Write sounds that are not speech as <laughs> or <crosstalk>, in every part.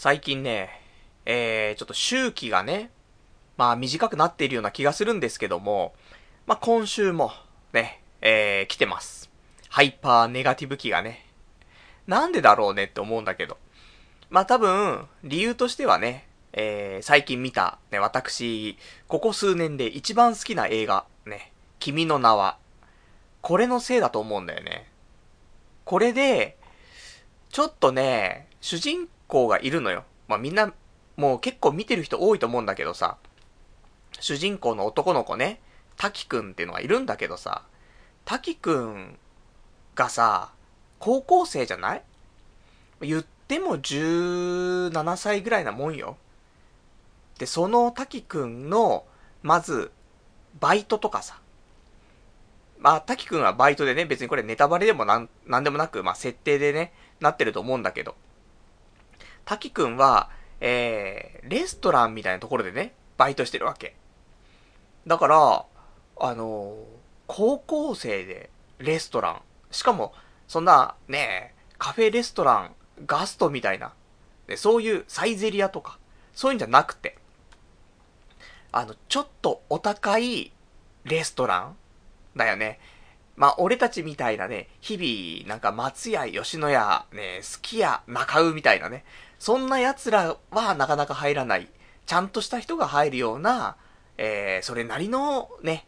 最近ね、えー、ちょっと周期がね、まあ短くなっているような気がするんですけども、まあ今週もね、えー、来てます。ハイパーネガティブ期がね。なんでだろうねって思うんだけど。まあ多分、理由としてはね、えー、最近見た、ね、私、ここ数年で一番好きな映画、ね、君の名は、これのせいだと思うんだよね。これで、ちょっとね、主人公がいるのよ。まあみんな、もう結構見てる人多いと思うんだけどさ、主人公の男の子ね、滝くんっていうのがいるんだけどさ、滝くんがさ、高校生じゃない？言っても17歳ぐらいなもんよ。で、その滝くんの、まず、バイトとかさ。まあ、滝くんはバイトでね、別にこれネタバレでもなん、なんでもなく、まあ、設定でね、なってると思うんだけど。滝くんは、えー、レストランみたいなところでね、バイトしてるわけ。だから、あのー高校生でレストラン。しかも、そんな、ねカフェレストラン、ガストみたいな。で、そういうサイゼリアとか、そういうんじゃなくて、あの、ちょっとお高いレストランだよね。まあ、俺たちみたいなね、日々、なんか松屋、吉野家、ね、すき家、中尾みたいなね、そんな奴らはなかなか入らない、ちゃんとした人が入るような、えー、それなりのね、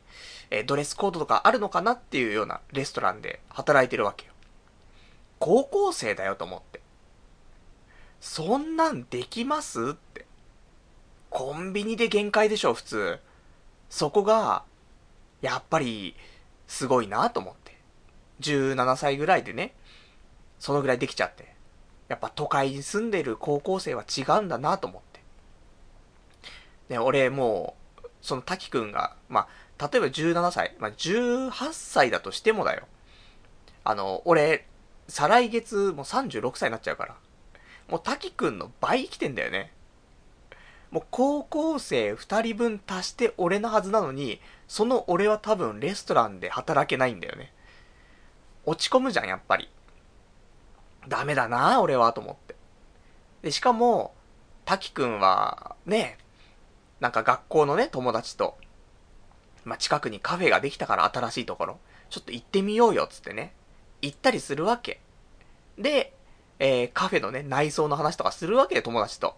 えドレスコードとかあるのかなっていうようなレストランで働いてるわけよ。高校生だよと思って。そんなんできますって。コンビニで限界でしょ、普通。そこが、やっぱり、すごいなと思って。17歳ぐらいでね、そのぐらいできちゃって。やっぱ都会に住んでる高校生は違うんだなと思って。ね、俺もう、その滝くんが、まあ、例えば17歳、まあ、18歳だとしてもだよ。あの、俺、再来月もう36歳になっちゃうから。もう滝くんの倍生きてんだよね。もう高校生2人分足して俺のはずなのに、その俺は多分レストランで働けないんだよね。落ち込むじゃん、やっぱり。ダメだな、俺は、と思って。で、しかも、滝くんは、ね、なんか学校のね、友達と、まあ、近くにカフェができたから新しいところ、ちょっと行ってみようよ、つってね。行ったりするわけ。で、えー、カフェのね、内装の話とかするわけよ、友達と。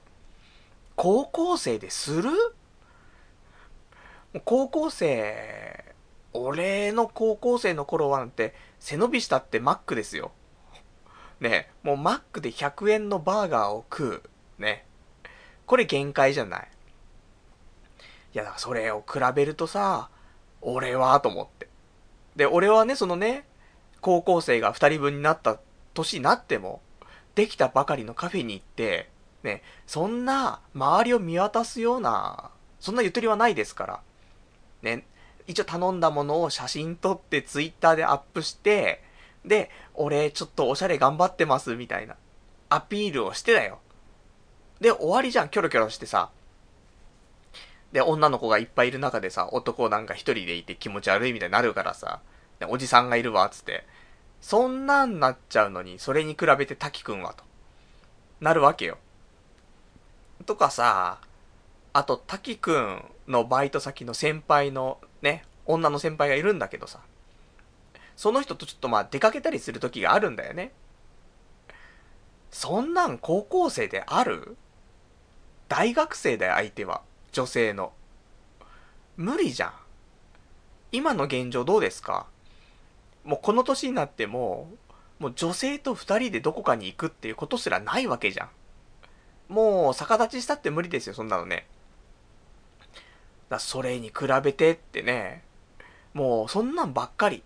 高校生でする？高校生、俺の高校生の頃はなんて、背伸びしたってマックですよ。ねもうマックで100円のバーガーを食う。ね。これ限界じゃない？いや、だからそれを比べるとさ、俺は、と思って。で、俺はね、そのね、高校生が2人分になった年になっても、できたばかりのカフェに行って、ね、そんな周りを見渡すような、そんなゆとりはないですから。ね、一応頼んだものを写真撮ってツイッターでアップして、で、俺ちょっとおしゃれ頑張ってますみたいなアピールをしてだよ。で、終わりじゃん、キョロキョロしてさ。で、女の子がいっぱいいる中でさ、男なんか一人でいて気持ち悪いみたいになるからさ、でおじさんがいるわ、つって。そんなんなっちゃうのに、それに比べて滝くんはと。なるわけよ。とかさ、あと滝くんのバイト先の先輩のね、女の先輩がいるんだけどさ。その人とちょっとまあ出かけたりする時があるんだよね。そんなん高校生である？大学生だよ、相手は。女性の。無理じゃん。今の現状どうですか？もうこの年になっても、もう女性と二人でどこかに行くっていうことすらないわけじゃん。もう逆立ちしたって無理ですよ、そんなのね。だそれに比べてってね、もうそんなんばっかり。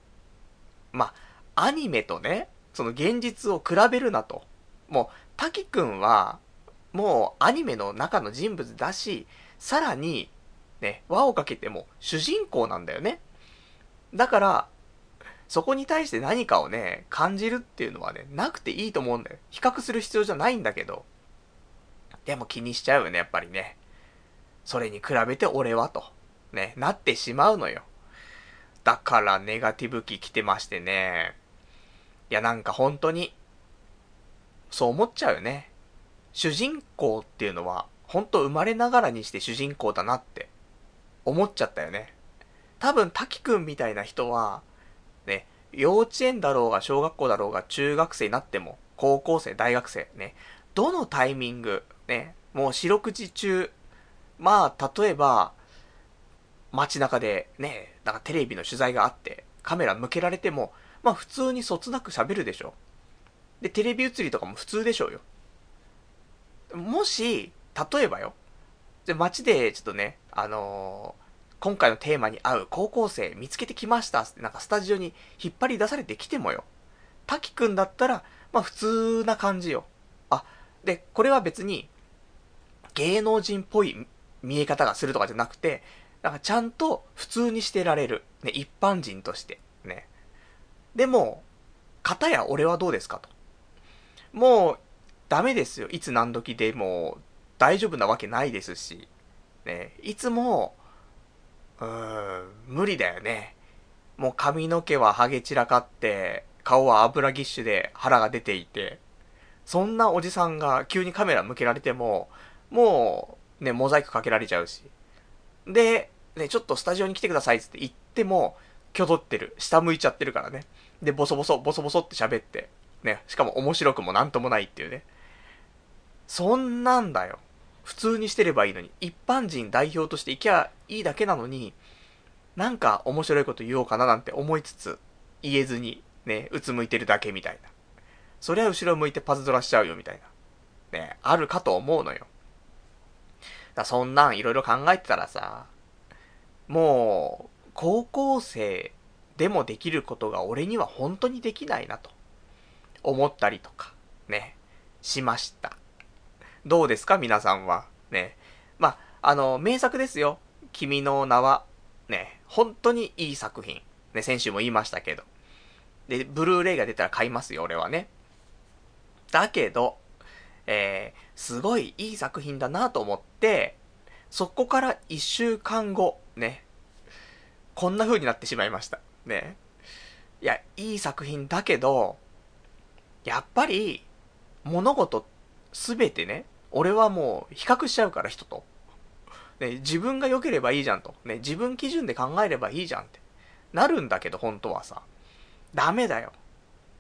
まあ、アニメとね、その現実を比べるなと。もう、滝くんは、もうアニメの中の人物だし、さらに、ね、輪をかけても主人公なんだよね。だから、そこに対して何かをね、感じるっていうのはね、なくていいと思うんだよ。比較する必要じゃないんだけど。でも気にしちゃうよね、やっぱりね。それに比べて俺はと、ね、なってしまうのよ。だからネガティブ期来てましてね。いや、なんか本当に、そう思っちゃうよね。主人公っていうのは、本当生まれながらにして主人公だなって思っちゃったよね。多分、滝くんみたいな人は、ね、幼稚園だろうが小学校だろうが中学生になっても、高校生、大学生、ね、どのタイミング、ね、もう四六時中、まあ、例えば、街中でね、なんかテレビの取材があって、カメラ向けられても、まあ普通にそつなく喋るでしょ。で、テレビ映りとかも普通でしょうよ。もし、例えばよ、で街でちょっとね、あのー、今回のテーマに合う高校生見つけてきましたって、なんかスタジオに引っ張り出されてきてもよ。滝くんだったら、まあ普通な感じよ。あ、で、これは別に、芸能人っぽい見え方がするとかじゃなくて、なんかちゃんと普通にしてられる。ね、一般人として。ね。でも、片や俺はどうですかと。もう、ダメですよ。いつ何時でも大丈夫なわけないですし。ね、いつも、うーん、無理だよね。もう髪の毛はハゲ散らかって、顔は油ぎっしゅで腹が出ていて、そんなおじさんが急にカメラ向けられても、もう、ね、モザイクかけられちゃうし。で、ね、ちょっとスタジオに来てくださいって言っても、挙取ってる。下向いちゃってるからね。で、ボソボソ、ボソボソって喋って。ね、しかも面白くもなんともないっていうね。そんなんだよ。普通にしてればいいのに。一般人代表として行きゃいいだけなのに、なんか面白いこと言おうかななんて思いつつ、言えずに、ね、うつむいてるだけみたいな。そりゃ後ろ向いてパズドラしちゃうよみたいな。ね、あるかと思うのよ。だそんなんいろいろ考えてたらさ、もう、高校生でもできることが俺には本当にできないなと、思ったりとか、ね、しました。どうですか？皆さんは。ね。まあ、あの、名作ですよ。君の名は。ね、本当にいい作品。ね、先週も言いましたけど。で、ブルーレイが出たら買いますよ、俺はね。だけど、えー、すごいいい作品だなと思って、そこから一週間後、ね、こんな風になってしまいました。ね。いや、いい作品だけど、やっぱり、物事すべてね、俺はもう比較しちゃうから人と。ね、自分が良ければいいじゃんと。ね、自分基準で考えればいいじゃんって。なるんだけど、本当はさ。ダメだよ。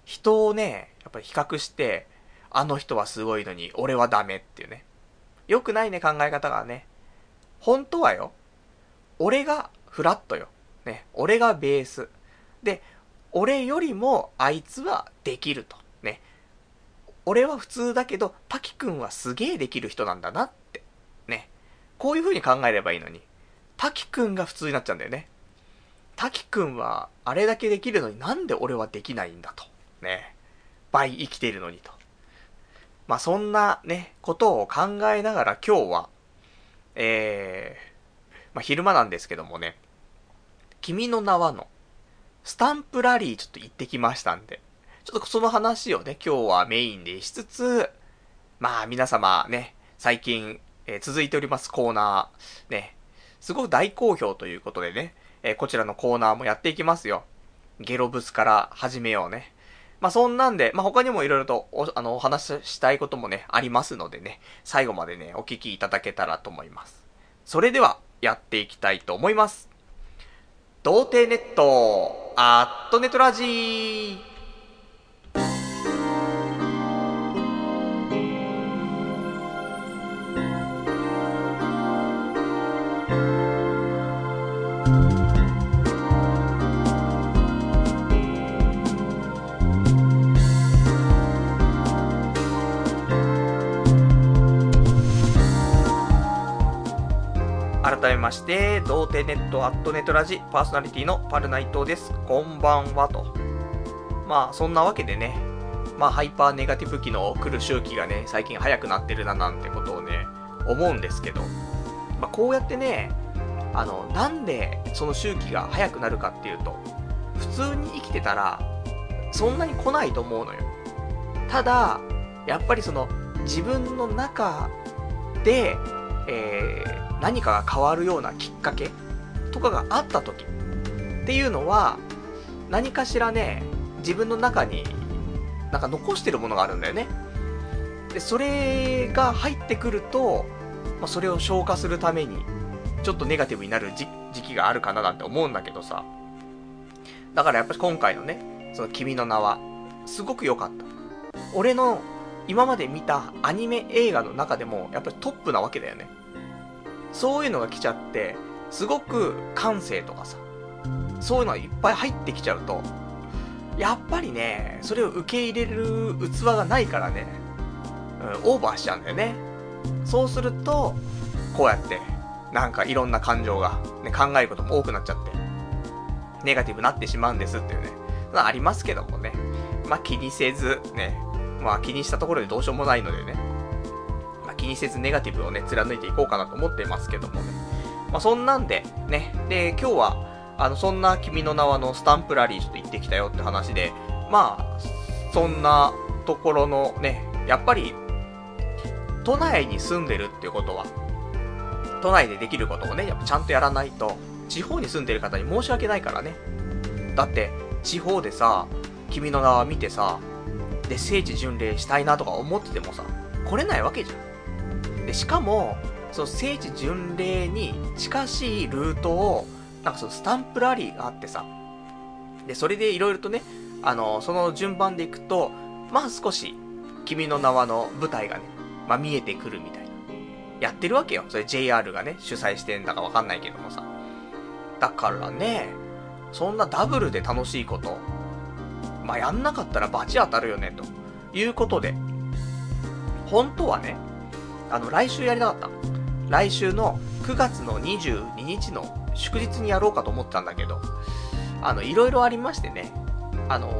人をね、やっぱり比較して、あの人はすごいのに、俺はダメっていうね。良くないね、考え方がね。本当はよ。俺がフラットよ。ね。俺がベース。で、俺よりもあいつはできると。ね。俺は普通だけど、滝くんはすげえできる人なんだなって。ね。こういう風に考えればいいのに。滝くんが普通になっちゃうんだよね。滝くんはあれだけできるのになんで俺はできないんだと。ね。倍生きているのにと。まあ、そんなね、ことを考えながら今日は、えー、まあ、昼間なんですけどもね、君の名はの、スタンプラリーちょっと行ってきましたんで、ちょっとその話をね、今日はメインでしつつ、まあ皆様ね、最近、えー、続いておりますコーナー、ね、すごく大好評ということでね、えー、こちらのコーナーもやっていきますよ。ゲロブスから始めようね。まあ、そんなんで、まあ、他にもいろいろとお、あの、お話ししたいこともね、ありますのでね、最後までね、お聞きいただけたらと思います。それでは、やっていきたいと思います。童貞ネット、アットネトラジーめまして、童貞ネットアットネットラジパーソナリティのパルナイトです。こんばんはと。まあ、そんなわけでね、まあ、ハイパーネガティブ期の来る周期がね、最近早くなってるななんてことをね、思うんですけど、まあ、こうやってね、あの、なんでその周期が早くなるかっていうと、普通に生きてたら、そんなに来ないと思うのよ。ただ、やっぱりその、自分の中で、えー、何かが変わるようなきっかけとかがあった時っていうのは、何かしらね、自分の中になんか残してるものがあるんだよね。で、それが入ってくると、まあ、それを消化するために、ちょっとネガティブになる時期があるかななんて思うんだけどさ。だからやっぱり今回のね、その君の名は、すごく良かった。俺の今まで見たアニメ映画の中でも、やっぱりトップなわけだよね。そういうのが来ちゃって、すごく感性とかさ、そういうのがいっぱい入ってきちゃうと、やっぱりね、それを受け入れる器がないからね、うん、オーバーしちゃうんだよね。そうすると、こうやって、なんかいろんな感情が、ね、考えることも多くなっちゃって、ネガティブになってしまうんですっていうね、ありますけどもね。まあ、気にせず、ね、まあ気にしたところでどうしようもないのでね、気にせずネガティブをね、貫いていこうかなと思ってますけどもね。まあそんなんで、ね、で、今日は、あの、そんな君の名はのスタンプラリーちょっと行ってきたよって話で、まあ、そんなところのね、やっぱり、都内に住んでるっていうことは、都内でできることをね、やっぱちゃんとやらないと、地方に住んでる方に申し訳ないからね。だって、地方でさ、君の名は見てさ、で、聖地巡礼したいなとか思っててもさ、来れないわけじゃん。で、しかも、その聖地巡礼に近しいルートを、なんかそのスタンプラリーがあってさ、で、それでいろいろとね、あの、その順番でいくと、まあ少し、君の名はの舞台がね、まあ見えてくるみたいな。やってるわけよ。それ JR がね、主催してんだかわかんないけどもさ。だからね、そんなダブルで楽しいこと、まあ、やんなかったら罰当たるよね、ということで、本当はね、あの、来週やりたかった。来週の9月の22日の祝日にやろうかと思ったんだけど、あの、いろいろありましてね、あの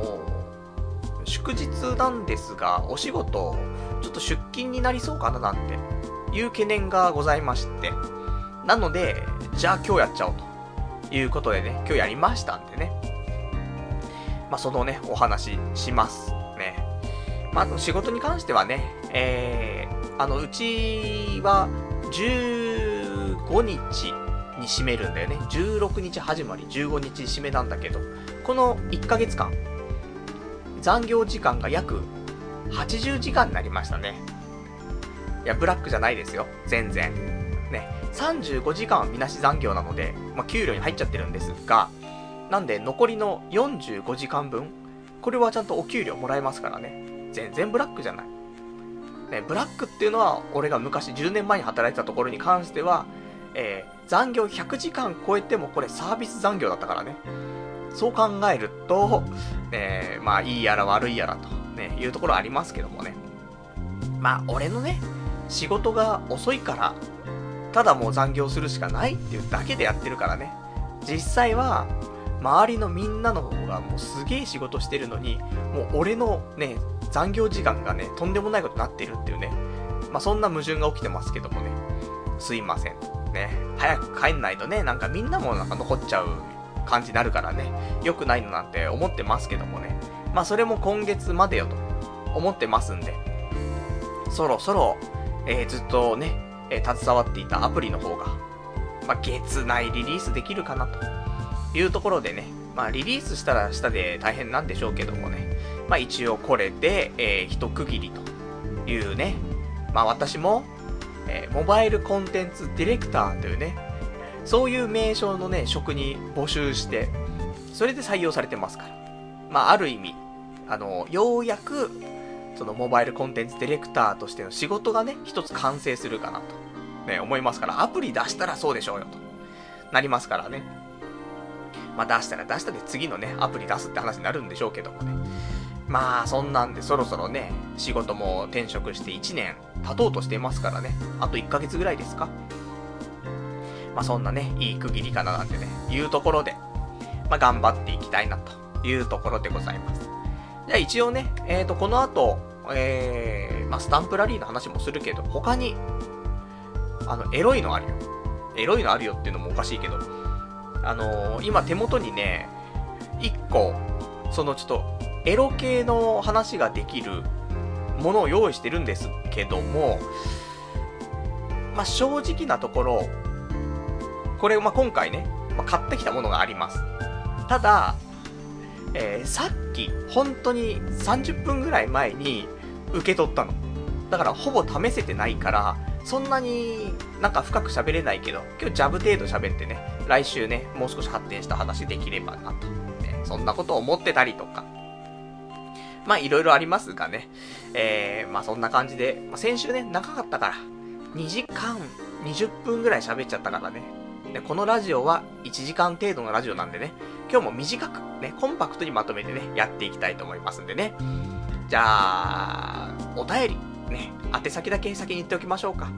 ー、祝日なんですが、お仕事、ちょっと出勤になりそうかななんていう懸念がございまして、なので、じゃあ今日やっちゃおうということでね、今日やりましたんでね、まあ、そのね、お話しますね。まあ、仕事に関してはね、えー、あの、うちは15日に締めるんだよね。16日始まり、15日締めなんだけど、この1ヶ月間、残業時間が約80時間になりましたね。いや、ブラックじゃないですよ。全然。ね。35時間はみなし残業なので、まあ、給料に入っちゃってるんですが、なんで残りの45時間分、これはちゃんとお給料もらえますからね。全然ブラックじゃない。ね、ブラックっていうのは、俺が昔10年前に働いてたところに関しては、えー、残業100時間超えてもこれサービス残業だったからね。そう考えると、えー、まあいいやら悪いやらと、ね、いうところありますけどもね。まあ俺のね、仕事が遅いから、ただもう残業するしかないっていうだけでやってるからね。実際は、周りのみんなの方がもうすげえ仕事してるのに、もう俺のね、残業時間がね、とんでもないことになってるっていうね。まあ、そんな矛盾が起きてますけどもね。すいません。ね。早く帰んないとね、なんかみんなもなんか残っちゃう感じになるからね。良くないのなんて思ってますけどもね。まあ、それも今月までよと思ってますんで。そろそろ、えー、ずっとね、えー、携わっていたアプリの方が、まあ、月内リリースできるかなというところでね、まあリリースしたらしたで大変なんでしょうけどもね、まあ一応これで、えー、一区切りというね、まあ私も、えー、モバイルコンテンツディレクターというね、そういう名称のね、職に募集して、それで採用されてますから。まあある意味、あの、ようやく、そのモバイルコンテンツディレクターとしての仕事がね、一つ完成するかなと、ね、思いますから、アプリ出したらそうでしょうよと、なりますからね。まあ出したら出したで次のね、アプリ出すって話になるんでしょうけどもね。まあそんなんでそろそろね、仕事も転職して1年経とうとしてますからね。あと1ヶ月ぐらいですかまあそんなね、いい区切りかななんてね、いうところで、まあ頑張っていきたいなというところでございます。じゃあ一応ね、えっ、ー、と、この後、えー、まあスタンプラリーの話もするけど、他に、あの、エロいのあるよ。エロいのあるよっていうのもおかしいけど、あのー、今手元にね、1個、そのちょっと、エロ系の話ができるものを用意してるんですけども、まあ、正直なところ、これ、まあ、今回ね、まあ、買ってきたものがあります。ただ、えー、さっき、本当に30分ぐらい前に受け取ったの。だからほぼ試せてないから、そんなになんか深く喋れないけど、今日ジャブ程度喋ってね、来週ね、もう少し発展した話できればなと。そんなことを思ってたりとか。まあいろいろありますがね。えー、まあそんな感じで、まあ、先週ね、長かったから、2時間20分ぐらい喋っちゃったからね。で、このラジオは1時間程度のラジオなんでね、今日も短く、ね、コンパクトにまとめてね、やっていきたいと思いますんでね。じゃあ、お便り、ね、宛先だけ先に言っておきましょうか。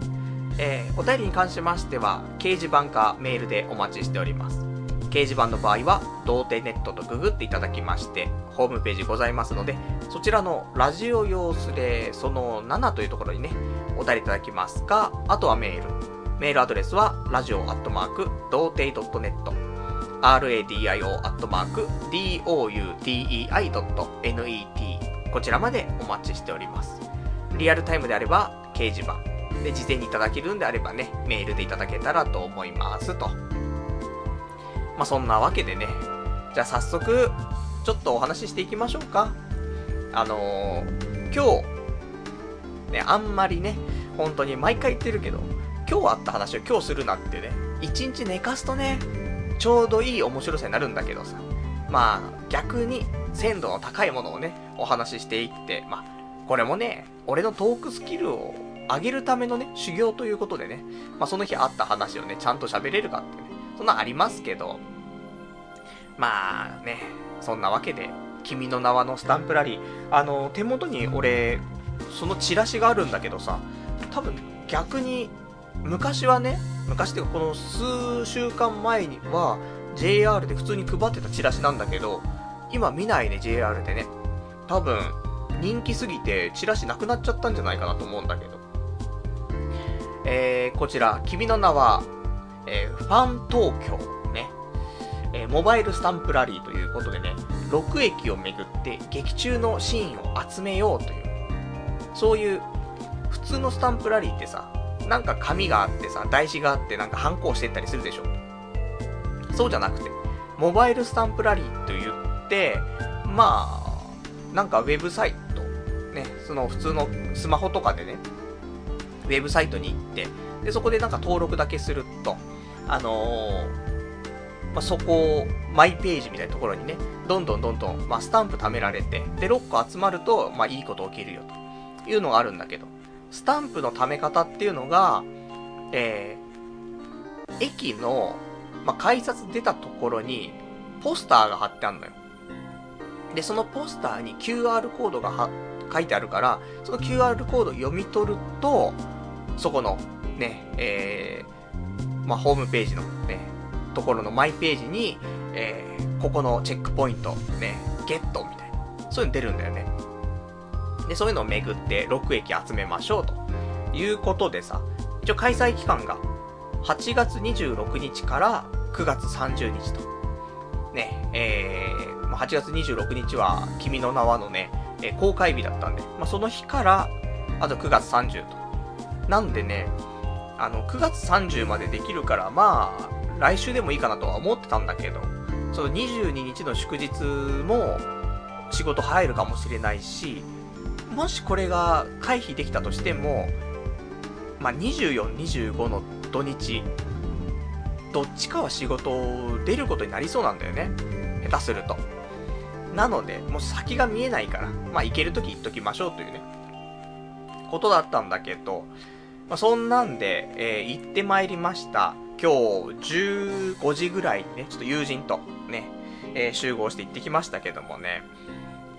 えー、お便りに関しましては、掲示板かメールでお待ちしております。掲示板の場合は、童貞ネットとググっていただきまして、ホームページございますので、そちらのラジオ用スレその7というところにね、お便りいただきますか、あとはメール。メールアドレスは、ラジオアットマーク、童貞 .net、radio アットマーク、doutei.net、こちらまでお待ちしております。リアルタイムであれば、掲示板。で、事前にいただけるんであればね、メールでいただけたらと思いますと。まあ、そんなわけでね、じゃあ早速、ちょっとお話ししていきましょうか。あのー、今日、ね、あんまりね、本当に毎回言ってるけど、今日あった話を今日するなってね、一日寝かすとね、ちょうどいい面白さになるんだけどさ、まあ、逆に鮮度の高いものをね、お話ししていって、まあ、これもね、俺のトークスキルを上げるためのね、修行ということでね、まあ、その日あった話をね、ちゃんと喋れるかってね、そんなありますけど、まあね、そんなわけで、君の名はのスタンプラリー、あの、手元に俺、そのチラシがあるんだけどさ、多分逆に、昔はね、昔っていうかこの数週間前には、JR で普通に配ってたチラシなんだけど、今見ないね、JR でね。多分、人気すぎてチラシなくなっちゃったんじゃないかなと思うんだけど。えー、こちら、君の名は、えー、ファン東京、ね。えー、モバイルスタンプラリーということでね、6駅を巡って劇中のシーンを集めようという、そういう、普通のスタンプラリーってさ、なんか紙があってさ、台紙があってなんか反抗してったりするでしょ。そうじゃなくて、モバイルスタンプラリーと言って、まあ、なんかウェブサイト、ね、その普通のスマホとかでね、ウェブサイトに行って、で、そこでなんか登録だけすると、あのー、まあ、そこを、マイページみたいなところにね、どんどんどんどん、まあ、スタンプ貯められて、で、6個集まると、まあ、いいこと起きるよ、というのがあるんだけど、スタンプの貯め方っていうのが、えー、駅の、まあ、改札出たところに、ポスターが貼ってあるのよ。で、そのポスターに QR コードが書いてあるから、その QR コードを読み取ると、そこの、ね、えー、まあ、ホームページのね、ところのマイページに、えー、ここのチェックポイント、ね、ゲットみたいな、そういうの出るんだよね。で、そういうのを巡って6駅集めましょうということでさ、一応開催期間が8月26日から9月30日と。ね、えー、8月26日は君の名はのね、公開日だったんで、まあ、その日から、あと9月30と。なんでね、あの、9月30までできるから、まあ、来週でもいいかなとは思ってたんだけど、その22日の祝日も仕事入るかもしれないし、もしこれが回避できたとしても、まあ、24、25の土日、どっちかは仕事出ることになりそうなんだよね。下手すると。なので、もう先が見えないから、まあ行けるとき行っときましょうというね、ことだったんだけど、まあそんなんで、えー、行ってまいりました。今日15時ぐらいにね、ちょっと友人とね、えー、集合して行ってきましたけどもね、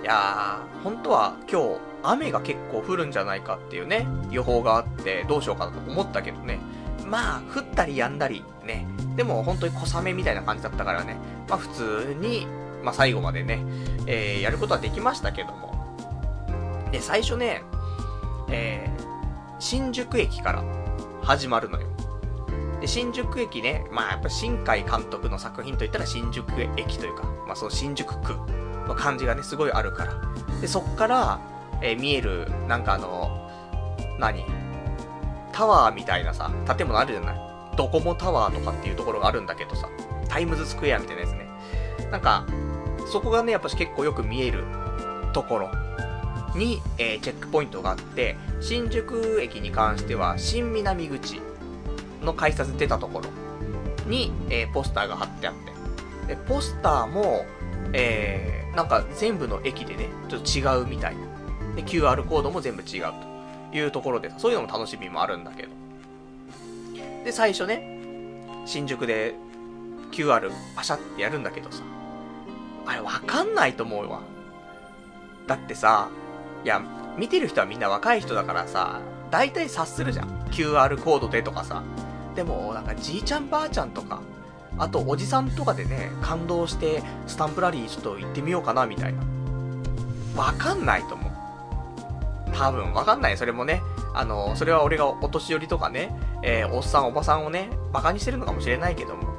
いやー、本当は今日雨が結構降るんじゃないかっていうね、予報があってどうしようかなと思ったけどね、まあ、降ったり止んだり、ね。でも本当に小雨みたいな感じだったからね、まあ普通に、まあ最後までね、えー、やることはできましたけども。で、最初ね、えー、新宿駅から始まるのよ。で、新宿駅ね、まあやっぱ新海監督の作品といったら新宿駅というか、まあその新宿区の感じがね、すごいあるから。で、そっから、えー、見える、なんかあの、何？タワーみたいなさ、建物あるじゃない？ドコモタワーとかっていうところがあるんだけどさ、タイムズスクエアみたいなやつね。なんか、そこがね、やっぱし結構よく見えるところに、えー、チェックポイントがあって、新宿駅に関しては、新南口の改札出たところに、えー、ポスターが貼ってあって、で、ポスターも、えー、なんか全部の駅でね、ちょっと違うみたいな。で、QR コードも全部違うというところで、そういうのも楽しみもあるんだけど。で、最初ね、新宿で QR パシャってやるんだけどさ、あれわかんないと思うわ。だってさ、いや、見てる人はみんな若い人だからさ、大体察するじゃん。QR コードでとかさ。でも、なんかじいちゃんばあちゃんとか、あとおじさんとかでね、感動してスタンプラリーちょっと行ってみようかなみたいな。わかんないと思う。多分わかんない。それもね、あの、それは俺がお年寄りとかね、えー、おっさんおばさんをね、馬鹿にしてるのかもしれないけども、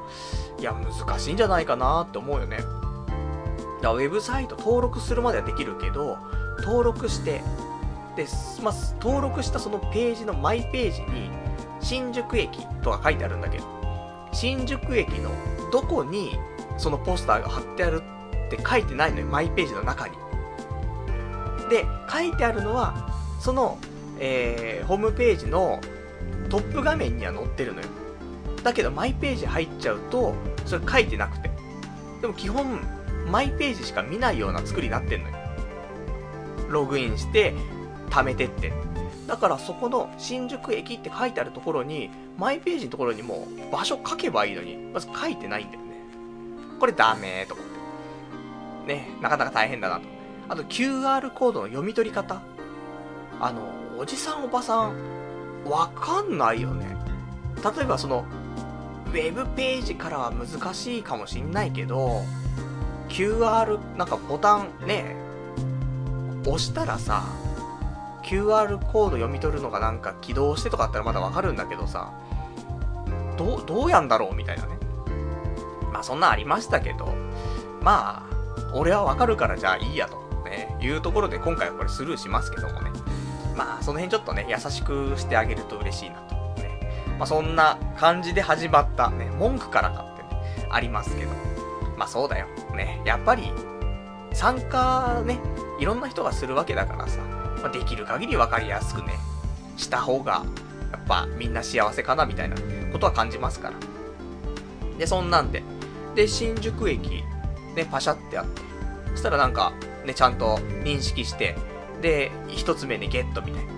いや、難しいんじゃないかなって思うよね。だからウェブサイト登録するまではできるけど、登録して、で、まあ、登録したそのページのマイページに、新宿駅とか書いてあるんだけど、新宿駅のどこにそのポスターが貼ってあるって書いてないのよ、マイページの中に。で、書いてあるのは、その、えー、ホームページのトップ画面には載ってるのよ。だけど、マイページ入っちゃうと、それ書いてなくて。でも基本、マイページしか見ないような作りになってんのよ。ログインして、貯めてって。だからそこの新宿駅って書いてあるところに、マイページのところにも場所書けばいいのに、まず書いてないんだよね。これダメと思って。ね、なかなか大変だなと。あと QR コードの読み取り方。あの、おじさんおばさん、わかんないよね。例えばその、ウェブページからは難しいかもしんないけど、QR、なんかボタンね、押したらさ、QR コード読み取るのがなんか起動してとかあったらまだわかるんだけどさ、どう、どうやんだろうみたいなね。まあそんなんありましたけど、まあ、俺はわかるからじゃあいいやと、ね、いうところで今回はこれスルーしますけどもね。まあその辺ちょっとね、優しくしてあげると嬉しいなと。ね。まあそんな感じで始まったね、文句からかってね、ありますけど。まあそうだよ。ね。やっぱり、参加ね、いろんな人がするわけだからさ、まあ、できる限り分かりやすくね、した方が、やっぱみんな幸せかなみたいなことは感じますから。で、そんなんで。で、新宿駅、ね、パシャってあって。そしたらなんか、ね、ちゃんと認識して、で、一つ目でゲットみたいな。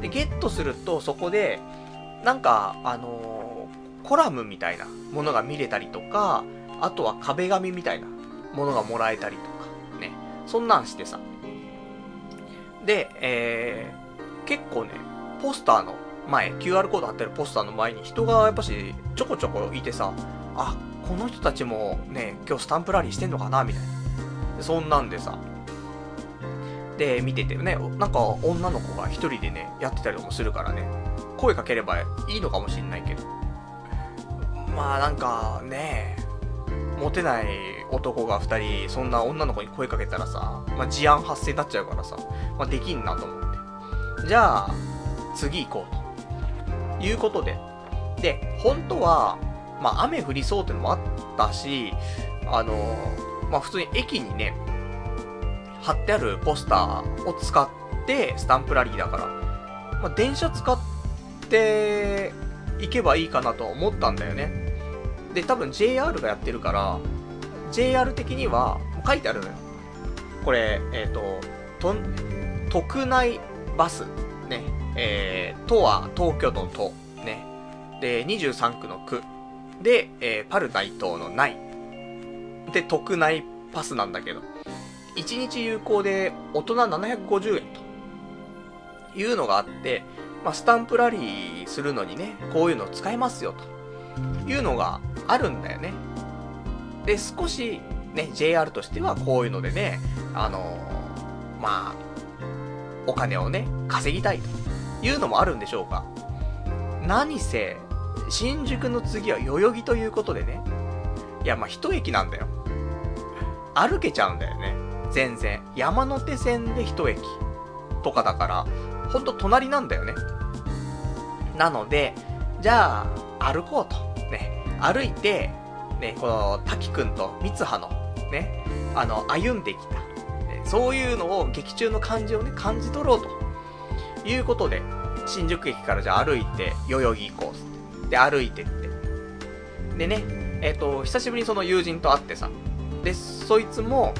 で、ゲットすると、そこで、なんか、あのー、コラムみたいなものが見れたりとか、あとは壁紙みたいなものがもらえたりと、そんなんしてさ。で、えー、結構ね、ポスターの前、QR コード貼ってるポスターの前に人がやっぱしちょこちょこいてさ、あ、この人たちもね、今日スタンプラリーしてんのかなみたいな。そんなんでさ、で、見ててね、なんか女の子が一人でね、やってたりもするからね、声かければいいのかもしんないけど。まあなんかね、モテない男が二人、そんな女の子に声かけたらさ、まあ事案発生になっちゃうからさ、まあできんなと思って。じゃあ、次行こうと。いうことで。で、本当は、まあ雨降りそうってのもあったし、あの、まあ普通に駅にね、貼ってあるポスターを使ってスタンプラリーだから、まあ、電車使って行けばいいかなと思ったんだよね。で、多分 JR がやってるから、JR 的には書いてあるのよ。これ、えっ、ー、と、と、特内バス。ね。えー、都は東京都の都。ね。で、23区の区。で、えー、パルナイ島の内。で、特内パスなんだけど。1日有効で大人750円というのがあって、まあ、スタンプラリーするのにね、こういうの使えますよというのがあるんだよね。で、少しね、JR としてはこういうのでね、あのー、まあ、お金をね、稼ぎたいというのもあるんでしょうか。何せ、新宿の次は代々木ということでね、いや、まあ、一駅なんだよ。歩けちゃうんだよね。全然。山手線で一駅とかだから、ほんと隣なんだよね。なので、じゃあ、歩こうと。歩いて、ね、この、滝くんと三葉の、ね、あの、歩んできた。ね、そういうのを、劇中の感じをね、感じ取ろうと。いうことで、新宿駅からじゃ歩いて、代々木行こうで、歩いてって。でね、えっ、ー、と、久しぶりにその友人と会ってさ、で、そいつも、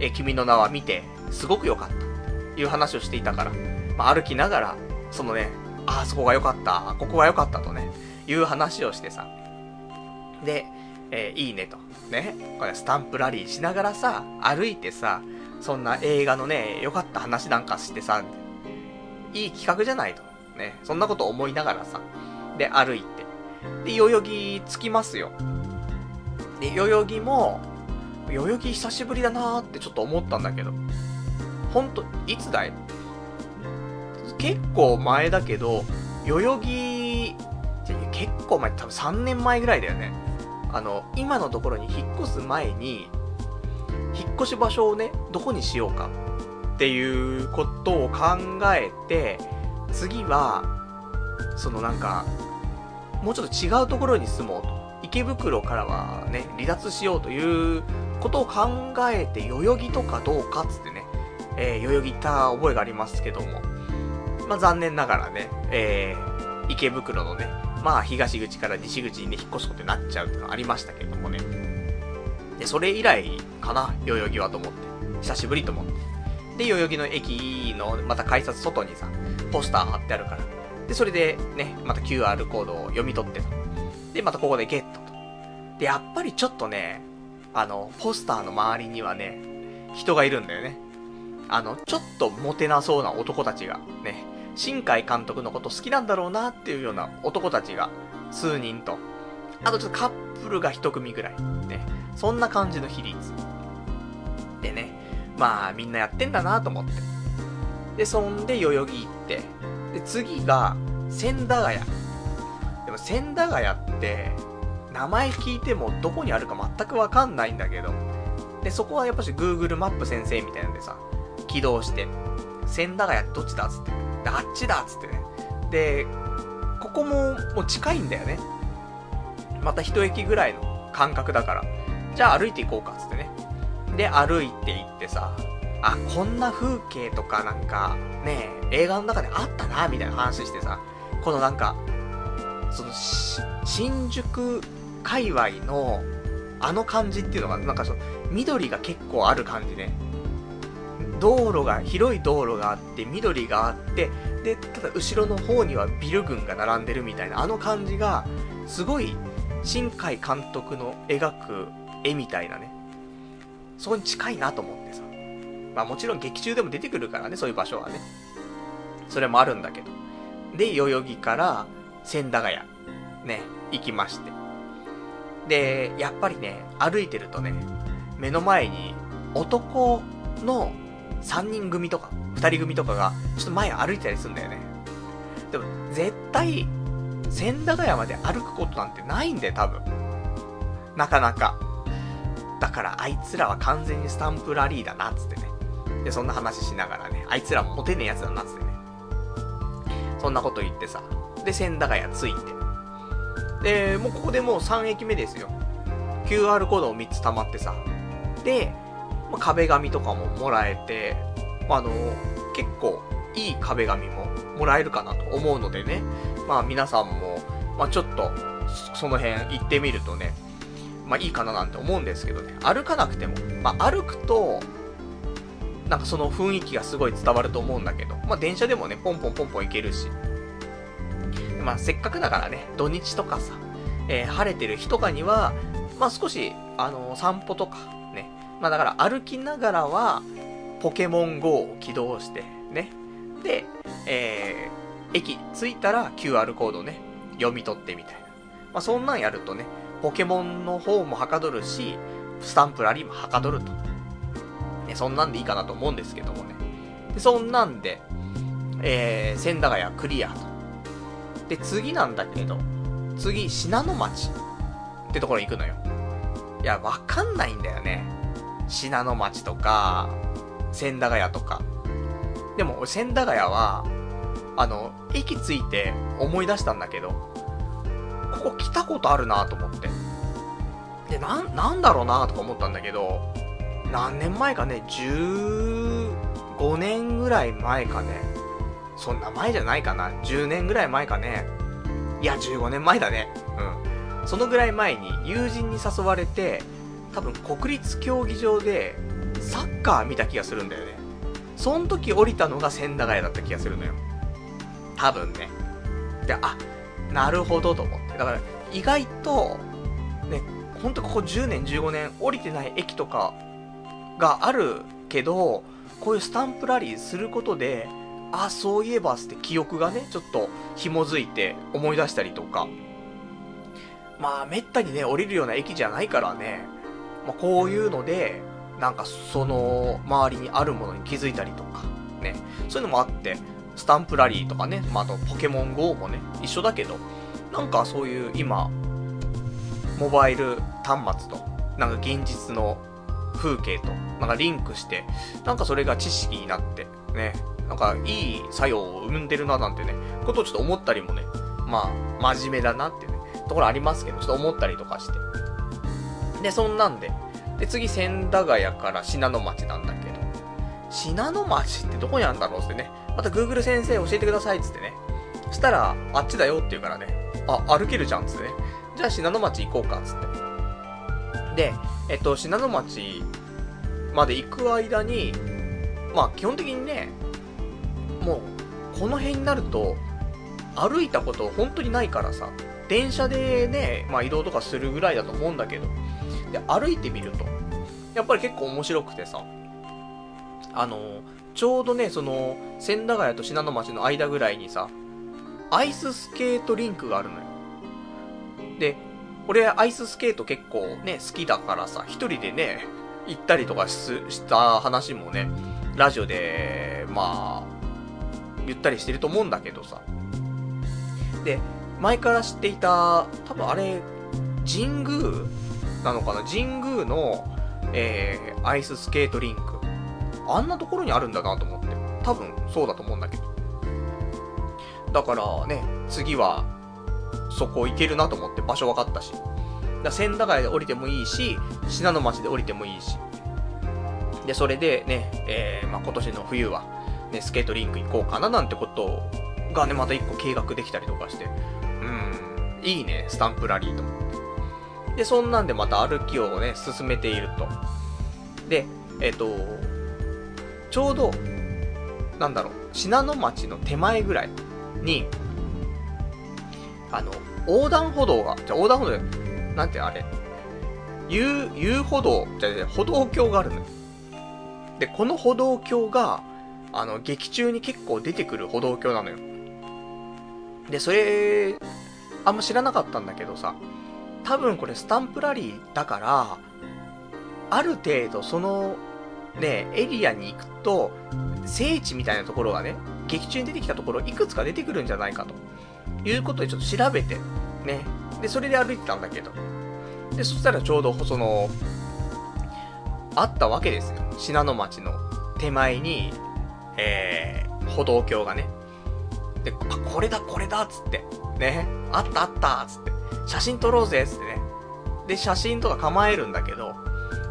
え君の名は見て、すごく良かった。という話をしていたから、まあ、歩きながら、そのね、あそこが良かった、ここが良かったとね、いう話をしてさ。で、えー、いいねと。ね。これスタンプラリーしながらさ、歩いてさ、そんな映画のね、良かった話なんかしてさ、いい企画じゃないと。ね。そんなこと思いながらさ、で、歩いて。で、代々木着きますよ。で、代々木も、代々木久しぶりだなーってちょっと思ったんだけど、ほんと、いつだい？結構前だけど、代々木、結構前、多分3年前ぐらいだよね。あの、今のところに引っ越す前に、引っ越し場所をね、どこにしようかっていうことを考えて、次は、そのなんか、もうちょっと違うところに住もうと。池袋からはね、離脱しようということを考えて、代々木とかどうかっつってね、えー、代々木行った覚えがありますけども、まあ、残念ながらね、えー、池袋のね、まあ、東口から西口にね、引っ越すことになっちゃうってのありましたけれどもね。で、それ以来かな、代々木はと思って。久しぶりと思って。で、代々木の駅の、また改札外にさ、ポスター貼ってあるから。で、それでね、また QR コードを読み取ってと。で、またここでゲットと。で、やっぱりちょっとね、あの、ポスターの周りにはね、人がいるんだよね。あの、ちょっとモテなそうな男たちが、ね、新海監督のこと好きなんだろうなっていうような男たちが数人と、あとちょっとカップルが一組ぐらい。ね。そんな感じの比率。でね、まあみんなやってんだなと思って。で、そんで代々木行って、で、次が千駄ヶ谷。でも千駄ヶ谷って、名前聞いてもどこにあるか全くわかんないんだけど、で、そこはやっぱし Google マップ先生みたいなんでさ、起動して、千駄ヶ谷どっちだっつって。で、あっちだっつってね。で、ここももう近いんだよね。また一駅ぐらいの間隔だから。じゃあ歩いていこうかっつってね。で、歩いて行ってさ、あ、こんな風景とかなんか、ね映画の中であったな、みたいな話してさ、このなんか、その、新宿界隈の、あの感じっていうのが、なんかその、緑が結構ある感じね。道路が、広い道路があって、緑があって、で、ただ後ろの方にはビル群が並んでるみたいな、あの感じが、すごい、新海監督の描く絵みたいなね。そこに近いなと思ってさ。まあもちろん劇中でも出てくるからね、そういう場所はね。それもあるんだけど。で、代々木から千駄ヶ谷、ね、行きまして。で、やっぱりね、歩いてるとね、目の前に男の3人組とか、2人組とかが、ちょっと前歩いてたりするんだよね。でも、絶対、千駄ヶ谷まで歩くことなんてないんだよ、多分。なかなか。だから、あいつらは完全にスタンプラリーだな、つってね。で、そんな話しながらね、あいつらモテねえやつだな、つってね。そんなこと言ってさ。で、千駄ヶ谷着いて。で、もうここでもう3駅目ですよ。QR コードを3つ溜まってさ。で、まあ、壁紙とかももらえて、まあの、結構いい壁紙ももらえるかなと思うのでね、まあ皆さんも、まあちょっと、その辺行ってみるとね、まあいいかななんて思うんですけどね、歩かなくても、まあ歩くと、なんかその雰囲気がすごい伝わると思うんだけど、まあ電車でもね、ポンポンポンポン行けるし、まあせっかくだからね、土日とかさ、えー、晴れてる日とかには、まあ少し、あのー、散歩とか、まあだから歩きながらは、ポケモン GO を起動して、ね。で、えー、駅着いたら QR コードね、読み取ってみたいな。まあそんなんやるとね、ポケモンの方もはかどるし、スタンプラリーもはかどると。ね、そんなんでいいかなと思うんですけどもね。でそんなんで、えー、千駄ヶ谷クリアと。で、次なんだけど、次、信濃町ってところに行くのよ。いや、わかんないんだよね。信濃町とか、千駄ヶ谷とか。でも、千駄ヶ谷は、あの、駅着いて思い出したんだけど、ここ来たことあるなと思って。で、な、なんだろうなとか思ったんだけど、何年前かね、15年ぐらい前かね、そんな前じゃないかな。10年ぐらい前かね。いや、15年前だね。うん。そのぐらい前に友人に誘われて、多分国立競技場でサッカー見た気がするんだよね。その時降りたのが千駄ヶ谷だった気がするのよ。多分ね。で、あ、なるほどと思って。だから、意外と、ね、ほんとここ10年、15年降りてない駅とかがあるけど、こういうスタンプラリーすることで、あ、そういえばって記憶がね、ちょっと紐づいて思い出したりとか。まあ、めったにね、降りるような駅じゃないからね、まあ、こういうので、なんかその周りにあるものに気づいたりとか、ね、そういうのもあって、スタンプラリーとかね、まあ、あとポケモン GO もね、一緒だけど、なんかそういう今、モバイル端末と、なんか現実の風景と、なんかリンクして、なんかそれが知識になって、ね、なんかいい作用を生んでるななんてね、ことをちょっと思ったりもね、まあ、真面目だなっていうね、ところありますけど、ちょっと思ったりとかして。で、そんなんで、で、次、千駄ヶ谷から信濃町なんだけど、信濃町ってどこにあるんだろうってね、また Google 先生教えてくださいっつってね。したら、あっちだよって言うからね、あ、歩けるじゃんっつってね。じゃあ信濃町行こうかっつって。で、えっと、信濃町まで行く間に、まあ基本的にね、もう、この辺になると、歩いたこと本当にないからさ、電車でね、まあ移動とかするぐらいだと思うんだけど、で、歩いてみると、やっぱり結構面白くてさ、あの、ちょうどね、その、千駄ヶ谷と信濃町の間ぐらいにさ、アイススケートリンクがあるのよ。で、俺アイススケート結構ね、好きだからさ、一人でね、行ったりとかした話もね、ラジオで、まあ、言ったりしてると思うんだけどさ。で、前から知っていた、多分あれ、神宮なのかな？神宮の、えー、アイススケートリンク。あんなところにあるんだなと思って。多分そうだと思うんだけど。だからね、次は、そこ行けるなと思って場所分かったし。だ千駄ヶ谷で降りてもいいし、信濃町で降りてもいいし。で、それでね、えー、まあ、今年の冬は、ね、スケートリンク行こうかななんてことがね、また一個計画できたりとかして、うん、いいね、スタンプラリーと思って。で、そんなんでまた歩きをね、進めていると。で、えっ、ー、と、ちょうど、なんだろう、信濃町の手前ぐらいに、あの、横断歩道が、じゃ横断歩道で、なんてあれ、遊、遊歩道、じゃ歩道橋があるのよ。で、この歩道橋が、あの、劇中に結構出てくる歩道橋なのよ。で、それ、あんま知らなかったんだけどさ、多分これスタンプラリーだから、ある程度その、ね、エリアに行くと、聖地みたいなところがね、劇中に出てきたところいくつか出てくるんじゃないかと。いうことでちょっと調べて、ね。で、それで歩いてたんだけど。で、そしたらちょうど、その、あったわけですよ。信濃町の手前に、えー、歩道橋がね。で、あ、これだ、これだっつって。ね。あったあったっつって。写真撮ろうぜっつってね。で、写真とか構えるんだけど、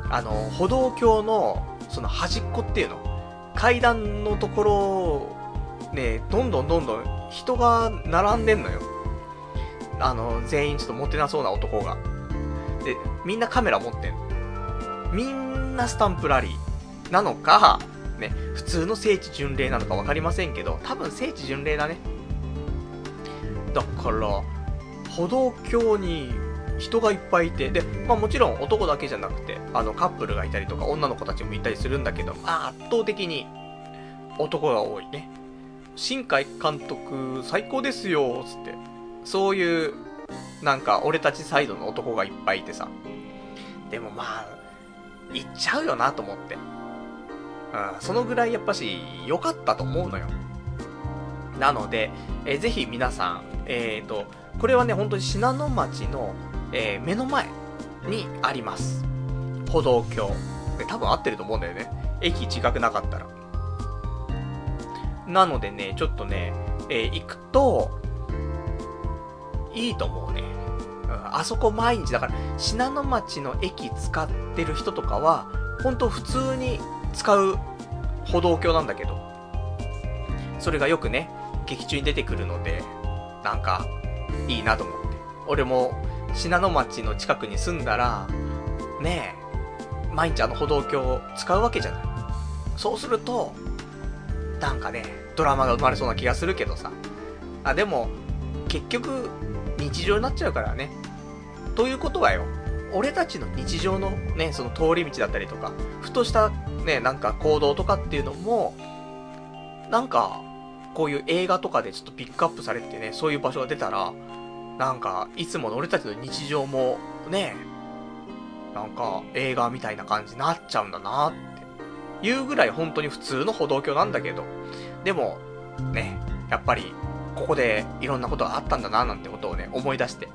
あの、歩道橋の、その端っこっていうの、階段のところ、ね、どんどんどんどん人が並んでんのよ。あの、全員ちょっと持ってなそうな男が。で、みんなカメラ持ってんみんなスタンプラリーなのか、ね、普通の聖地巡礼なのか分かりませんけど、多分聖地巡礼だね。だから、歩道橋に人がいっぱいいて、で、まあもちろん男だけじゃなくて、あのカップルがいたりとか女の子たちもいたりするんだけど、まあ圧倒的に男が多いね。新海監督最高ですよ、つって。そういう、なんか俺たちサイドの男がいっぱいいてさ。でもまあ、行っちゃうよなと思って。うん、そのぐらいやっぱし良かったと思うのよ。なので、えー、ぜひ皆さん、えっ、ー、と、これはね、本当に信濃町の、えー、目の前にあります。歩道橋。で、多分合ってると思うんだよね。駅近くなかったら。なのでね、ちょっとね、えー、行くと、いいと思うね。あそこ毎日、だから、信濃町の駅使ってる人とかは、ほんと普通に使う歩道橋なんだけど、それがよくね、劇中に出てくるので、なんか、いいなと思って。俺も、信濃町の近くに住んだら、ねえ、毎日あの歩道橋を使うわけじゃない。そうすると、なんかね、ドラマが生まれそうな気がするけどさ。あ、でも、結局、日常になっちゃうからね。ということはよ、俺たちの日常のね、その通り道だったりとか、ふとしたね、なんか行動とかっていうのも、なんか、こういう映画とかでちょっとピックアップされてね、そういう場所が出たら、なんか、いつもの俺たちの日常も、ね、なんか、映画みたいな感じになっちゃうんだなっていうぐらい本当に普通の歩道橋なんだけど、でも、ね、やっぱり、ここでいろんなことがあったんだななんてことをね、思い出して。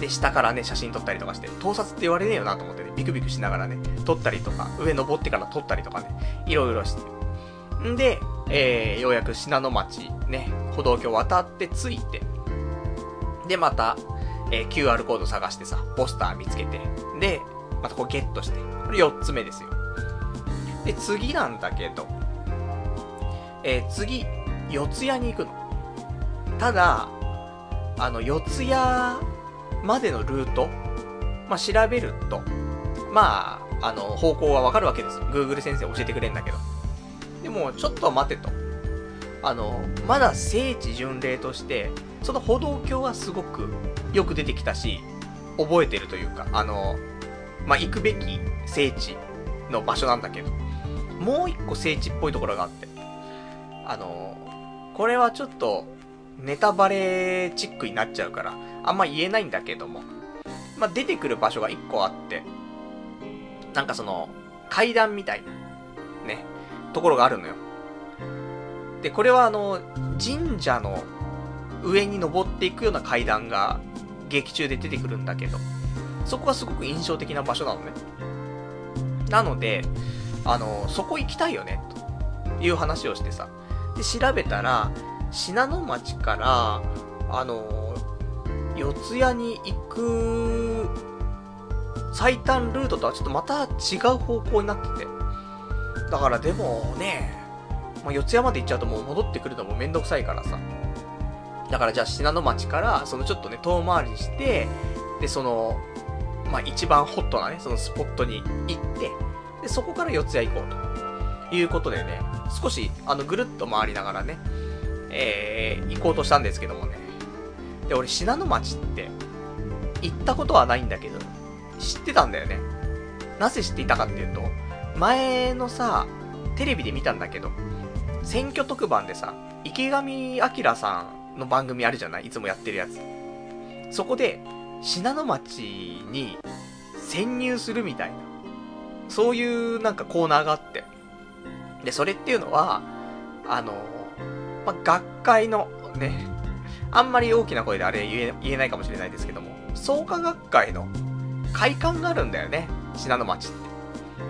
で、下からね、写真撮ったりとかして、盗撮って言われねえよなと思ってね、ビクビクしながらね、撮ったりとか、上登ってから撮ったりとかね、いろいろして。んで、えー、ようやく信濃町、ね、歩道橋渡って着いて、で、また、えー、QR コード探してさ、ポスター見つけて、で、またこうゲットして、これ4つ目ですよ。で、次なんだけど、えー、次、四谷に行くの。ただ、あの、四谷までのルート、まあ、調べると、まあ、あの、方向はわかるわけですよ。Google 先生教えてくれんだけど。でも、ちょっと待てと。あの、まだ聖地巡礼として、その歩道橋はすごくよく出てきたし、覚えてるというか、あの、まあ、行くべき聖地の場所なんだけど、もう一個聖地っぽいところがあって、あの、これはちょっと、ネタバレチックになっちゃうから、あんま言えないんだけども、まあ、出てくる場所が一個あって、なんかその、階段みたいな、ところがあるのよ。で、これはあの、神社の上に登っていくような階段が劇中で出てくるんだけど、そこがすごく印象的な場所なのね。なので、あの、そこ行きたいよね、という話をしてさ。で、調べたら、信濃町から、あの、四谷に行く最短ルートとはちょっとまた違う方向になってて。だからでもね、まあ、四谷まで行っちゃうともう戻ってくるのもめんどくさいからさ。だからじゃあ信濃町から、そのちょっとね、遠回りして、で、その、まあ、一番ホットなね、そのスポットに行って、で、そこから四谷行こうということでね、少し、あの、ぐるっと回りながらね、えー、行こうとしたんですけどもね。で、俺、信濃町って、行ったことはないんだけど、知ってたんだよね。なぜ知っていたかっていうと、前のさ、テレビで見たんだけど、選挙特番でさ、池上彰さんの番組あるじゃない？いつもやってるやつ。そこで、信濃町に潜入するみたいな、そういうなんかコーナーがあって。で、それっていうのは、あの、ま、学会のね、あんまり大きな声であれ言え言えないかもしれないですけども、創価学会の会館があるんだよね、信濃町って。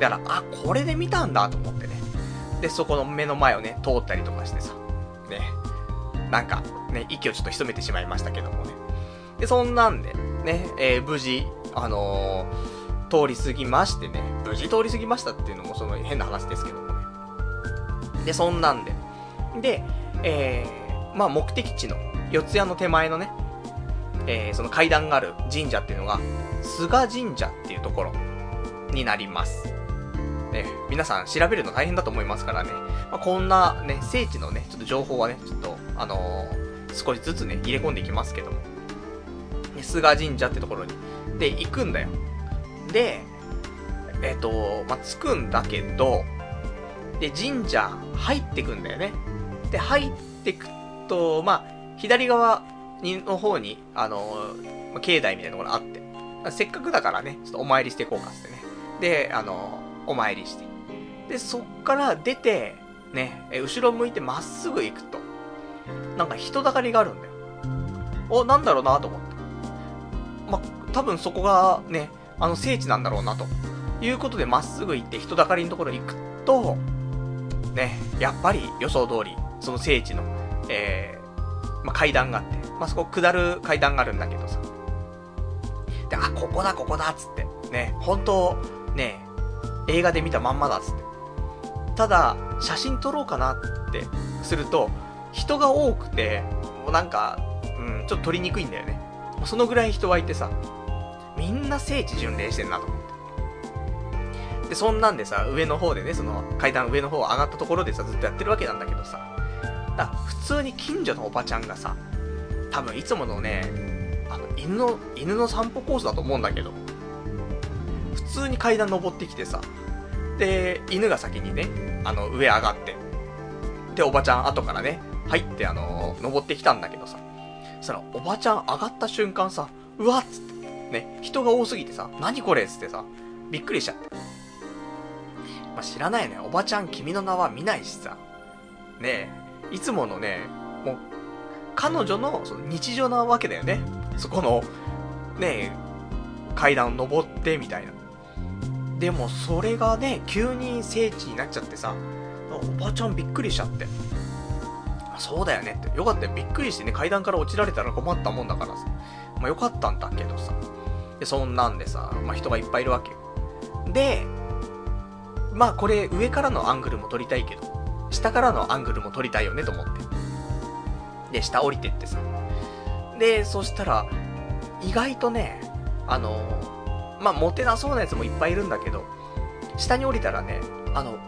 だから、あ、これで見たんだと思ってね。で、そこの目の前をね、通ったりとかしてさ、ね、なんか、ね、息をちょっと潜めてしまいましたけどもね。で、そんなんで、ね、えー、無事、あのー、通り過ぎましてね、無事通り過ぎましたっていうのもその変な話ですけどもね。で、そんなんで。で、えー、まあ目的地の四谷の手前のね、えー、その階段がある神社っていうのが、菅神社っていうところになります。ね、皆さん調べるの大変だと思いますからね、まあ、こんなね、聖地のね、ちょっと情報はね、ちょっと、あのー、少しずつね、入れ込んでいきますけども。ね、菅神社ってところに。で、行くんだよ。で、えっ、ー、と、まあ、着くんだけど、で、神社入ってくんだよね。で、入ってくと、まあ、左側にの方に、あの、ま、境内みたいなところあって、せっかくだからね、ちょっとお参りしていこうかってね。で、あの、お参りして。で、そっから出て、ね、後ろ向いてまっすぐ行くと、なんか人だかりがあるんだよ。お、なんだろうなと思って。ま、多分そこがね、あの聖地なんだろうなと。いうことでまっすぐ行って人だかりのところ行くと、ね、やっぱり予想通り、その聖地の、えー、まあ、階段があって、まあ、そこ下る階段があるんだけどさ。で、あ、ここだ、ここだ、つって。ね、本当ね、映画で見たまんまだっ、つって。ただ、写真撮ろうかなってすると、人が多くて、もうなんか、うん、ちょっと取りにくいんだよね。そのぐらい人はいてさ、みんな聖地巡礼してんなと思って。で、そんなんでさ、上の方でね、その階段上の方上がったところでさ、ずっとやってるわけなんだけどさ、だ普通に近所のおばちゃんがさ、多分いつものね、あの、犬の、犬の散歩コースだと思うんだけど、普通に階段登ってきてさ、で、犬が先にね、あの、上上がって、で、おばちゃん後からね、入ってあの、登ってきたんだけどさ、その、おばちゃん上がった瞬間さ、うわっつって、ね、人が多すぎてさ、何これっつってさ、びっくりしちゃって。まあ、知らないよね。おばちゃん君の名は見ないしさ。ねえ、いつものね、もう、彼女のその日常なわけだよね。そこの、ねえ、階段を登ってみたいな。でもそれがね、急に聖地になっちゃってさ、おばちゃんびっくりしちゃって。そうだよねって。よかったよ。びっくりしてね、階段から落ちられたら困ったもんだからさ。まあよかったんだけどさ。で、そんなんでさ、まあ人がいっぱいいるわけよ。で、まあこれ上からのアングルも撮りたいけど、下からのアングルも撮りたいよねと思って。で、下降りてってさ。で、そしたら、意外とね、あの、まあモテなそうなやつもいっぱいいるんだけど、下に降りたらね、あの、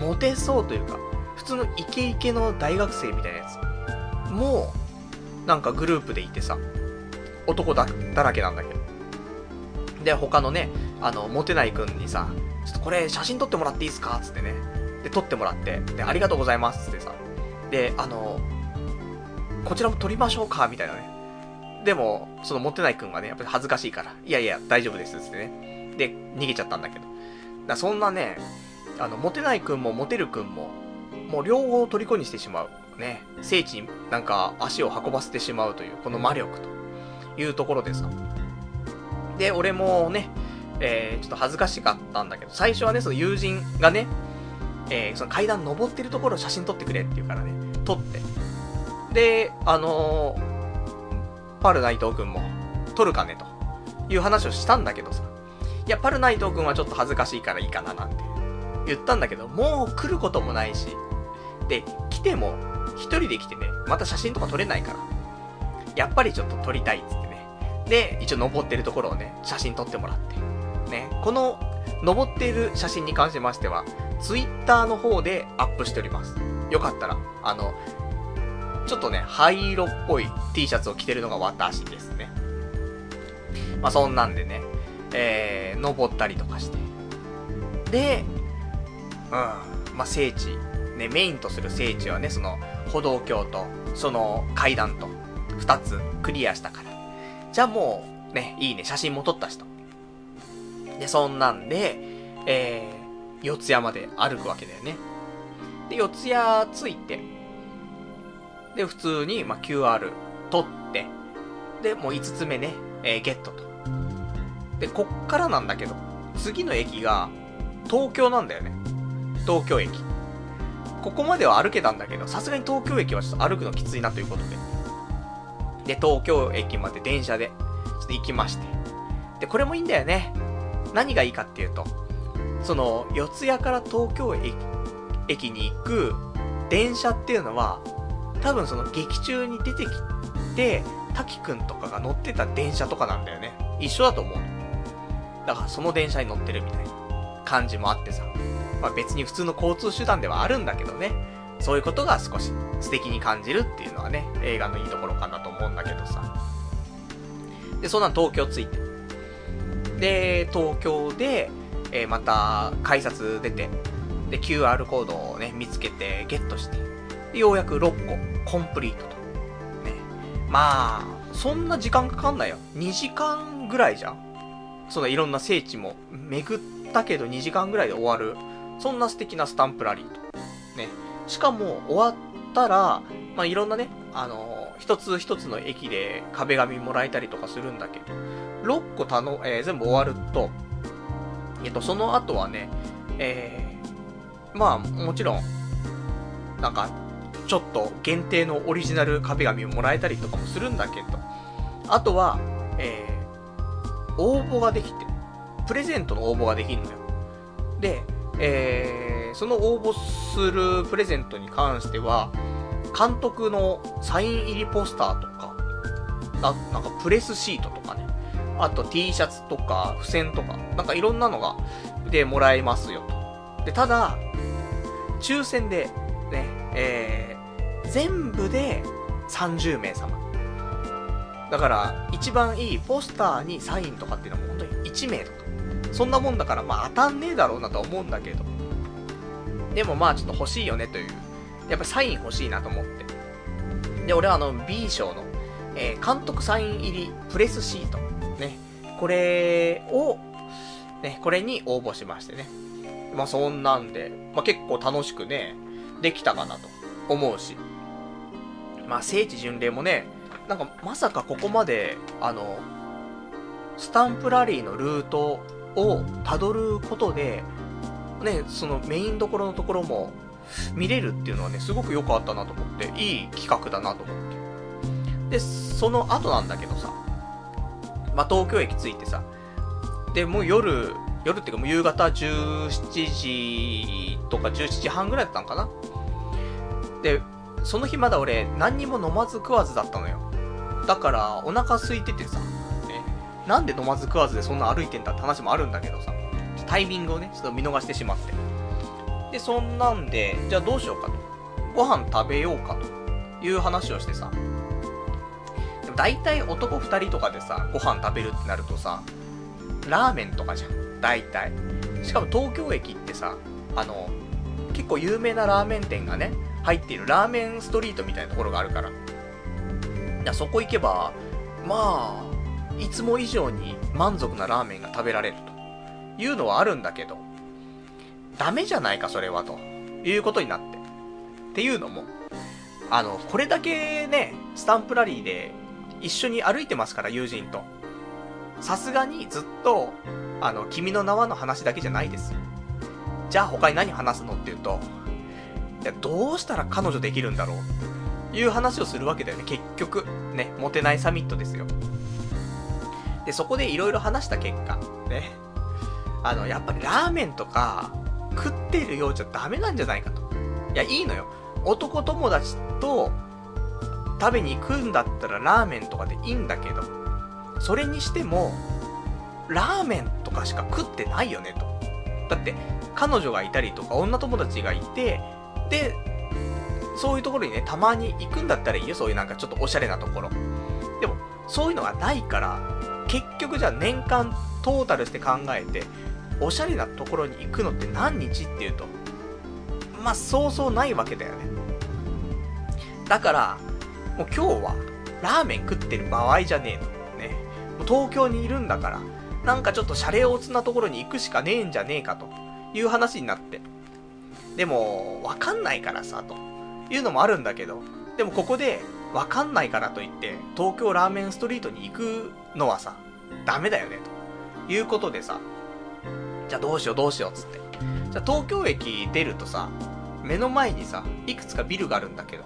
モテそうというか、普通のイケイケの大学生みたいなやつも、なんかグループでいてさ、男だ、だらけなんだけど。で、他のね、あの、モテないくんにさ、ちょっとこれ写真撮ってもらっていいですか？つってね。で、撮ってもらって、で、ありがとうございますつってさ。で、あの、こちらも撮りましょうか？みたいなね。でも、そのモテないくんがね、やっぱり恥ずかしいから、いやいや、大丈夫ですってね。で、逃げちゃったんだけど。だそんなね、あの、モテないくんもモテるくんも、もう両方虜にしてしまう。ね、聖地になんか足を運ばせてしまうという、この魔力というところでさ。で、俺もね、えー、ちょっと恥ずかしかったんだけど、最初はね、その友人がね、えー、その階段登ってるところを写真撮ってくれって言うからね、撮って。で、あのー、パル内藤くんも、撮るかね、という話をしたんだけどさ。いや、パル内藤くんはちょっと恥ずかしいからいいかな、なんて言ったんだけど、もう来ることもないし、で、来ても、一人で来てね、また写真とか撮れないから、やっぱりちょっと撮りたいっつってね。で、一応登ってるところをね、写真撮ってもらって。ね、この、登っている写真に関しましては、ツイッターの方でアップしております。よかったら、あの、ちょっとね、灰色っぽい T シャツを着てるのが私ですね。まあ、そんなんでね、えー、登ったりとかして。で、うん、まあ、聖地、ね、メインとする聖地はね、その、歩道橋と、その階段と、二つクリアしたから。じゃあもう、ね、いいね、写真も撮った人。で、そんなんで、えー、四谷まで歩くわけだよね。で、四谷着いて、で、普通に、まあ、QR 取って、で、もう五つ目ね、えー、ゲットと。で、こっからなんだけど、次の駅が、東京なんだよね。東京駅。ここまでは歩けたんだけど、さすがに東京駅はちょっと歩くのきついなということで。で、東京駅まで電車で、ちょっと行きまして。で、これもいいんだよね。何がいいかっていうと、その、四谷から東京駅に行く電車っていうのは、多分その劇中に出てきて、滝くんとかが乗ってた電車とかなんだよね。一緒だと思う。だからその電車に乗ってるみたいな感じもあってさ。まあ別に普通の交通手段ではあるんだけどね。そういうことが少し素敵に感じるっていうのはね、映画のいいところかなと思うんだけどさ。で、そんなん東京着いて。で、東京で、えー、また改札出て、で、QR コードをね、見つけてゲットして、ようやく6個コンプリートと。ね。まあ、そんな時間かかんないよ。2時間ぐらいじゃん。そのいろんな聖地も巡ったけど2時間ぐらいで終わる。そんな素敵なスタンプラリーと。ね。しかも終わったら、まあいろんなね、あのー、一つ一つの駅で壁紙もらえたりとかするんだけど、6個頼、えー、全部終わると、えっと、その後はね、えー、まあ、もちろん、なんか、ちょっと限定のオリジナル壁紙をもらえたりとかもするんだけど、あとは、えー、応募ができて、プレゼントの応募ができるのよ。で、えー、その応募するプレゼントに関しては、監督のサイン入りポスターとか、ななんかプレスシートとかね、あと T シャツとか付箋とか、なんかいろんなのが、で、もらえますよと。で、ただ、抽選で、ね、え、全部で30名様。だから、一番いいポスターにサインとかっていうのも本当に1名とか。そんなもんだから、まあ当たんねえだろうなとは思うんだけど。でもまあちょっと欲しいよねという。やっぱサイン欲しいなと思って。で、俺はあの B 賞の、えー、監督サイン入りプレスシート。ね。これを、ね、これに応募しましてね。まあそんなんで、まあ結構楽しくね、できたかなと思うし。まあ聖地巡礼もね、なんかまさかここまで、あの、スタンプラリーのルートを辿ることで、ね、そのメインどころのところも見れるっていうのはね、すごく良かったなと思って、いい企画だなと思って。で、その後なんだけどさ、まあ、東京駅着いてさ、で、もう夜、夜っていうかもう夕方17時とか17時半ぐらいだったのかなで、その日まだ俺何にも飲まず食わずだったのよ。だからお腹空いててさ、ね、なんで飲まず食わずでそんな歩いてんだって話もあるんだけどさ、タイミングをね、ちょっと見逃してしまって。で、そんなんで、じゃあどうしようかと。ご飯食べようかという話をしてさ。でも大体男2人とかでさ、ご飯食べるってなるとさ、ラーメンとかじゃん。大体。しかも東京駅ってさ、あの、結構有名なラーメン店がね、入っているラーメンストリートみたいなところがあるから。いや、そこ行けば、まあ、いつも以上に満足なラーメンが食べられるというのはあるんだけど、ダメじゃないか、それは、ということになって。っていうのも、あの、これだけね、スタンプラリーで一緒に歩いてますから、友人と。さすがにずっと、あの、君の名はの話だけじゃないですよ。じゃあ他に何話すのっていうと、どうしたら彼女できるんだろうっていう話をするわけだよね、結局。ね、モテないサミットですよ。で、そこで色々話した結果、ね。あの、やっぱりラーメンとか、食ってるようじゃダメなんじゃないかと。いや、いいのよ。男友達と食べに行くんだったらラーメンとかでいいんだけど、それにしても、ラーメンとかしか食ってないよねと。だって、彼女がいたりとか、女友達がいて、で、そういうところにね、たまに行くんだったらいいよ。そういうなんかちょっとおしゃれなところ。でも、そういうのがないから、結局じゃあ年間トータルして考えて、おしゃれなところに行くのって何日っていうと、まあ、そうそうないわけだよね。だから、もう今日は、ラーメン食ってる場合じゃねえと。ね。もう東京にいるんだから、なんかちょっとシャレオツなところに行くしかねえんじゃねえかという話になって。でも、わかんないからさ、というのもあるんだけど、でもここで、わかんないからといって、東京ラーメンストリートに行くのはさ、ダメだよね、ということでさ、じゃあどうしようどうしようつって。じゃあ東京駅出るとさ、目の前にさ、いくつかビルがあるんだけど。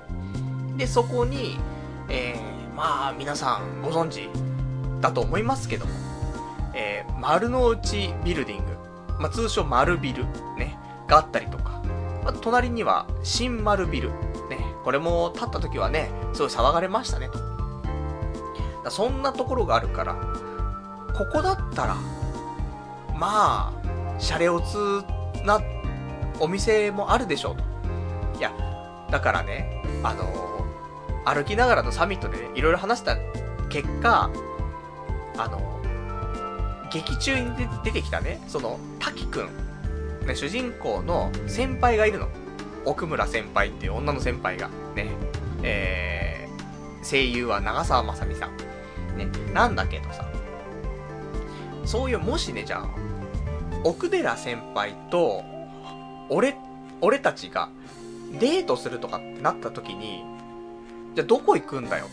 で、そこに、えー、まあ皆さんご存知だと思いますけども、えー、丸の内ビルディング、まあ通称丸ビル、ね、があったりとか、あと隣には新丸ビル、ね、これも立った時はね、すごい騒がれましたねと。だそんなところがあるから、ここだったら、まあ、シャレオツなお店もあるでしょうと。いや、だからね、あのー、歩きながらのサミットでいろいろ話した結果、あのー、劇中に出てきたね、その、滝くん、ね、主人公の先輩がいるの。奥村先輩っていう女の先輩が、ね、えー、声優は長澤まさみさん。ね、なんだけどさ、そういう、もしね、じゃあ、奥寺先輩と、俺、俺たちがデートするとかってなった時に、じゃあどこ行くんだよ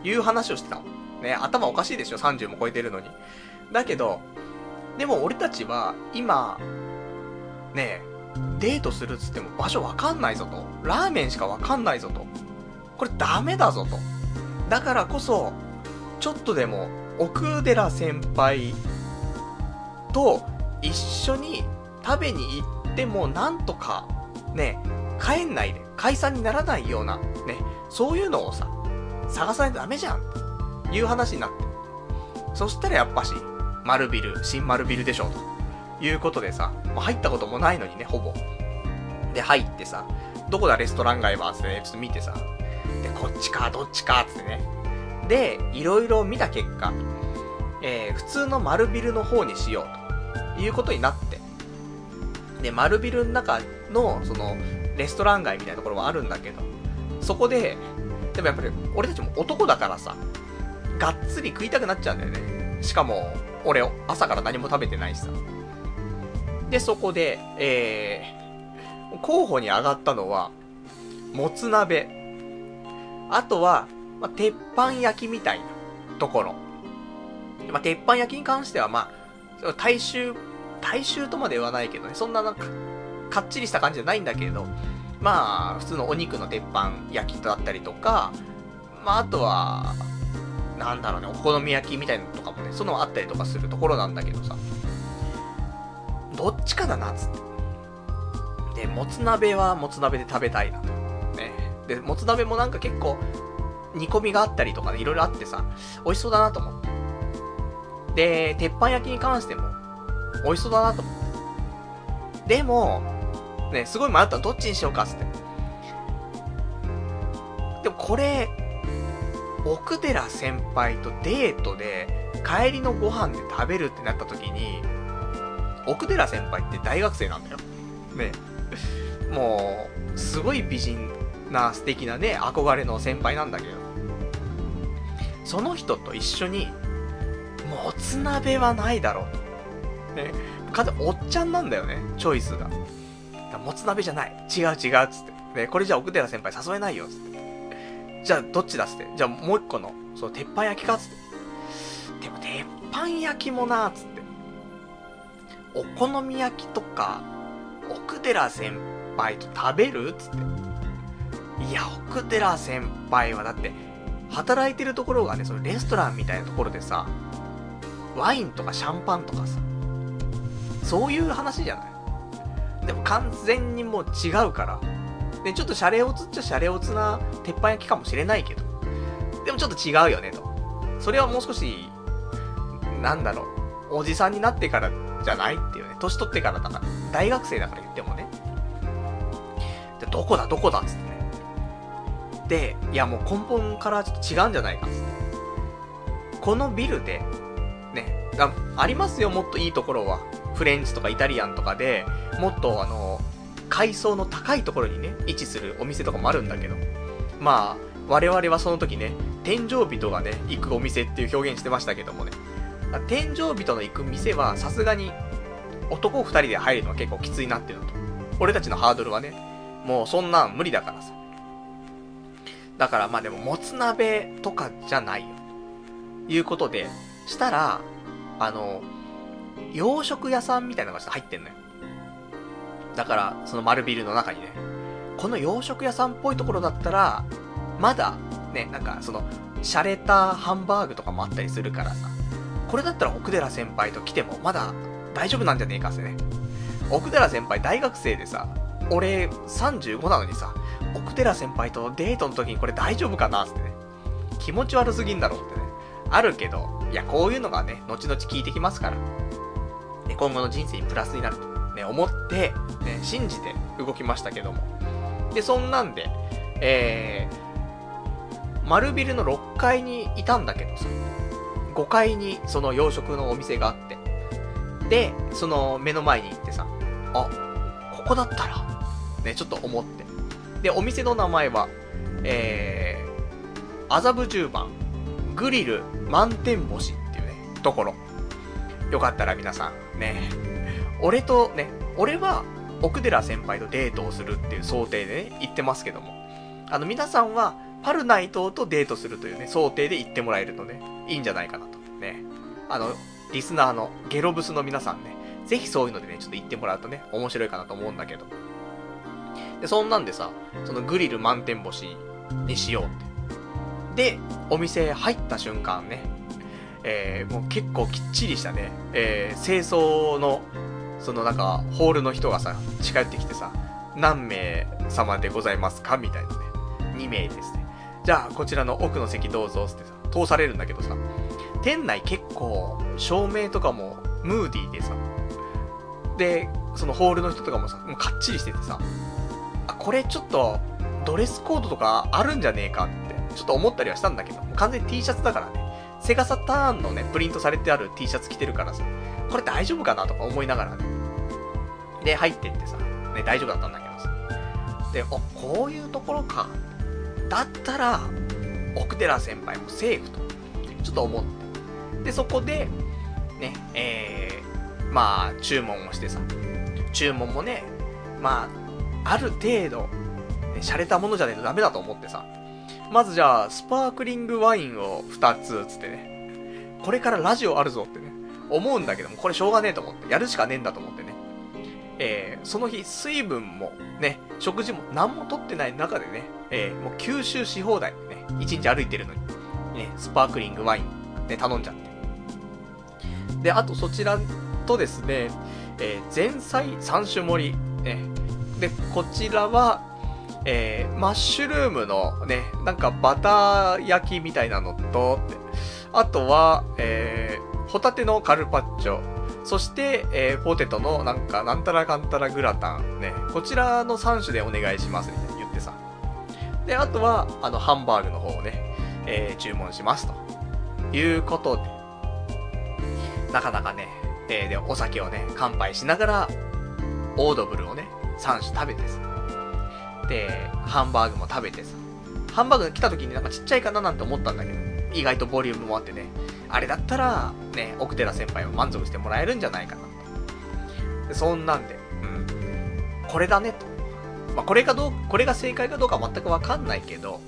っていう話をしてたの。ね、頭おかしいでしょ ?30 も超えてるのに。だけど、でも俺たちは今、ねえデートするっつっても場所わかんないぞと。ラーメンしかわかんないぞと。これダメだぞと。だからこそ、ちょっとでも奥寺先輩と一緒に食べに行ってもなんとかね、帰んないで、解散にならないような、ね、そういうのをさ、探さないとダメじゃん、っていう話になって。そしたらやっぱし、丸ビル、新丸ビルでしょ、ということでさ、もう入ったこともないのにね、ほぼ。で、入ってさ、どこだレストラン街はつってね、ちょっと見てさ、で、こっちか、どっちか、つってね。で、いろいろ見た結果、えー、普通の丸ビルの方にしようということになって、で、丸ビルの中の、その、レストラン街みたいなところはあるんだけど、そこで、でもやっぱり、俺たちも男だからさ、がっつり食いたくなっちゃうんだよね。しかも、俺、朝から何も食べてないしさ。で、そこで、えー、候補に上がったのは、もつ鍋。あとは、まあ、鉄板焼きみたいなところ。まあ、鉄板焼きに関しては、まあ、大衆、大衆とまで言わないけどね、そんななんか、かっちりした感じじゃないんだけれど、まあ、普通のお肉の鉄板焼きだったりとか、まあ、あとは、なんだろうね、お好み焼きみたいなのとかもね、そのあったりとかするところなんだけどさ、どっちかだな、つって。で、もつ鍋はもつ鍋で食べたいなと。ね。で、もつ鍋もなんか結構、煮込みがあったりとかね、いろいろあってさ、美味しそうだなと思って。で、鉄板焼きに関しても、美味しそうだなと思って。でも、ね、すごい迷ったのどっちにしようかつって。でもこれ、奥寺先輩とデートで、帰りのご飯で食べるってなった時に、奥寺先輩って大学生なんだよ。ね。もう、すごい美人な素敵なね、憧れの先輩なんだけど。その人と一緒に、もつ鍋はないだろうと。ね。かつおっちゃんなんだよね、チョイスが。もつ鍋じゃない。違う違う、つって。ね、これじゃ奥寺先輩誘えないよ、つって。じゃあ、どっちだ、つって。じゃあ、もう一個の、そう、鉄板焼きか、つって。でも、鉄板焼きもな、つって。お好み焼きとか、奥寺先輩と食べる？つって。いや、奥寺先輩はだって、働いてるところがね、そのレストランみたいなところでさ、ワインとかシャンパンとかさ、そういう話じゃないでも完全にもう違うから。ね、ちょっとシャレオツっちゃシャレオツな鉄板焼きかもしれないけど、でもちょっと違うよねと。それはもう少し、なんだろう、おじさんになってからじゃないっていうね。年取ってからだから。大学生だから言ってもね。で、どこだどこだっつってね。で、いやもう根本からちょっと違うんじゃないかっつって。このビルで、ね、あありますよ、もっといいところは。フレンチとかイタリアンとかで、もっとあの、階層の高いところにね、位置するお店とかもあるんだけど。まあ、我々はその時ね、天井人がね、行くお店っていう表現してましたけどもね。ま天井人の行く店はさすがに男二人で入るのは結構きついなっていうのと。俺たちのハードルはね、もうそんなん無理だからさ。だからまあでも、もつ鍋とかじゃないよ。いうことで、したら、あの、洋食屋さんみたいなのが入ってんのよ。だから、その丸ビルの中にね、この洋食屋さんっぽいところだったら、まだ、ね、なんかその、洒落たハンバーグとかもあったりするからさ、これだったら奥寺先輩と来てもまだ大丈夫なんじゃねえかってね。奥寺先輩大学生でさ、俺35なのにさ、奥寺先輩とデートの時にこれ大丈夫かなってね。気持ち悪すぎんだろうってね。あるけど、いや、こういうのがね、後々聞いてきますから。ね、今後の人生にプラスになると、ね、思って、ね、信じて動きましたけども。で、そんなんで、えー、丸ビルの6階にいたんだけどさ、5階にその洋食のお店があって、で、その目の前に行ってさ、あ、ここだったら、ね、ちょっと思って。で、お店の名前は、えー、麻布十番、グリル満天星っていうね、ところ。よかったら皆さん、ね、俺とね、俺は奥寺先輩とデートをするっていう想定でね、行ってますけども。あの、皆さんは、パルナイトとデートするというね、想定で行ってもらえるとね、いいんじゃないかなと。ね。あの、リスナーのゲロブスの皆さんね、ぜひそういうのでね、ちょっと言ってもらうとね、面白いかなと思うんだけど。で、そんなんでさ、そのグリル満天星にしようって。で、お店入った瞬間ね、えー、もう結構きっちりしたね、えー、清掃の、そのなんか、ホールの人がさ、近寄ってきてさ、何名様でございますか？みたいなね。2名ですね。じゃあ、こちらの奥の席どうぞってさ、通されるんだけどさ、店内結構、照明とかもムーディーでさ、で、そのホールの人とかもさ、もうかっちりしててさ、あ、これちょっと、ドレスコードとかあるんじゃねえかって、ちょっと思ったりはしたんだけど、もう完全に T シャツだからね、セガサターンのね、プリントされてある T シャツ着てるからさ、これ大丈夫かなとか思いながらね。で、入ってってさ、ね、大丈夫だったんだけどさ。で、あ、こういうところか。だったら、奥寺先輩もセーフと、ちょっと思って。で、そこで、ね、えー、まあ、注文をしてさ、注文もね、まあ、ある程度、ね、洒落たものじゃないとダメだと思ってさ、まずじゃあ、スパークリングワインを2つ、つってね、これからラジオあるぞってね、思うんだけども、これしょうがねえと思って、やるしかねえんだと思って。えー、その日、水分もね、食事も何も取ってない中でね、えー、もう吸収し放題、ね、一日歩いてるのに、ね、スパークリングワイン、ね、頼んじゃって。で、あとそちらとですね、えー、前菜3種盛り、ね、で、こちらは、えー、マッシュルームのね、なんかバター焼きみたいなのと、あとは、えー、ホタテのカルパッチョ、そして、えー、ポテトのなんか、なんたらかんたらグラタン、ね、こちらの3種でお願いします、みたいな言ってさ。で、あとは、あの、ハンバーグの方をね、えー、注文します、ということで、なかなかね、えー、で、お酒をね、乾杯しながら、オードブルをね、3種食べてさ。で、ハンバーグも食べてさ。ハンバーグ来た時になんかちっちゃいかななんて思ったんだけど、意外とボリュームもあってね、あれだったら、ね、奥寺先輩は満足してもらえるんじゃないかなと。そんなんで、うん。これだねと。まあ、これがどう、これが正解かどうか全くわかんないけど、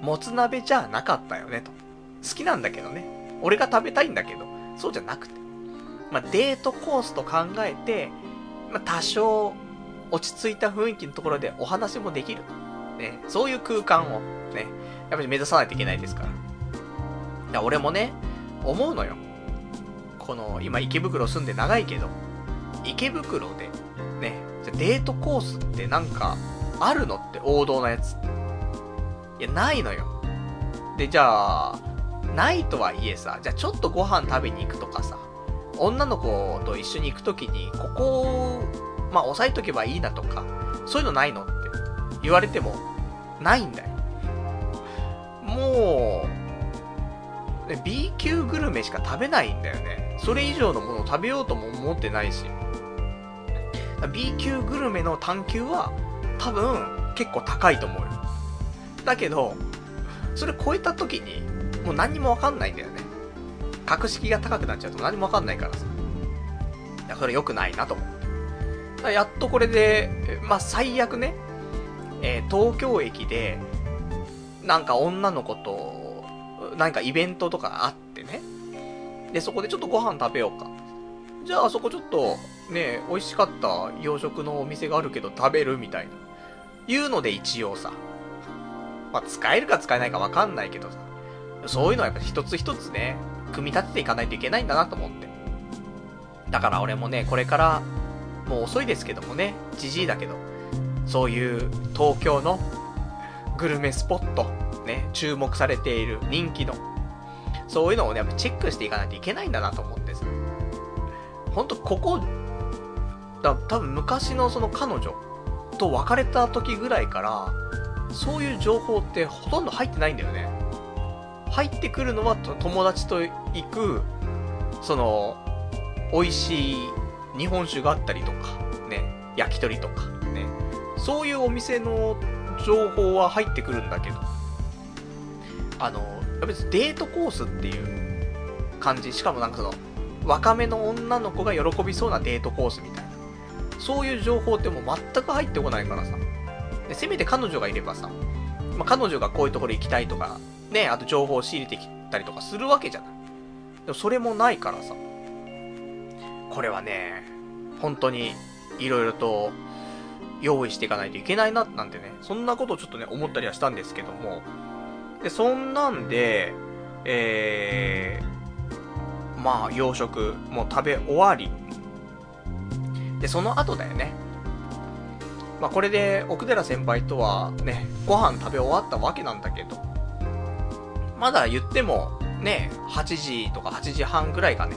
もつ鍋じゃなかったよねと。好きなんだけどね。俺が食べたいんだけど、そうじゃなくて。まあ、デートコースと考えて、まあ、多少、落ち着いた雰囲気のところでお話もできる。ね、そういう空間を、ね、やっぱり目指さないといけないですから。いや、俺もね、思うのよ。この、今池袋住んで長いけど、池袋で、ね、じゃデートコースってなんか、あるのって王道なやつ。いや、ないのよ。で、じゃあ、ないとはいえさ、じゃあちょっとご飯食べに行くとかさ、女の子と一緒に行くときに、ここを、まあ、押さえとけばいいなとか、そういうのないのって言われても、ないんだよ。もう、B 級グルメしか食べないんだよね。それ以上のものを食べようとも思ってないし。B 級グルメの探求は、多分、結構高いと思うよ。だけど、それ超えた時に、もう何もわかんないんだよね。格式が高くなっちゃうと何もわかんないからさ。いや、それ良くないなと思って。やっとこれで、まあ、最悪ね、えー、東京駅で、なんか女の子と、何かイベントとかあってね。で、そこでちょっとご飯食べようか。じゃあ、あそこちょっと、ね、美味しかった洋食のお店があるけど食べるみたいな。いうので一応さ。まあ、使えるか使えないかわかんないけどさ。そういうのはやっぱ一つ一つね、組み立てていかないといけないんだなと思って。だから俺もね、これから、もう遅いですけどもね、じじいだけど、そういう東京のグルメスポット、ね、注目されている人気の、そういうのをね、やっぱチェックしていかないといけないんだなと思ってさ。ほんと、ここ、だ多分昔のその彼女と別れた時ぐらいから、そういう情報ってほとんど入ってないんだよね。入ってくるのは友達と行く、その、美味しい日本酒があったりとか、ね、焼き鳥とか、ね、そういうお店の情報は入ってくるんだけど、あの、別にデートコースっていう感じ、しかもなんかその、若めの女の子が喜びそうなデートコースみたいな。そういう情報ってもう全く入ってこないからさ。でせめて彼女がいればさ、まあ、彼女がこういうところ行きたいとか、ね、あと情報を仕入れてきたりとかするわけじゃない。でもそれもないからさ。これはね、本当に色々と用意していかないといけないな、なんてね、そんなことをちょっとね、思ったりはしたんですけども。で、そんなんで、えー、まあ、洋食もう食べ終わり。で、その後だよね。まあ、これで奥寺先輩とはね、ご飯食べ終わったわけなんだけど、まだ言っても、ね、8時とか8時半ぐらいかね。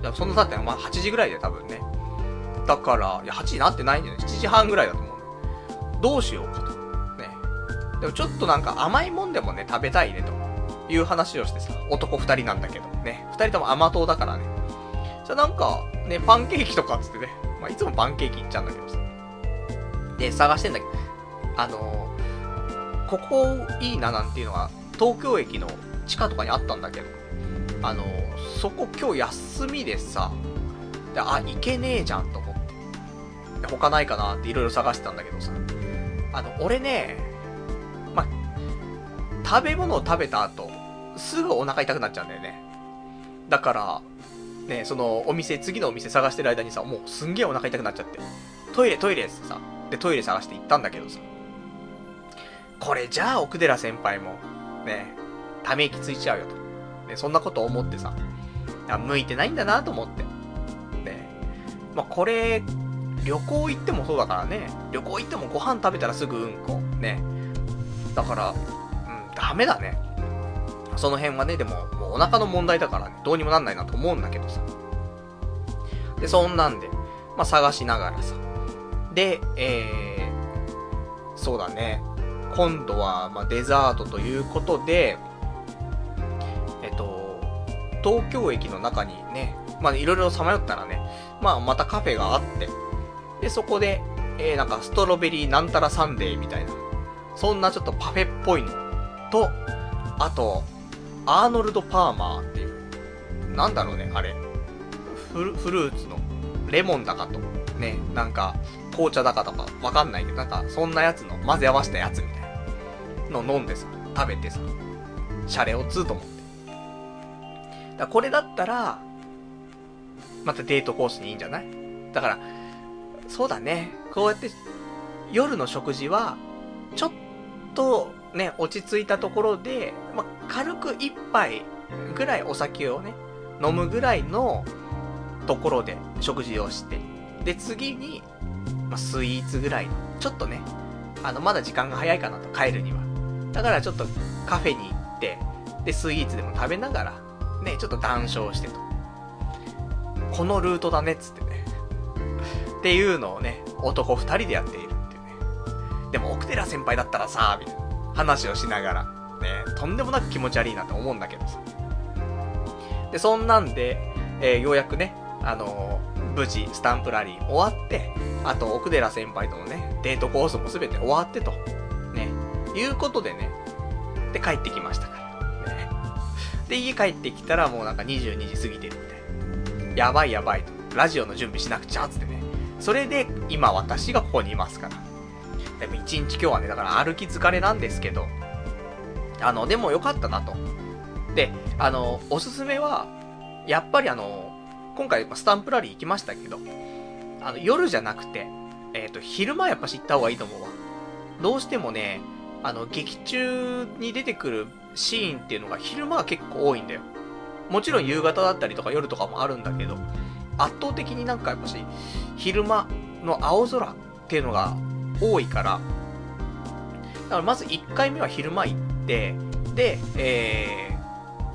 いや、そんな経って。まあ、8時ぐらいで多分ね。だから、いや、8時になってないんだよね。7時半ぐらいだと思う。どうしようかと。でもちょっとなんか甘いもんでもね、食べたいねと。いう話をしてさ、男2人なんだけど、ね。2人とも甘党だからね。じゃあなんか、ね、パンケーキとかっつってね。まあ、いつもパンケーキ行っちゃうんだけどさ。で、探してんだけど、あのー、ここいいななんていうのが、東京駅の地下とかにあったんだけど、あのー、そこ今日休みでさ、で、あ、行けねえじゃんと思って。他ないかなっていろいろ探してたんだけどさ。あの、俺ね、食べ物を食べた後、すぐお腹痛くなっちゃうんだよね。だから、ね、そのお店、次のお店探してる間にさ、もうすんげえお腹痛くなっちゃって。トイレ、トイレってさ、で、トイレ探して行ったんだけどさ。これじゃあ奥寺先輩も、ね、ため息ついちゃうよと。ね、そんなこと思ってさ、向いてないんだなと思って。ね。まあ、これ、旅行行ってもそうだからね。旅行行ってもご飯食べたらすぐうんこ。ね。だから、ダメだね。その辺はね、でも、もうお腹の問題だからね、どうにもなんないなと思うんだけどさ。で、そんなんで、まあ、探しながらさ。で、えー、そうだね。今度は、まあ、デザートということで、えっと、東京駅の中にね、まあ、いろいろさまよったらね、まあ、またカフェがあって、で、そこで、えー、なんか、ストロベリーなんたらサンデーみたいな、そんなちょっとパフェっぽいのと、あと、アーノルド・パーマーっていう、なんだろうね、あれ。フルフルーツの、レモンだかと、ね、なんか、紅茶だかとか、わかんないけど、なんか、そんなやつの混ぜ合わせたやつみたいなの飲んでさ、食べてさ、シャレオツうと思って。だこれだったら、またデートコースにいいんじゃない？だから、そうだね。こうやって、夜の食事は、ちょっとね、落ち着いたところで、ま、軽く一杯ぐらいお酒をね、飲むぐらいのところで食事をして、で、次に、ま、スイーツぐらいの、ちょっとね、あの、まだ時間が早いかなと、帰るには。だからちょっとカフェに行って、で、スイーツでも食べながら、ね、ちょっと談笑してと。このルートだね、つってね。っていうのをね、男二人でやっているっていうね。でも奥寺先輩だったらさ、みたいな話をしながら、ね、とんでもなく気持ち悪いなって思うんだけどさ。で、そんなんで、えー、ようやくね、あのー、無事、スタンプラリー終わって、あと、奥寺先輩とのね、デートコースもすべて終わってと、ね、いうことでね、で、帰ってきましたから。ね。で、家帰ってきたらもうなんか22時過ぎてるみたいな。やばいやばいと。ラジオの準備しなくちゃ、つってね。それで、今私がここにいますから。でも一日今日はね、だから歩き疲れなんですけど、あの、でもよかったなと。で、あの、おすすめは、やっぱりあの、今回スタンプラリー行きましたけど、あの、夜じゃなくて、えっ、ー、と、昼間やっぱ知った方がいいと思うわ。どうしてもね、あの、劇中に出てくるシーンっていうのが昼間は結構多いんだよ。もちろん夕方だったりとか夜とかもあるんだけど、圧倒的になんかやっぱし、昼間の青空っていうのが多いから、だからまず1回目は昼間行って、で、え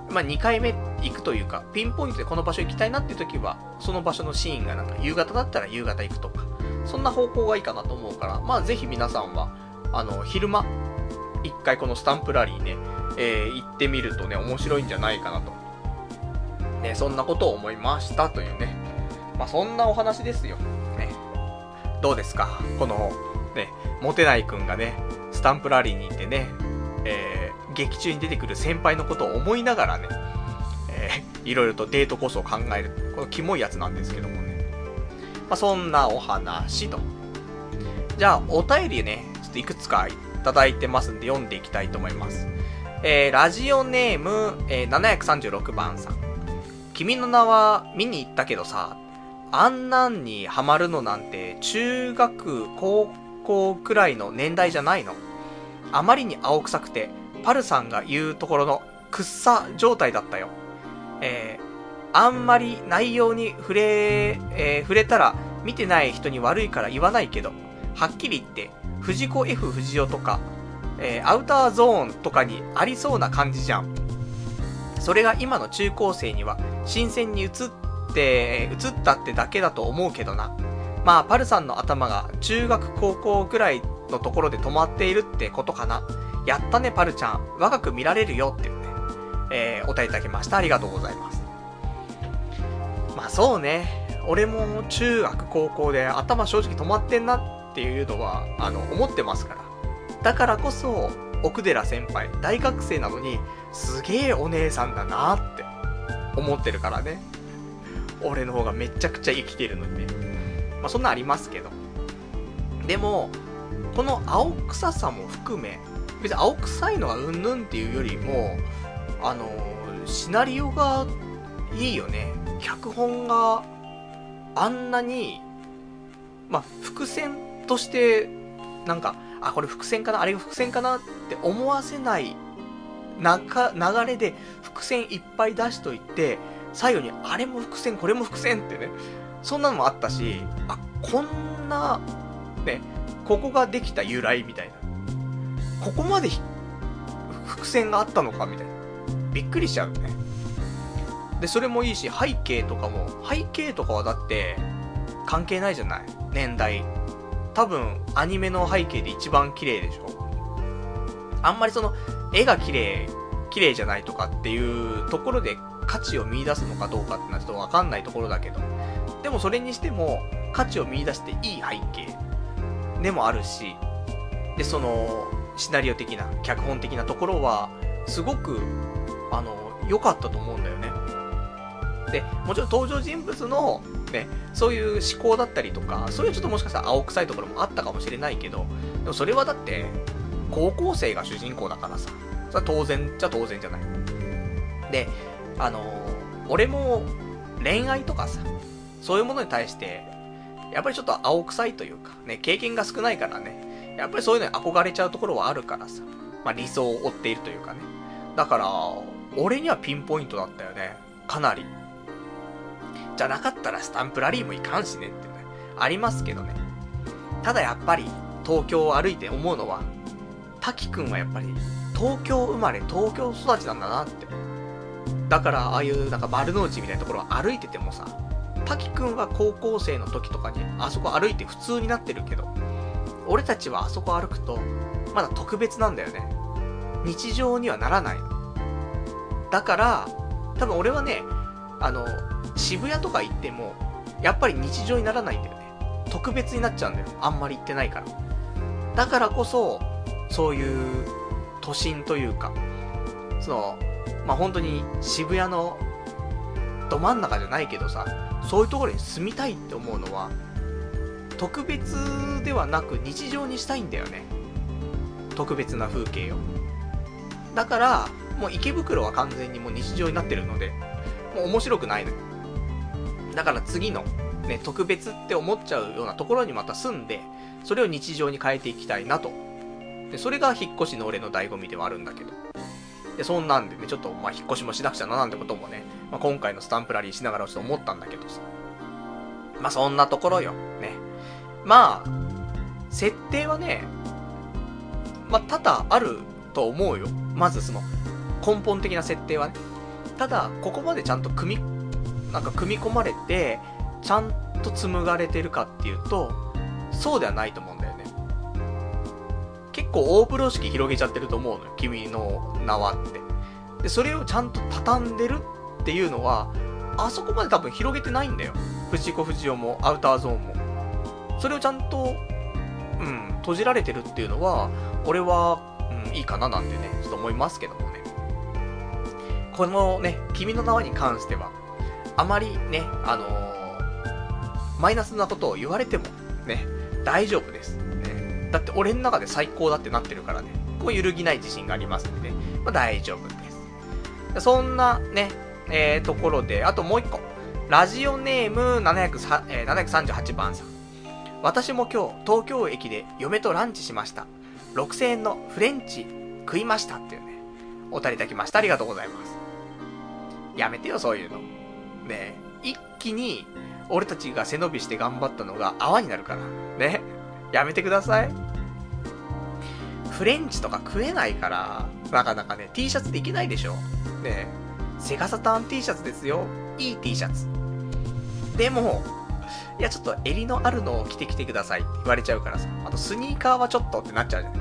ー、まあ、2回目行くというか、ピンポイントでこの場所行きたいなっていう時は、その場所のシーンがなんか夕方だったら夕方行くとか、そんな方向がいいかなと思うから、まあぜひ皆さんは、あの、昼間、一回このスタンプラリーね、えー、行ってみるとね、面白いんじゃないかなと。ね、そんなことを思いましたというね。まあそんなお話ですよ。ね。どうですか？この、ね、モテないくんがね、スタンプラリーに行ってね、えー、劇中に出てくる先輩のことを思いながらね、えー、いろいろとデートコースを考える。このキモいやつなんですけどもね。まあ、そんなお話と。じゃあ、お便りね、ちょっといくつかいただいてますんで読んでいきたいと思います。えー、ラジオネーム、えー、736番さん。君の名は見に行ったけどさ、あんなんにハマるのなんて中学、高校くらいの年代じゃないの？あまりに青臭くて、パルさんが言うところのくっさ状態だったよ。えー、あんまり内容に触れ、えー、触れたら見てない人に悪いから言わないけど、はっきり言って、藤子 F 不二雄とか、えー、アウターゾーンとかにありそうな感じじゃん。それが今の中高生には新鮮に映って、映ったってだけだと思うけどな。まあ、パルさんの頭が中学高校ぐらいのところで止まっているってことかな。やったね、パルちゃん。若く見られるよっていうね、えー、お答えいただきました。ありがとうございます。まあそうね。俺も中学高校で頭正直止まってんなっていうのは、あの、思ってますから。だからこそ、奥寺先輩、大学生なのに、すげえお姉さんだなって思ってるからね。俺の方がめちゃくちゃ生きてるのにね。まあそんなありますけど。でも、この青臭さも含め、別に青臭いのがうんぬんっていうよりも、あの、シナリオがいいよね。脚本があんなに、まあ、伏線として、なんか、あ、これ伏線かなあれが伏線かなって思わせない中、流れで伏線いっぱい出しといて、最後にあれも伏線、これも伏線ってね、そんなのもあったし、あ、こんな、ね、ここができた由来みたいな。ここまで伏線があったのかみたいな。びっくりしちゃうね。で、それもいいし、背景とかも、背景とかはだって、関係ないじゃない年代。多分、アニメの背景で一番綺麗でしょあんまりその、絵が綺麗、綺麗じゃないとかっていうところで価値を見出すのかどうかってのはちょっとわかんないところだけど。でもそれにしても、価値を見出していい背景でもあるし、で、その、シナリオ的な、脚本的なところは、すごく、あの、良かったと思うんだよね。で、もちろん登場人物の、ね、そういう思考だったりとか、そういうちょっともしかしたら青臭いところもあったかもしれないけど、でもそれはだって、高校生が主人公だからさ、それは当然じゃ当然じゃない。で、あの、俺も恋愛とかさ、そういうものに対して、やっぱりちょっと青臭いというか、ね、経験が少ないからね、やっぱりそういうのに憧れちゃうところはあるからさ、まあ理想を追っているというかね。だから、俺にはピンポイントだったよね。かなり。じゃなかったらスタンプラリーもいかんしねってね、ありますけどね。ただやっぱり、東京を歩いて思うのは、滝くんはやっぱり、東京生まれ、東京育ちなんだなって。だから、ああいうなんか丸の内みたいなところを歩いててもさ、滝くんは高校生の時とかに、あそこ歩いて普通になってるけど、俺たちはあそこ歩くと、まだ特別なんだよね。日常にはならないだから、多分俺はね、あの、渋谷とか行っても、やっぱり日常にならないんだよね。特別になっちゃうんだよ。あんまり行ってないから。だからこそ、そういう都心というか、その、まあ、本当に渋谷のど真ん中じゃないけどさ、そういうところに住みたいって思うのは、特別ではなく日常にしたいんだよね。特別な風景を。だから、もう池袋は完全にもう日常になってるので、もう面白くないの。だから次の、ね、特別って思っちゃうようなところにまた住んで、それを日常に変えていきたいなと。で、それが引っ越しの俺の醍醐味ではあるんだけど。で、そんなんでね、ちょっと、ま、引っ越しもしなくちゃななんてこともね、まあ、今回のスタンプラリーしながらちょっと思ったんだけどさ。まあ、そんなところよ。ね。まあ、設定はね、まあ、多々あると思うよ。まずその、根本的な設定はね。ただ、ここまでちゃんと組みなんか組み込まれて、ちゃんと紡がれてるかっていうと、そうではないと思う。結構大風呂敷広げちゃってると思うのよ。君の名はって。で、それをちゃんと畳んでるっていうのは、あそこまで多分広げてないんだよ。藤子不二雄もアウターゾーンも。それをちゃんと、うん、閉じられてるっていうのは、俺は、うん、いいかななんてね、ちょっと思いますけどもね。このね、君の名はに関しては、あまりね、あのー、マイナスなことを言われても、ね、大丈夫です。だって俺の中で最高だってなってるからね、こう揺るぎない自信がありますんで、ね、まあ、大丈夫です。そんなね、えー、ところで、あともう一個。ラジオネーム700、えー、738番さん。私も今日、東京駅で嫁とランチしました。6000円のフレンチ食いましたっていうね、お便りいただきました。ありがとうございます。やめてよ、そういうの。ね、一気に、俺たちが背伸びして頑張ったのが泡になるから。ね。やめてください。フレンチとか食えないから、なかなかね、T シャツできないでしょ。ねセガサターン T シャツですよ。いい T シャツ。でも、いや、ちょっと襟のあるのを着てきてくださいって言われちゃうからさ。あとスニーカーはちょっとってなっちゃうじゃん。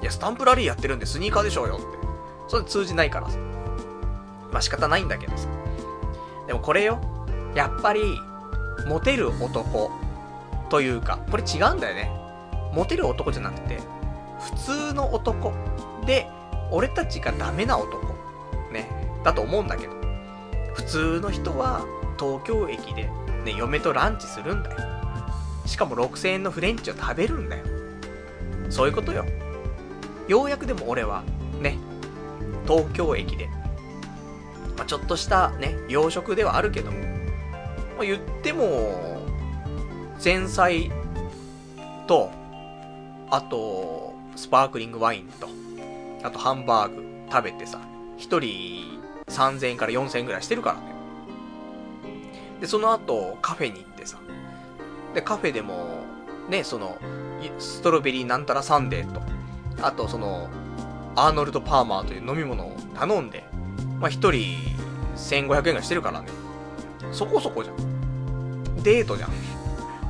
いや、スタンプラリーやってるんでスニーカーでしょうよって。それ通じないからさ。まあ仕方ないんだけどさ。でもこれよ。やっぱり、モテる男というか、これ違うんだよね。モテる男じゃなくて、普通の男で、俺たちがダメな男。ね。だと思うんだけど。普通の人は、東京駅で、ね、嫁とランチするんだよ。しかも6000円のフレンチを食べるんだよ。そういうことよ。ようやくでも俺は、ね、東京駅で、まあ、ちょっとしたね、洋食ではあるけども、まあ、言っても、前菜と、あと、スパークリングワインと、あとハンバーグ食べてさ、一人3000円から4000円ぐらいしてるからね。で、その後、カフェに行ってさ。で、カフェでも、ね、その、ストロベリーなんたらサンデーと、あとその、アーノルド・パーマーという飲み物を頼んで、まあ、一人1500円がしてるからね。そこそこじゃん。デートじゃん。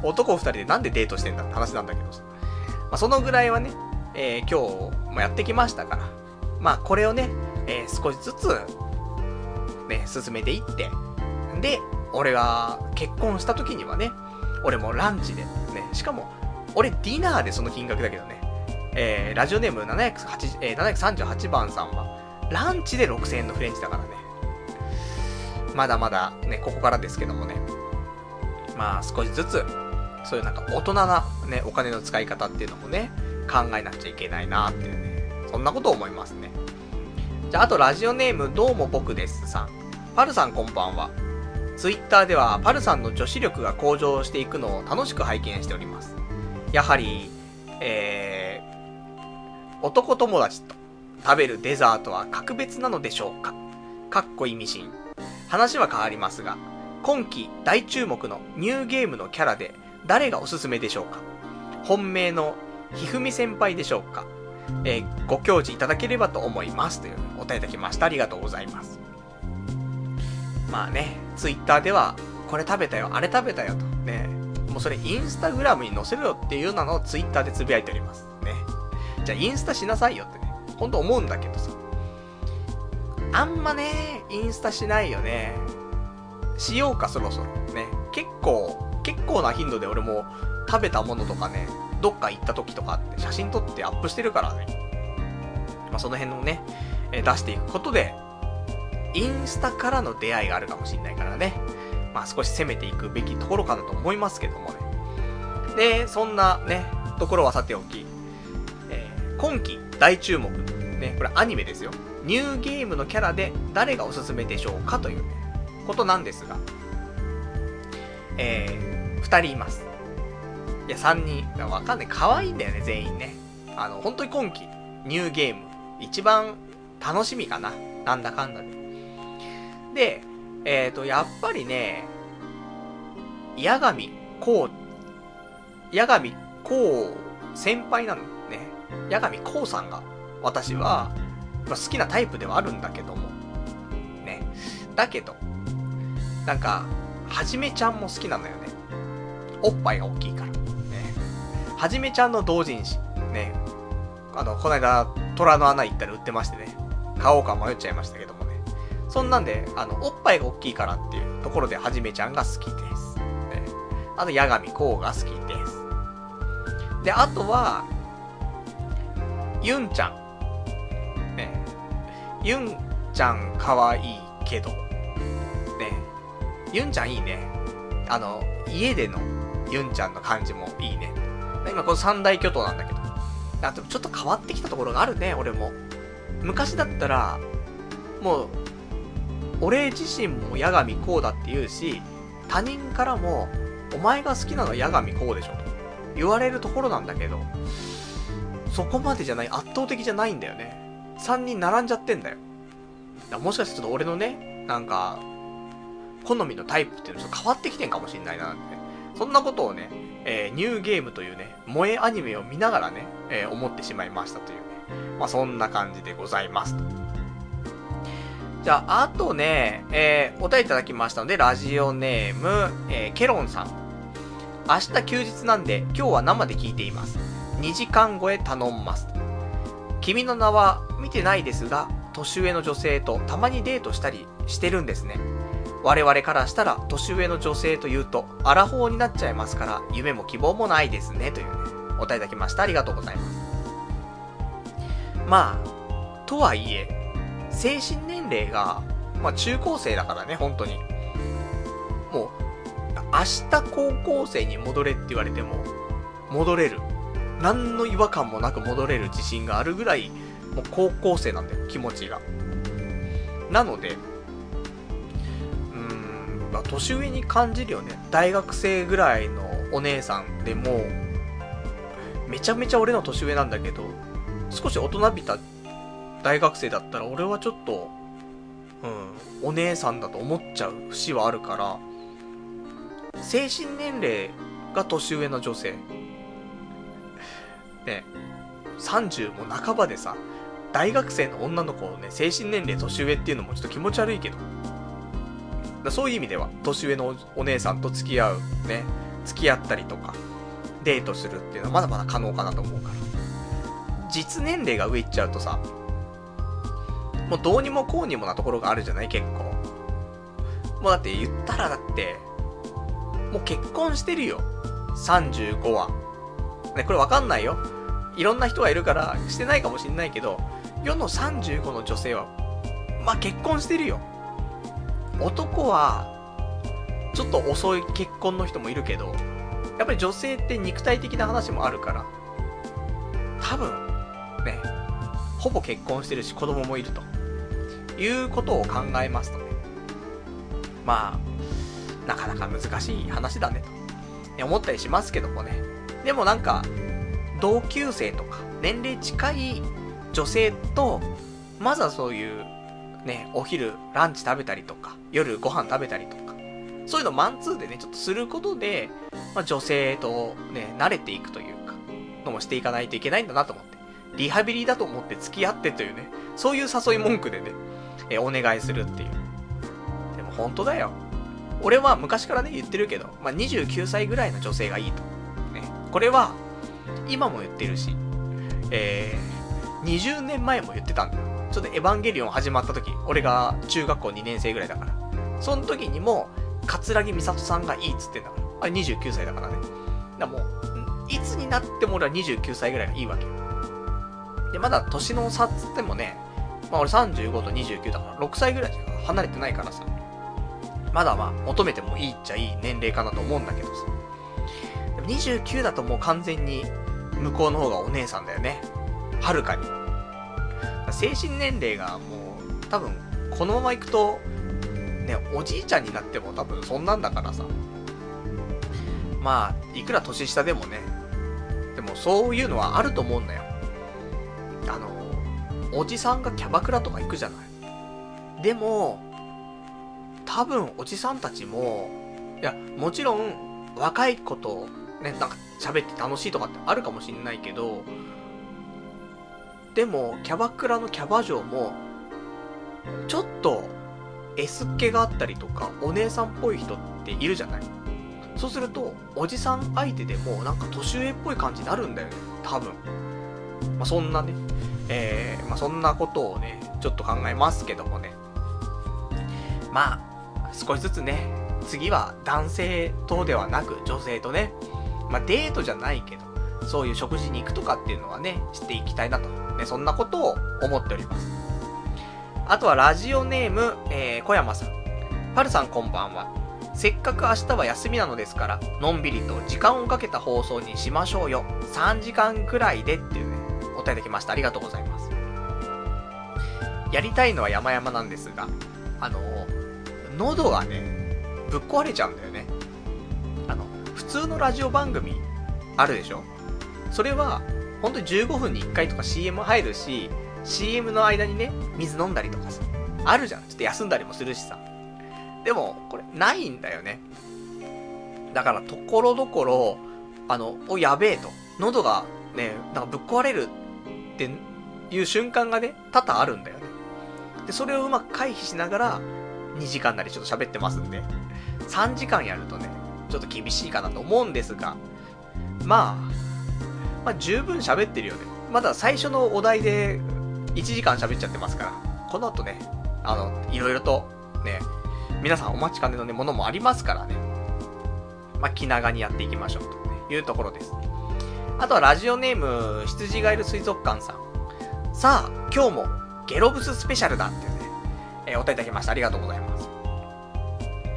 男二人でなんでデートしてんだって話なんだけどさ。まあ、そのぐらいはね、えー、今日もやってきましたから。まあ、これをね、えー、少しずつ、ね、進めていって、で、俺が結婚した時にはね、俺もランチで、ね、しかも、俺ディナーでその金額だけどね、えー、ラジオネーム708、えー、738番さんは、ランチで6000円のフレンチだからね。まだまだね、ここからですけどもね。まあ、少しずつ、そういうなんか大人なね、お金の使い方っていうのもね、考えなくちゃいけないなっていうね、そんなこと思いますね。じゃあ、あとラジオネーム、どうも僕ですさん。パルさんこんばんは。ツイッターではパルさんの女子力が向上していくのを楽しく拝見しております。やはり、えー、男友達と食べるデザートは格別なのでしょうかかっこ意味深。話は変わりますが、今季大注目のニューゲームのキャラで誰がおすすめでしょうか？本命のひふみ先輩でしょうか？えー、ご教示いただければと思います。というお答えいただきました。ありがとうございます。まあね、ツイッターでは、これ食べたよ、あれ食べたよと。ね。もうそれインスタグラムに載せろよっていうなのをツイッターでつぶやいております。ね。じゃあインスタしなさいよってね。ほんと思うんだけどさ。あんまね、インスタしないよね。しようか、そろそろ。ね。結構、結構な頻度で俺も食べたものとかね、どっか行った時とかって写真撮ってアップしてるからね。まあ、その辺のね、え出していくことで、インスタからの出会いがあるかもしんないからね。まあ少し攻めていくべきところかなと思いますけどもね。で、そんなね、ところはさておき、えー、今季大注目、ね、これアニメですよ。ニューゲームのキャラで誰がおすすめでしょうかという、ね、ことなんですが、えー、二人います。いや、三人。わかんない。可愛いんだよね、全員ね。あの、本当に今季、ニューゲーム、一番楽しみかな。なんだかんだで。で、えっ、ー、と、やっぱりね、八神こう、八神こう先輩なのね。八神こうさんが、私は、好きなタイプではあるんだけども。ね。だけど、なんか、はじめちゃんも好きなのよ。おっぱいが大きいから。ね。はじめちゃんの同人誌。ね。あの、この間、虎の穴行ったら売ってましてね。買おうか迷っちゃいましたけどもね。そんなんで、あの、おっぱいが大きいからっていうところではじめちゃんが好きです。ね。あと、八神こうが好きです。で、あとは、ユンちゃん。ね。ユンちゃんかわいいけど、ね。ユンちゃんいいね。あの、家でのユンちゃんの感じもいいね。今この三大巨頭なんだけど。あとちょっと変わってきたところがあるね、俺も。昔だったら、もう、俺自身も八神こうだって言うし、他人からも、お前が好きなのは八神こうでしょと言われるところなんだけど、そこまでじゃない、圧倒的じゃないんだよね。3人並んじゃってんだよ。だもしかしてちょっと俺のね、なんか、好みのタイプっていうのちょっと変わってきてんかもしんないななんてね。そんなことをね、えー、ニューゲームというね、萌えアニメを見ながらね、えー、思ってしまいましたというね。まあ、そんな感じでございます。じゃあ、あとね、えー、お便りいただきましたので、ラジオネーム、えー、ケロンさん。明日休日なんで、今日は生で聞いています。2時間超え頼んます。君の名は見てないですが、年上の女性とたまにデートしたりしてるんですね。我々からしたら年上の女性というと、アラフォーになっちゃいますから、夢も希望もないですね、というね、お答えいただきました。ありがとうございます。まあ、とはいえ、精神年齢が、まあ中高生だからね、本当に。もう、明日高校生に戻れって言われても、戻れる。何の違和感もなく戻れる自信があるぐらい、もう高校生なんだよ、気持ちが。なので、まあ、年上に感じるよね。大学生ぐらいのお姉さんでも、めちゃめちゃ俺の年上なんだけど、少し大人びた大学生だったら俺はちょっと、うん、お姉さんだと思っちゃう節はあるから、精神年齢が年上の女性。ね、30も半ばでさ、大学生の女の子をね、精神年齢年上っていうのもちょっと気持ち悪いけど、そういう意味では、年上のお姉さんと付き合う、ね、付き合ったりとか、デートするっていうのはまだまだ可能かなと思うから。実年齢が上行っちゃうとさ、もうどうにもこうにもなところがあるじゃない結構。もうだって言ったらだって、もう結婚してるよ。35は。ね、これわかんないよ。いろんな人がいるからしてないかもしんないけど、世の35の女性は、まあ結婚してるよ。男は、ちょっと遅い結婚の人もいるけど、やっぱり女性って肉体的な話もあるから、多分、ね、ほぼ結婚してるし子供もいると。いうことを考えますとね。まあ、なかなか難しい話だねと、ね、思ったりしますけどもね。でもなんか、同級生とか、年齢近い女性と、まずはそういうね、お昼、ランチ食べたりとか、夜ご飯食べたりとか、そういうのマンツーでね、ちょっとすることで、まあ、女性とね、慣れていくというか、のもしていかないといけないんだなと思って。リハビリだと思って付き合ってというね、そういう誘い文句でね、えお願いするっていう。でも本当だよ。俺は昔からね、言ってるけど、まあ、29歳ぐらいの女性がいいと。ね。これは、今も言ってるし、えー、20年前も言ってたんだよ。ちょっとエヴァンゲリオン始まった時、俺が中学校2年生ぐらいだから。その時にも、桂木美里さんがいいっつってんだから。あれ29歳だからね。だもう、いつになっても俺は29歳ぐらいがいいわけ。で、まだ年の差っつってもね、まあ俺35と29だから6歳ぐらいしか離れてないからさ。まだまあ求めてもいいっちゃいい年齢かなと思うんだけどさ。でも29だともう完全に向こうの方がお姉さんだよね。はるかに。精神年齢がもう、多分、このまま行くと、ね、おじいちゃんになっても多分そんなんだからさ。まあ、いくら年下でもね、でもそういうのはあると思うんだよ。あの、おじさんがキャバクラとか行くじゃない。でも、多分おじさんたちも、いや、もちろん、若い子と、ね、なんか喋って楽しいとかってあるかもしんないけど、でも、キャバクラのキャバ嬢も、ちょっと、S っ気があったりとか、お姉さんっぽい人っているじゃないそうすると、おじさん相手でも、なんか年上っぽい感じになるんだよね。多分。まあ、そんなね、えー、まあ、そんなことをね、ちょっと考えますけどもね。まあ、少しずつね、次は男性とではなく女性とね、まあ、デートじゃないけど、そういう食事に行くとかっていうのはね、していきたいなと、ね、そんなことを思っております。あとはラジオネーム、えー、小山さん。パルさんこんばんは。せっかく明日は休みなのですから、のんびりと時間をかけた放送にしましょうよ。3時間くらいでっていうね、お答えできました。ありがとうございます。やりたいのは山々なんですが、あの喉がね、ぶっ壊れちゃうんだよね。あの、普通のラジオ番組あるでしょ？それは、本当に15分に1回とか CM 入るし、CM の間にね、水飲んだりとかさ、あるじゃん。ちょっと休んだりもするしさ。でも、これ、ないんだよね。だから、ところどころ、あの、お、やべえと。喉がね、なんかぶっ壊れるっていう瞬間がね、多々あるんだよね。で、それをうまく回避しながら、2時間なりちょっと喋ってますんで、3時間やるとね、ちょっと厳しいかなと思うんですが、まあ、まあ十分喋ってるよね。まだ最初のお題で1時間喋っちゃってますから、この後ね、あの、いろいろとね、皆さんお待ちかねのね、ものもありますからね。まあ、気長にやっていきましょうというところです。あとはラジオネーム、羊がいる水族館さん。さあ、今日もゲロブススペシャルだってね、えー、お答えいただきました。ありがとうございます。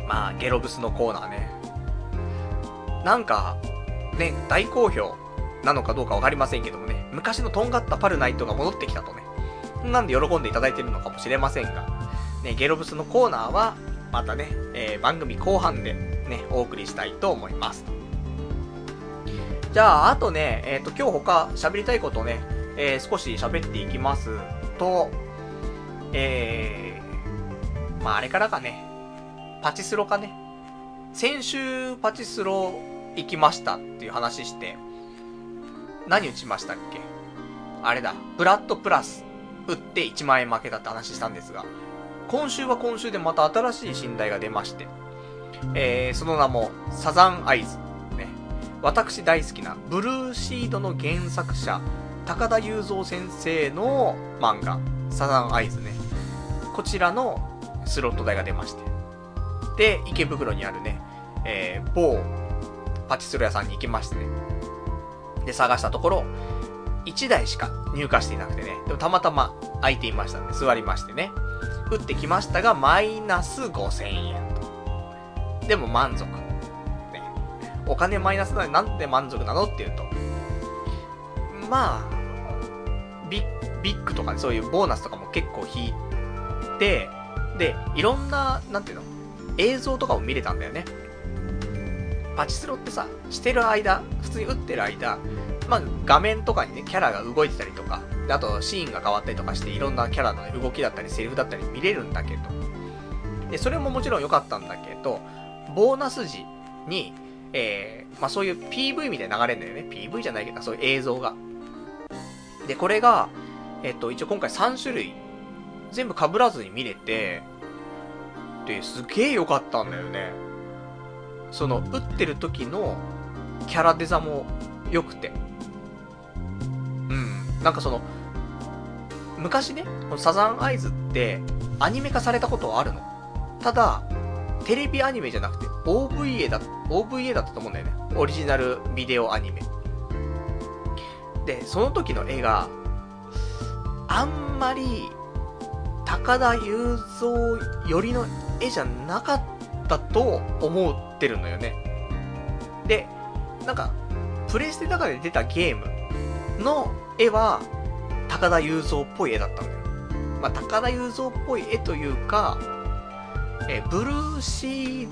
まあ、ゲロブスのコーナーね。なんか、ね、大好評なのかどうかわかりませんけどもね、昔のとんがったパルナイトが戻ってきたとね、なんで喜んでいただいてるのかもしれませんが、ね、ゲロブスのコーナーは、またね、えー、番組後半でね、お送りしたいと思います。じゃあ、あとね、えっ、ー、と、今日他喋りたいことね、えー、少し喋っていきますと、えー、まあ、あれからかね、パチスロかね。先週パチスロ行きましたっていう話して、何打ちましたっけ？あれだ、ブラッドプラス打って1万円負けたって話したんですが、今週は今週でまた新しい寝台が出まして、えー、その名も、サザンアイズ。ね。私大好きな、ブルーシードの原作者、高田雄三先生の漫画、サザンアイズね。こちらのスロット台が出まして。で、池袋にあるね、えー、某パチスロ屋さんに行きましてね。で、探したところ、1台しか入荷していなくてね。でもたまたま空いていましたんで、座りましてね。打ってきましたが、マイナス5000円と。でも満足。ね。お金マイナスなのになんで満足なのっていうと。まあ、ビッ、ビッグとかね、そういうボーナスとかも結構引いて、で、いろんな、なんていうの映像とかも見れたんだよね。パチスロってさ、してる間、普通に打ってる間、まあ、画面とかにね、キャラが動いてたりとか、あとシーンが変わったりとかして、いろんなキャラの、動きだったり、セリフだったり見れるんだけど、で、それももちろん良かったんだけど、ボーナス時に、えー、まあそういう PV みたいな流れるんだよね。PV じゃないけど、そういう映像が。で、これが、えっと、一応今回3種類、全部被らずに見れて、で、すげえ良かったんだよね。その、打ってる時のキャラデザも良くてうん。なんかその、昔ね、このサザンアイズってアニメ化されたことはあるの。ただ、テレビアニメじゃなくて OVA だ、OVA だったと思うんだよね。オリジナルビデオアニメ。で、その時の絵が、あんまり、高田雄三寄りの絵じゃなかったと思うってるのよね。で、なんか、プレステの中で出たゲームの絵は、高田雄三っぽい絵だったんだよ。まあ、高田雄三っぽい絵というか、えブルーシー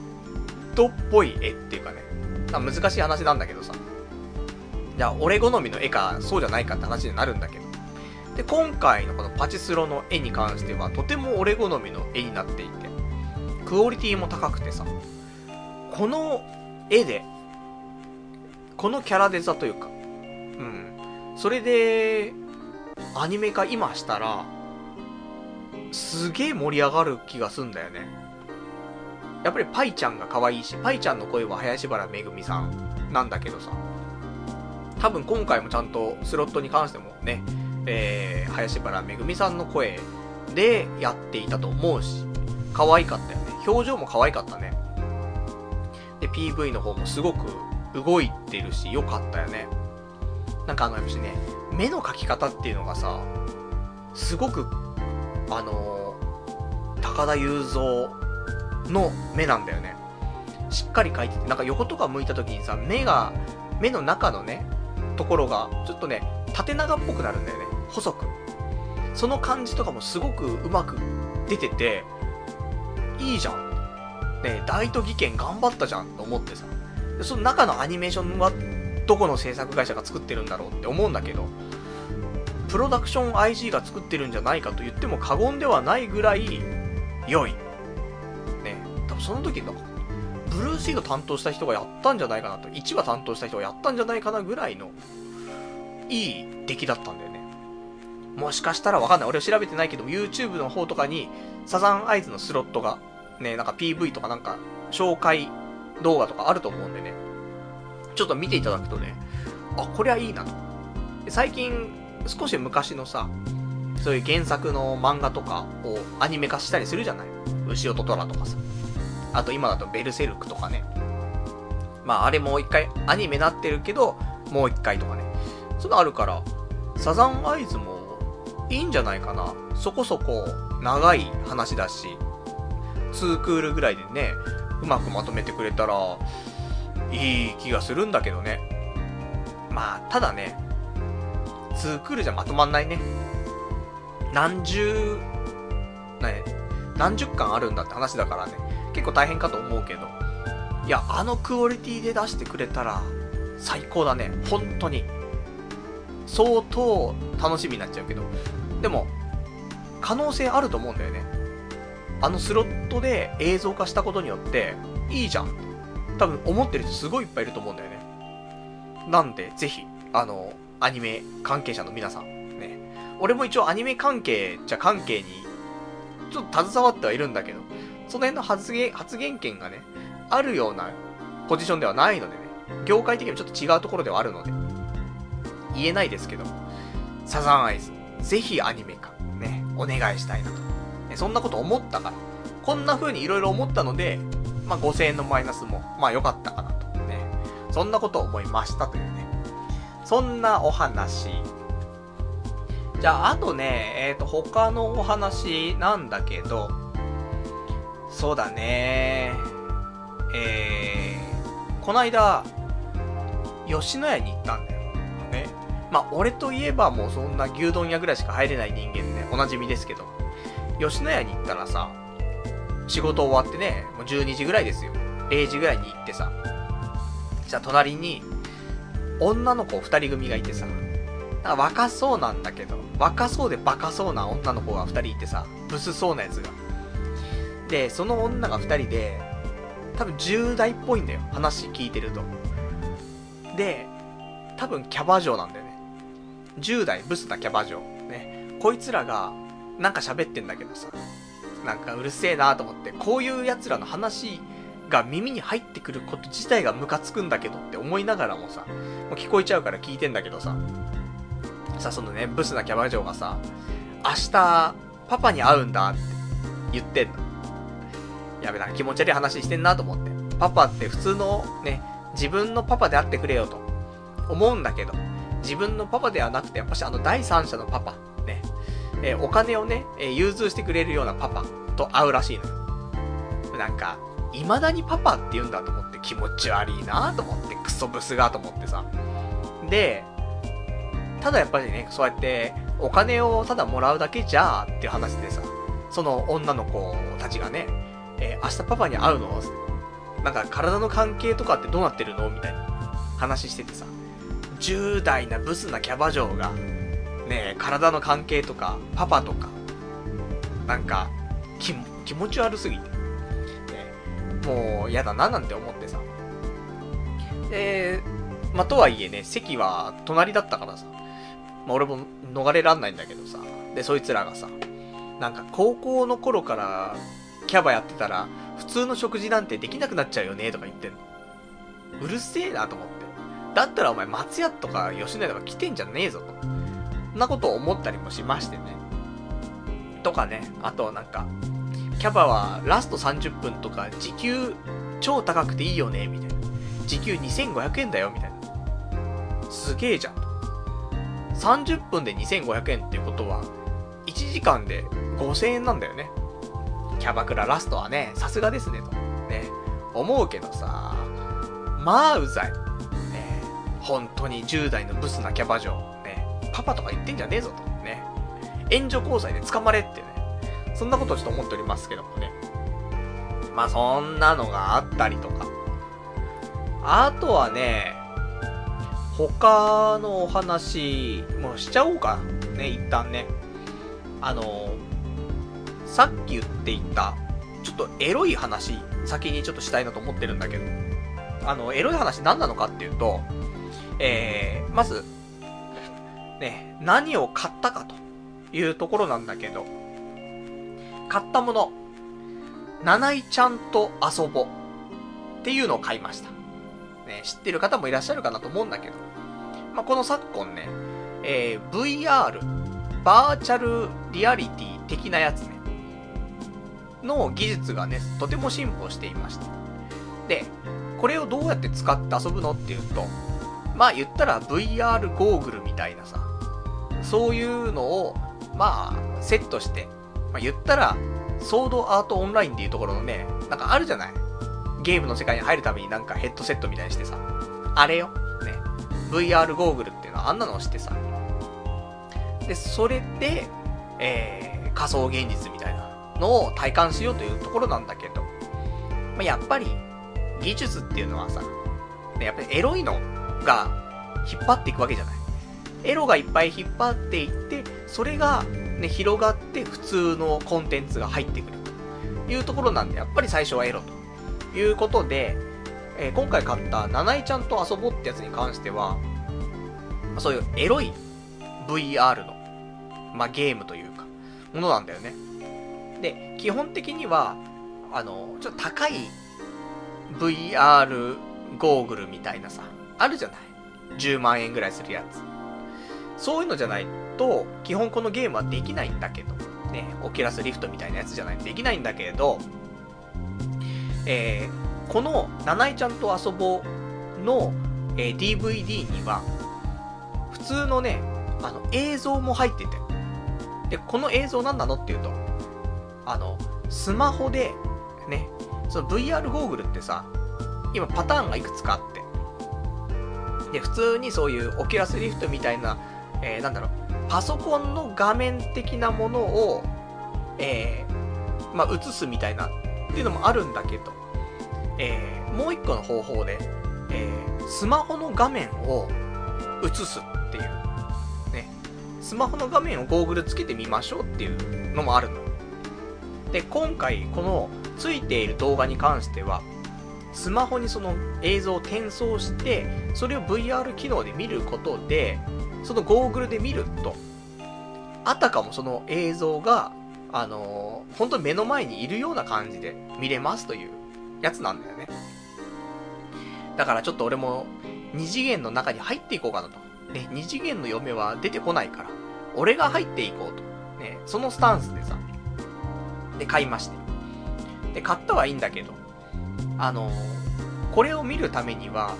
ドっぽい絵っていうかね、難しい話なんだけどさ。じゃあ、俺好みの絵か、そうじゃないかって話になるんだけど。で、今回のこのパチスロの絵に関しては、とても俺好みの絵になっていて、クオリティも高くてさ、この絵で、このキャラデザというか、うんそれで、アニメ化今したら、すげえ盛り上がる気がすんだよね。やっぱりパイちゃんが可愛いし、パイちゃんの声は林原めぐみさんなんだけどさ、多分今回もちゃんとスロットに関してもね、えー、林原めぐみさんの声でやっていたと思うし、可愛かったよね。表情も可愛かったね。で、PV の方もすごく動いてるし、良かったよね。なんかあの、やっぱしね、目の描き方っていうのがさ、すごく、あのー、高田雄三の目なんだよね。しっかり描いてて、なんか横とか向いた時にさ、目が、目の中のね、ところが、ちょっとね、縦長っぽくなるんだよね。細く。その感じとかもすごくうまく出てて、いいじゃん。ね大都議研頑張ったじゃんと思ってさで。その中のアニメーションはどこの制作会社が作ってるんだろうって思うんだけど、プロダクション IG が作ってるんじゃないかと言っても過言ではないぐらい良い。ね、多分その時の、ブルーシード担当した人がやったんじゃないかなと、1話担当した人がやったんじゃないかなぐらいの、いい出来だったんだよね。もしかしたらわかんない。俺は調べてないけど、YouTube の方とかに、サザンアイズのスロットが、ね、なんか PV とかなんか、紹介動画とかあると思うんでね。ちょっと見ていただくとね、あ、こりゃいいなと。最近、少し昔のさ、そういう原作の漫画とかをアニメ化したりするじゃない？牛尾と虎とかさ。あと今だとベルセルクとかね。まああれもう一回アニメなってるけど、もう一回とかね。そういうのあるから、サザンアイズもいいんじゃないかな。そこそこ長い話だし、2クールぐらいでね、うまくまとめてくれたら、いい気がするんだけどね。まあ、ただね、2クールじゃまとまんないね。何十、ね、何十巻あるんだって話だからね、結構大変かと思うけど、いや、あのクオリティで出してくれたら、最高だね。本当に。相当楽しみになっちゃうけど。でも、可能性あると思うんだよね。あのスロットで映像化したことによって、いいじゃん。多分思ってる人すごいいっぱいいると思うんだよね。なんで、ぜひ、あの、アニメ関係者の皆さん、ね。俺も一応アニメ関係じゃ関係に、ちょっと携わってはいるんだけど、その辺の発言、発言権がね、あるようなポジションではないのでね、業界的にもちょっと違うところではあるので、言えないですけど、サザンアイズ、ぜひアニメ化、ね、お願いしたいなと。そんなこと思ったから。こんな風に色々思ったので、まあ、5000円のマイナスも、まあ良かったかなと。ね。そんなことを思いましたというね。そんなお話。じゃあ、あとね、えっ、ー、と、他のお話なんだけど、そうだねえー、こないだ、吉野家に行ったんだよ。ね。まあ、俺といえばもうそんな牛丼屋ぐらいしか入れない人間ね、おなじみですけど。吉野家に行ったらさ、仕事終わってね、もう12時ぐらいですよ。0時ぐらいに行ってさ、じゃあ隣に、女の子二人組がいてさ、なんか若そうなんだけど、若そうでバカそうな女の子が二人いてさ、ブスそうなやつが。で、その女が二人で、多分10代っぽいんだよ。話聞いてると。で、多分キャバ嬢なんだよね。10代ブスなキャバ嬢。ね。こいつらが、なんか喋ってんだけどさ、なんかうるせえなと思って、こういう奴らの話が耳に入ってくること自体がムカつくんだけどって思いながらもさ、もう聞こえちゃうから聞いてんだけどさ、さ、そのね、ブスなキャバ嬢がさ、明日、パパに会うんだって言ってんの。やべな、気持ち悪い話してんなと思って。パパって普通のね、自分のパパであってくれよと。思うんだけど、自分のパパではなくて、やっぱしあの第三者のパパ、ね、えー、お金をね、えー、融通してくれるようなパパと会うらしいのよ。なんか、未だにパパって言うんだと思って気持ち悪いなと思って、クソブスがと思ってさ。で、ただやっぱりね、そうやって、お金をただもらうだけじゃーっていう話でさ、その女の子たちがね、えー、明日パパに会うのなんか体の関係とかってどうなってるのみたいな話しててさ、10代なブスなキャバ嬢が、ね体の関係とか、パパとか、なんか、気気持ち悪すぎて、ね、もう嫌だななんて思ってさ。で、まあ、とはいえね、席は隣だったからさ、まあ、俺も逃れらんないんだけどさ、で、そいつらがさ、なんか高校の頃からキャバやってたら、普通の食事なんてできなくなっちゃうよね、とか言ってんの。うるせえなと思って。だったらお前松屋とか吉野家とか来てんじゃねえぞと。んなことを思ったりもしましてね。とかね、あとなんか、キャバはラスト30分とか時給超高くていいよね、みたいな。時給2500円だよ、みたいな。すげえじゃん。30分で2500円っていうことは、1時間で5000円なんだよね。キャバクララストはね、さすがですね、と。ね、思うけどさ、まあうざい。ね、本当に10代のブスなキャバ嬢、パパとか言ってんじゃねえぞと。ね、援助交際で捕まれってね、そんなことをちょっと思っておりますけどもね。まあそんなのがあったりとか。あとはね、他のお話、もうしちゃおうか。ね、一旦ね。あの、さっき言っていた、ちょっとエロい話先にちょっとしたいなと思ってるんだけど、あの、エロい話何なのかっていうと、えー、まず、ね、何を買ったかというところなんだけど、買ったもの、七井ちゃんと遊ぼっていうのを買いました。ね、知ってる方もいらっしゃるかなと思うんだけど、まあ、この昨今ね、えー、VR、バーチャルリアリティ的なやつね、の技術がね、とても進歩していました。で、これをどうやって使って遊ぶのっていうと、まあ言ったら VR ゴーグルみたいなさ、そういうのを、まあ、セットして、まあ言ったら、ソードアートオンラインっていうところのね、なんかあるじゃない？ゲームの世界に入るためになんかヘッドセットみたいにしてさ、あれよ、ね、VR ゴーグルっていうのはあんなのをしてさ、で、それで、えー、仮想現実みたいなのを体感しようというところなんだけど、まあ、やっぱり、技術っていうのはさ、ね、やっぱりエロいのが引っ張っていくわけじゃない？エロがいっぱい引っ張っていって、それがね、広がって普通のコンテンツが入ってくるというところなんで、やっぱり最初はエロということで、えー、今回買った七井ちゃんと遊ぼうってやつに関しては、そういうエロい VR の、まあ、ゲームというか、ものなんだよね。で、基本的には、あの、ちょっと高い VR ゴーグルみたいなさ、あるじゃない ?10 万円ぐらいするやつ。そういうのじゃないと、基本このゲームはできないんだけど、ね、オキュラスリフトみたいなやつじゃないと。できないんだけど、えー、この、なないちゃんと遊ぼうの、えー、DVD には、普通のね、あの、映像も入ってて。で、この映像何なのっていうと、あの、スマホで、ね、その VR ゴーグルってさ、今パターンがいくつかあって、で、普通にそういうオキュラスリフトみたいな、えー、なんだろう、パソコンの画面的なものを、えー、まあ、映すみたいな、っていうのもあるんだけど、えー、もう一個の方法で、えー、スマホの画面を映すっていう、ね、スマホの画面をゴーグルつけてみましょうっていうのもあるの。で、今回、この、ついている動画に関しては、スマホにその映像を転送して、それを VR 機能で見ることで、そのゴーグルで見ると、あたかもその映像が、あのー、本当に目の前にいるような感じで見れますというやつなんだよね。だからちょっと俺も、二次元の中に入っていこうかなと。ね、二次元の嫁は出てこないから、俺が入っていこうと。ね、そのスタンスでさ、で買いまして。で、買ったはいいんだけど、あのこれを見るためには、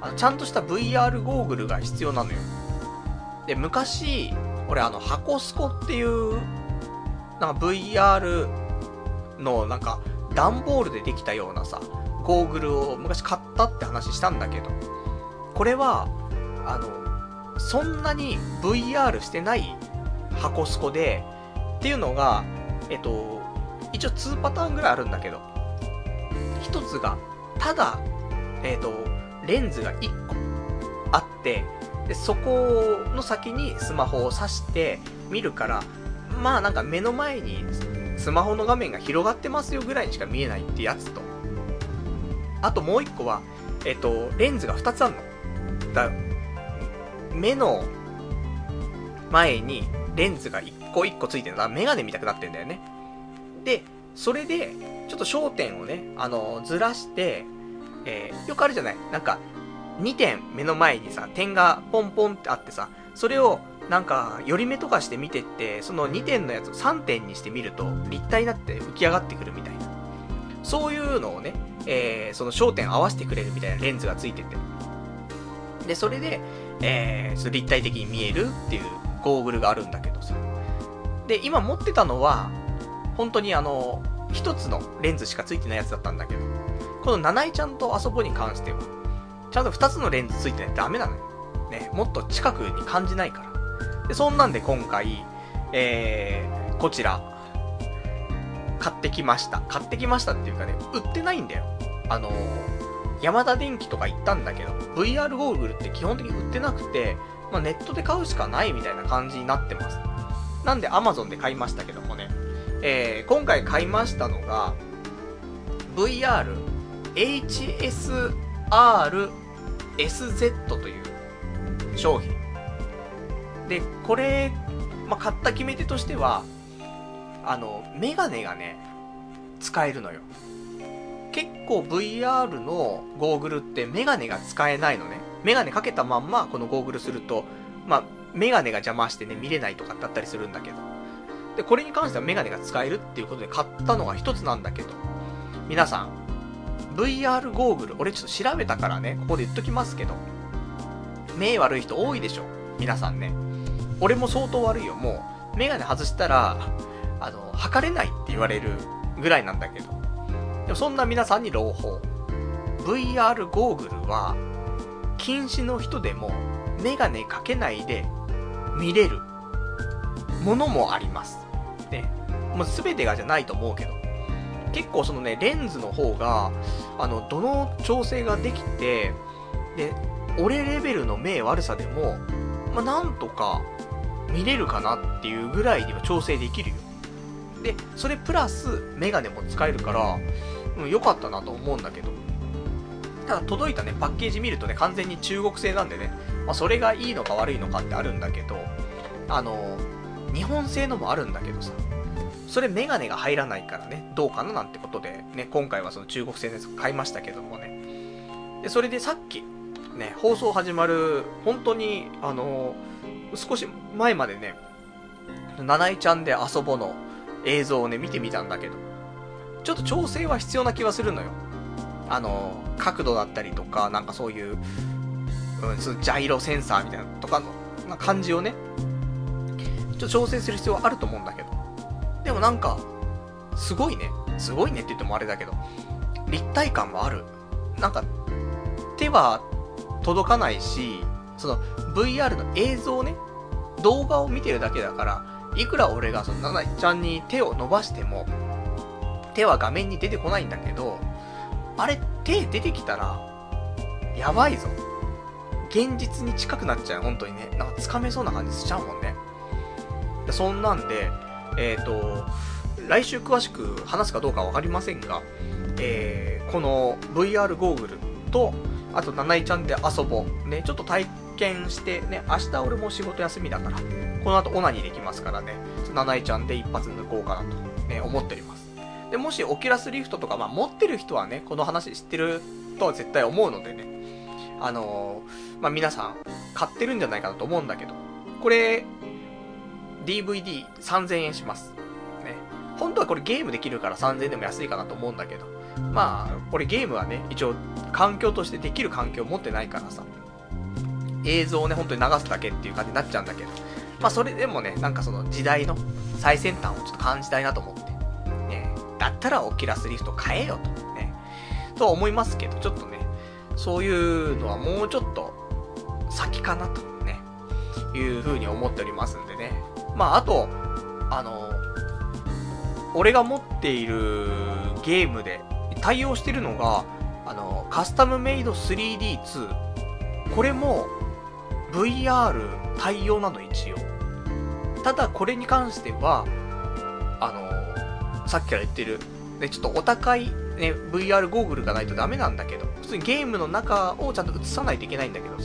あちゃんとした VR ゴーグルが必要なのよ。で、昔、俺あの、箱スコっていう、なんか VR のなんか、段ボールでできたようなさ、ゴーグルを昔買ったって話したんだけど、これは、あの、そんなに VR してない箱スコで、っていうのが、えっと、一応2パターンぐらいあるんだけど、一つが、ただ、えっ、と、レンズが1個あって、で、そこの先にスマホを挿して見るから、まあなんか目の前にスマホの画面が広がってますよぐらいにしか見えないってやつと、あともう1個は、えっ、と、レンズが2つあるの。だ目の前にレンズが1個1個ついてるの。だメガネ見たくなってんだよね。で、それで、ちょっと焦点をね、あの、ずらして、えー、よくあるじゃないなんか、2点目の前にさ、点がポンポンってあってさ、それを、なんか、寄り目とかして見てって、その2点のやつを3点にしてみると、立体になって浮き上がってくるみたいな。そういうのをね、えー、その焦点合わせてくれるみたいなレンズがついてて。で、それで、えー、そ立体的に見えるっていうゴーグルがあるんだけどさ。で、今持ってたのは、本当にあの、一つのレンズしかついてないやつだったんだけど、この七井ちゃんと遊ぼうに関しては、ちゃんと二つのレンズついてないとダメなのよ。ね、もっと近くに感じないから。で、そんなんで今回、えー、こちら、買ってきました。買ってきましたっていうかね、売ってないんだよ。あのー、山田電機とか行ったんだけど、VR ゴーグルって基本的に売ってなくて、まあ、ネットで買うしかないみたいな感じになってます。なんで Amazon で買いましたけどもね、えー、今回買いましたのが、VR HSR SZ という商品。で、これ、まあ、買った決め手としては、あの、メガネがね、使えるのよ。結構 VR のゴーグルってメガネが使えないのね。メガネかけたまんまこのゴーグルすると、まあ、メガネが邪魔してね、見れないとかだったりするんだけど。で、これに関してはメガネが使えるっていうことで買ったのが一つなんだけど、皆さん、VR ゴーグル、俺ちょっと調べたからね、ここで言っときますけど、目悪い人多いでしょ皆さんね。俺も相当悪いよ。もう、メガネ外したら、あの、測れないって言われるぐらいなんだけど。でもそんな皆さんに朗報。VR ゴーグルは、禁止の人でも、メガネかけないで見れるものもあります。ね。もう全てがじゃないと思うけど。結構そのね、レンズの方が、あの、どの調整ができて、で、俺レベルの目悪さでも、まあ、なんとか見れるかなっていうぐらいには調整できるよ。で、それプラスメガネも使えるから、うん、良かったなと思うんだけど。ただ届いたね、パッケージ見るとね、完全に中国製なんでね、まあ、それがいいのか悪いのかってあるんだけど、あの、日本製のもあるんだけどさ、それメガネが入らないからね、どうかななんてことで、ね、今回はその中国製のやつ買いましたけどもね。で、それでさっき、ね、放送始まる、本当に、あの、少し前までね、七井ちゃんで遊ぼの映像をね、見てみたんだけど、ちょっと調整は必要な気はするのよ。あの、角度だったりとか、なんかそういう、うん、そのジャイロセンサーみたいなとかの、な感じをね、ちょっと調整する必要はあると思うんだけど。でもなんか、すごいね。すごいねって言ってもあれだけど、立体感はある。なんか、手は届かないし、その VR の映像ね、動画を見てるだけだから、いくら俺がそのななちゃんに手を伸ばしても、手は画面に出てこないんだけど、あれ、手出てきたら、やばいぞ。現実に近くなっちゃう、本当にね。なんか掴めそうな感じしちゃうもんね。そんなんで、えっ、ー、と、来週詳しく話すかどうかわかりませんが、えー、この VR ゴーグルと、あと、なないちゃんで遊ぼう。ね、ちょっと体験して、ね、明日俺も仕事休みだから、この後オナニーできますからね、なないちゃんで一発抜こうかなと、ね、思っております。で、もしオキュラスリフトとか、まあ、持ってる人はね、この話知ってるとは絶対思うのでね、あのー、まあ、皆さん、買ってるんじゃないかなと思うんだけど、これ、DVD3000 円します。ね。本当はこれゲームできるから3000円でも安いかなと思うんだけど、まあ、これゲームはね、一応、環境としてできる環境を持ってないからさ、映像をね、本当に流すだけっていう感じになっちゃうんだけど、まあ、それでもね、なんかその時代の最先端をちょっと感じたいなと思って、ね、だったらオキラスリフト買えよと、ね、とは思いますけど、ちょっとね、そういうのはもうちょっと先かなと、ね、いう風に思っておりますんでね。まあ、あと、あの、俺が持っているゲームで対応してるのが、あの、カスタムメイド 3D2。これも VR 対応なの一応。ただこれに関しては、あの、さっきから言ってる、ね、ちょっとお高い、ね、VR ゴーグルがないとダメなんだけど、普通にゲームの中をちゃんと映さないといけないんだけど、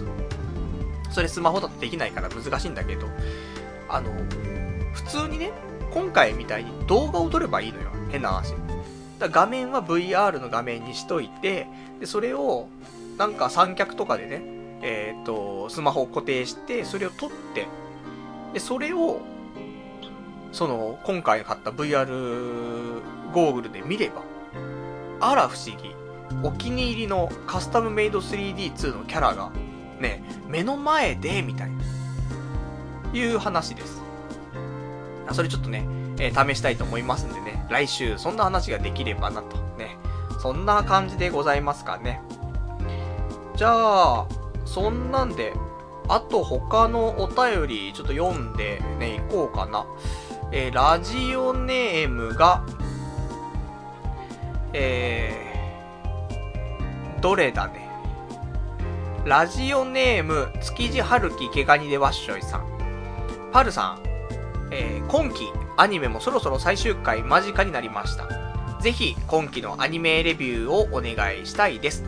それスマホだとできないから難しいんだけど、あの、普通にね、今回みたいに動画を撮ればいいのよ。変な話。だ画面は VR の画面にしといて、で、それを、なんか三脚とかでね、えっ、ー、と、スマホを固定して、それを撮って、で、それを、その、今回買った VR ゴーグルで見れば、あら不思議。お気に入りのカスタムメイド 3D2 のキャラが、ね、目の前で、みたいな、いう話です。それちょっとね、えー、試したいと思いますんでね、来週そんな話ができればなと、ね。そんな感じでございますかね。じゃあ、そんなんで、あと他のお便りちょっと読んでね、行こうかな。えー、ラジオネームが、えー、どれだね。ラジオネーム、築地春樹毛ガニでわっしょいさん。パルさん、えー、今期アニメもそろそろ最終回間近になりました。ぜひ今期のアニメレビューをお願いしたいです。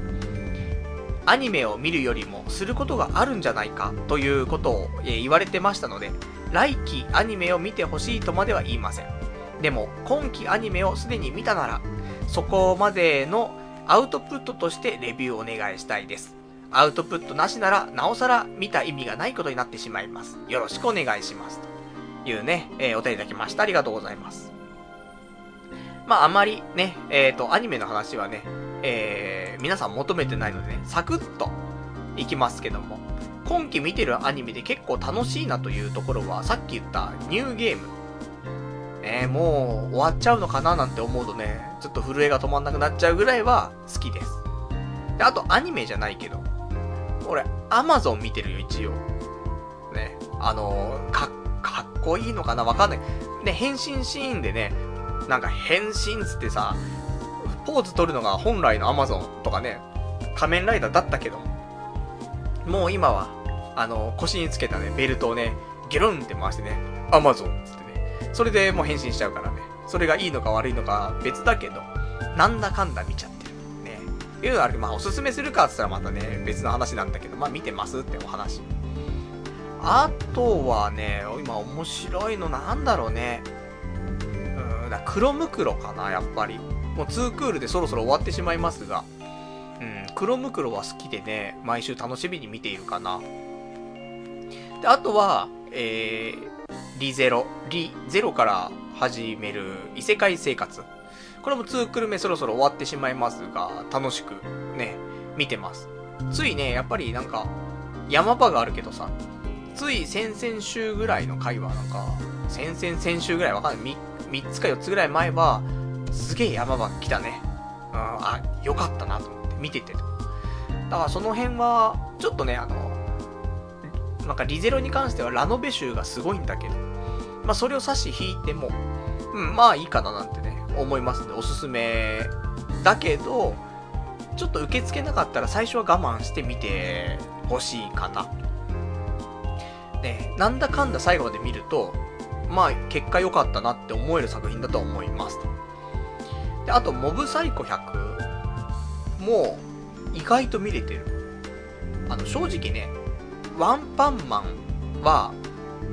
アニメを見るよりもすることがあるんじゃないかということをえ言われてましたので、来期アニメを見てほしいとまでは言いません。でも、今期アニメをすでに見たなら、そこまでのアウトプットとしてレビューをお願いしたいです。アウトプットなしなら、なおさら見た意味がないことになってしまいます。よろしくお願いします。というね、えー、お手いただきました。ありがとうございます。まあ、あまりね、えっ、ー、と、アニメの話はね、えー、皆さん求めてないのでね、サクッといきますけども、今期見てるアニメで結構楽しいなというところは、さっき言ったニューゲーム。ね、もう終わっちゃうのかななんて思うとね、ちょっと震えが止まんなくなっちゃうぐらいは好きです。で、あとアニメじゃないけど、俺、アマゾン見てるよ、一応。ね、あのー、か、かっこいいのかなわかんない。ね、変身シーンでね、なんか変身つってさ、ポーズ取るのが本来のアマゾンとかね、仮面ライダーだったけども、う今は、あの、腰につけたね、ベルトをね、ゲロンって回してね、アマゾンつってね、それでもう変身しちゃうからね、それがいいのか悪いのか別だけど、なんだかんだ見ちゃってる。ね。いうのあるまあおすすめするかって言ったらまたね、別の話なんだけど、まあ見てますってお話。あとはね、今面白いのなんだろうね。うん、だ黒ムクロかな、やっぱり。もう2クールでそろそろ終わってしまいますが、うん、黒ムクロは好きでね、毎週楽しみに見ているかな。で、あとは、えー、リゼロ、リゼロから始める異世界生活。これも2クル目そろそろ終わってしまいますが、楽しくね、見てます。ついね、やっぱりなんか、山場があるけどさ、つい先々週ぐらいの回はなんか、先々先週ぐらいわかんない。3, 3つか4つぐらい前は、すげえ山場来たね。うん、あ、よかったなと思って見てて。だからその辺は、ちょっとね、あの、なんかリゼロに関してはラノベ集がすごいんだけど、まあそれを差し引いても、うん、まあいいかななんてね、思いますんで、おすすめだけど、ちょっと受け付けなかったら最初は我慢してみてほしいかな。ね、なんだかんだ最後まで見ると、まあ結果良かったなって思える作品だと思います。で、あと、モブサイコ100も意外と見れてる。あの、正直ね、ワンパンマンは、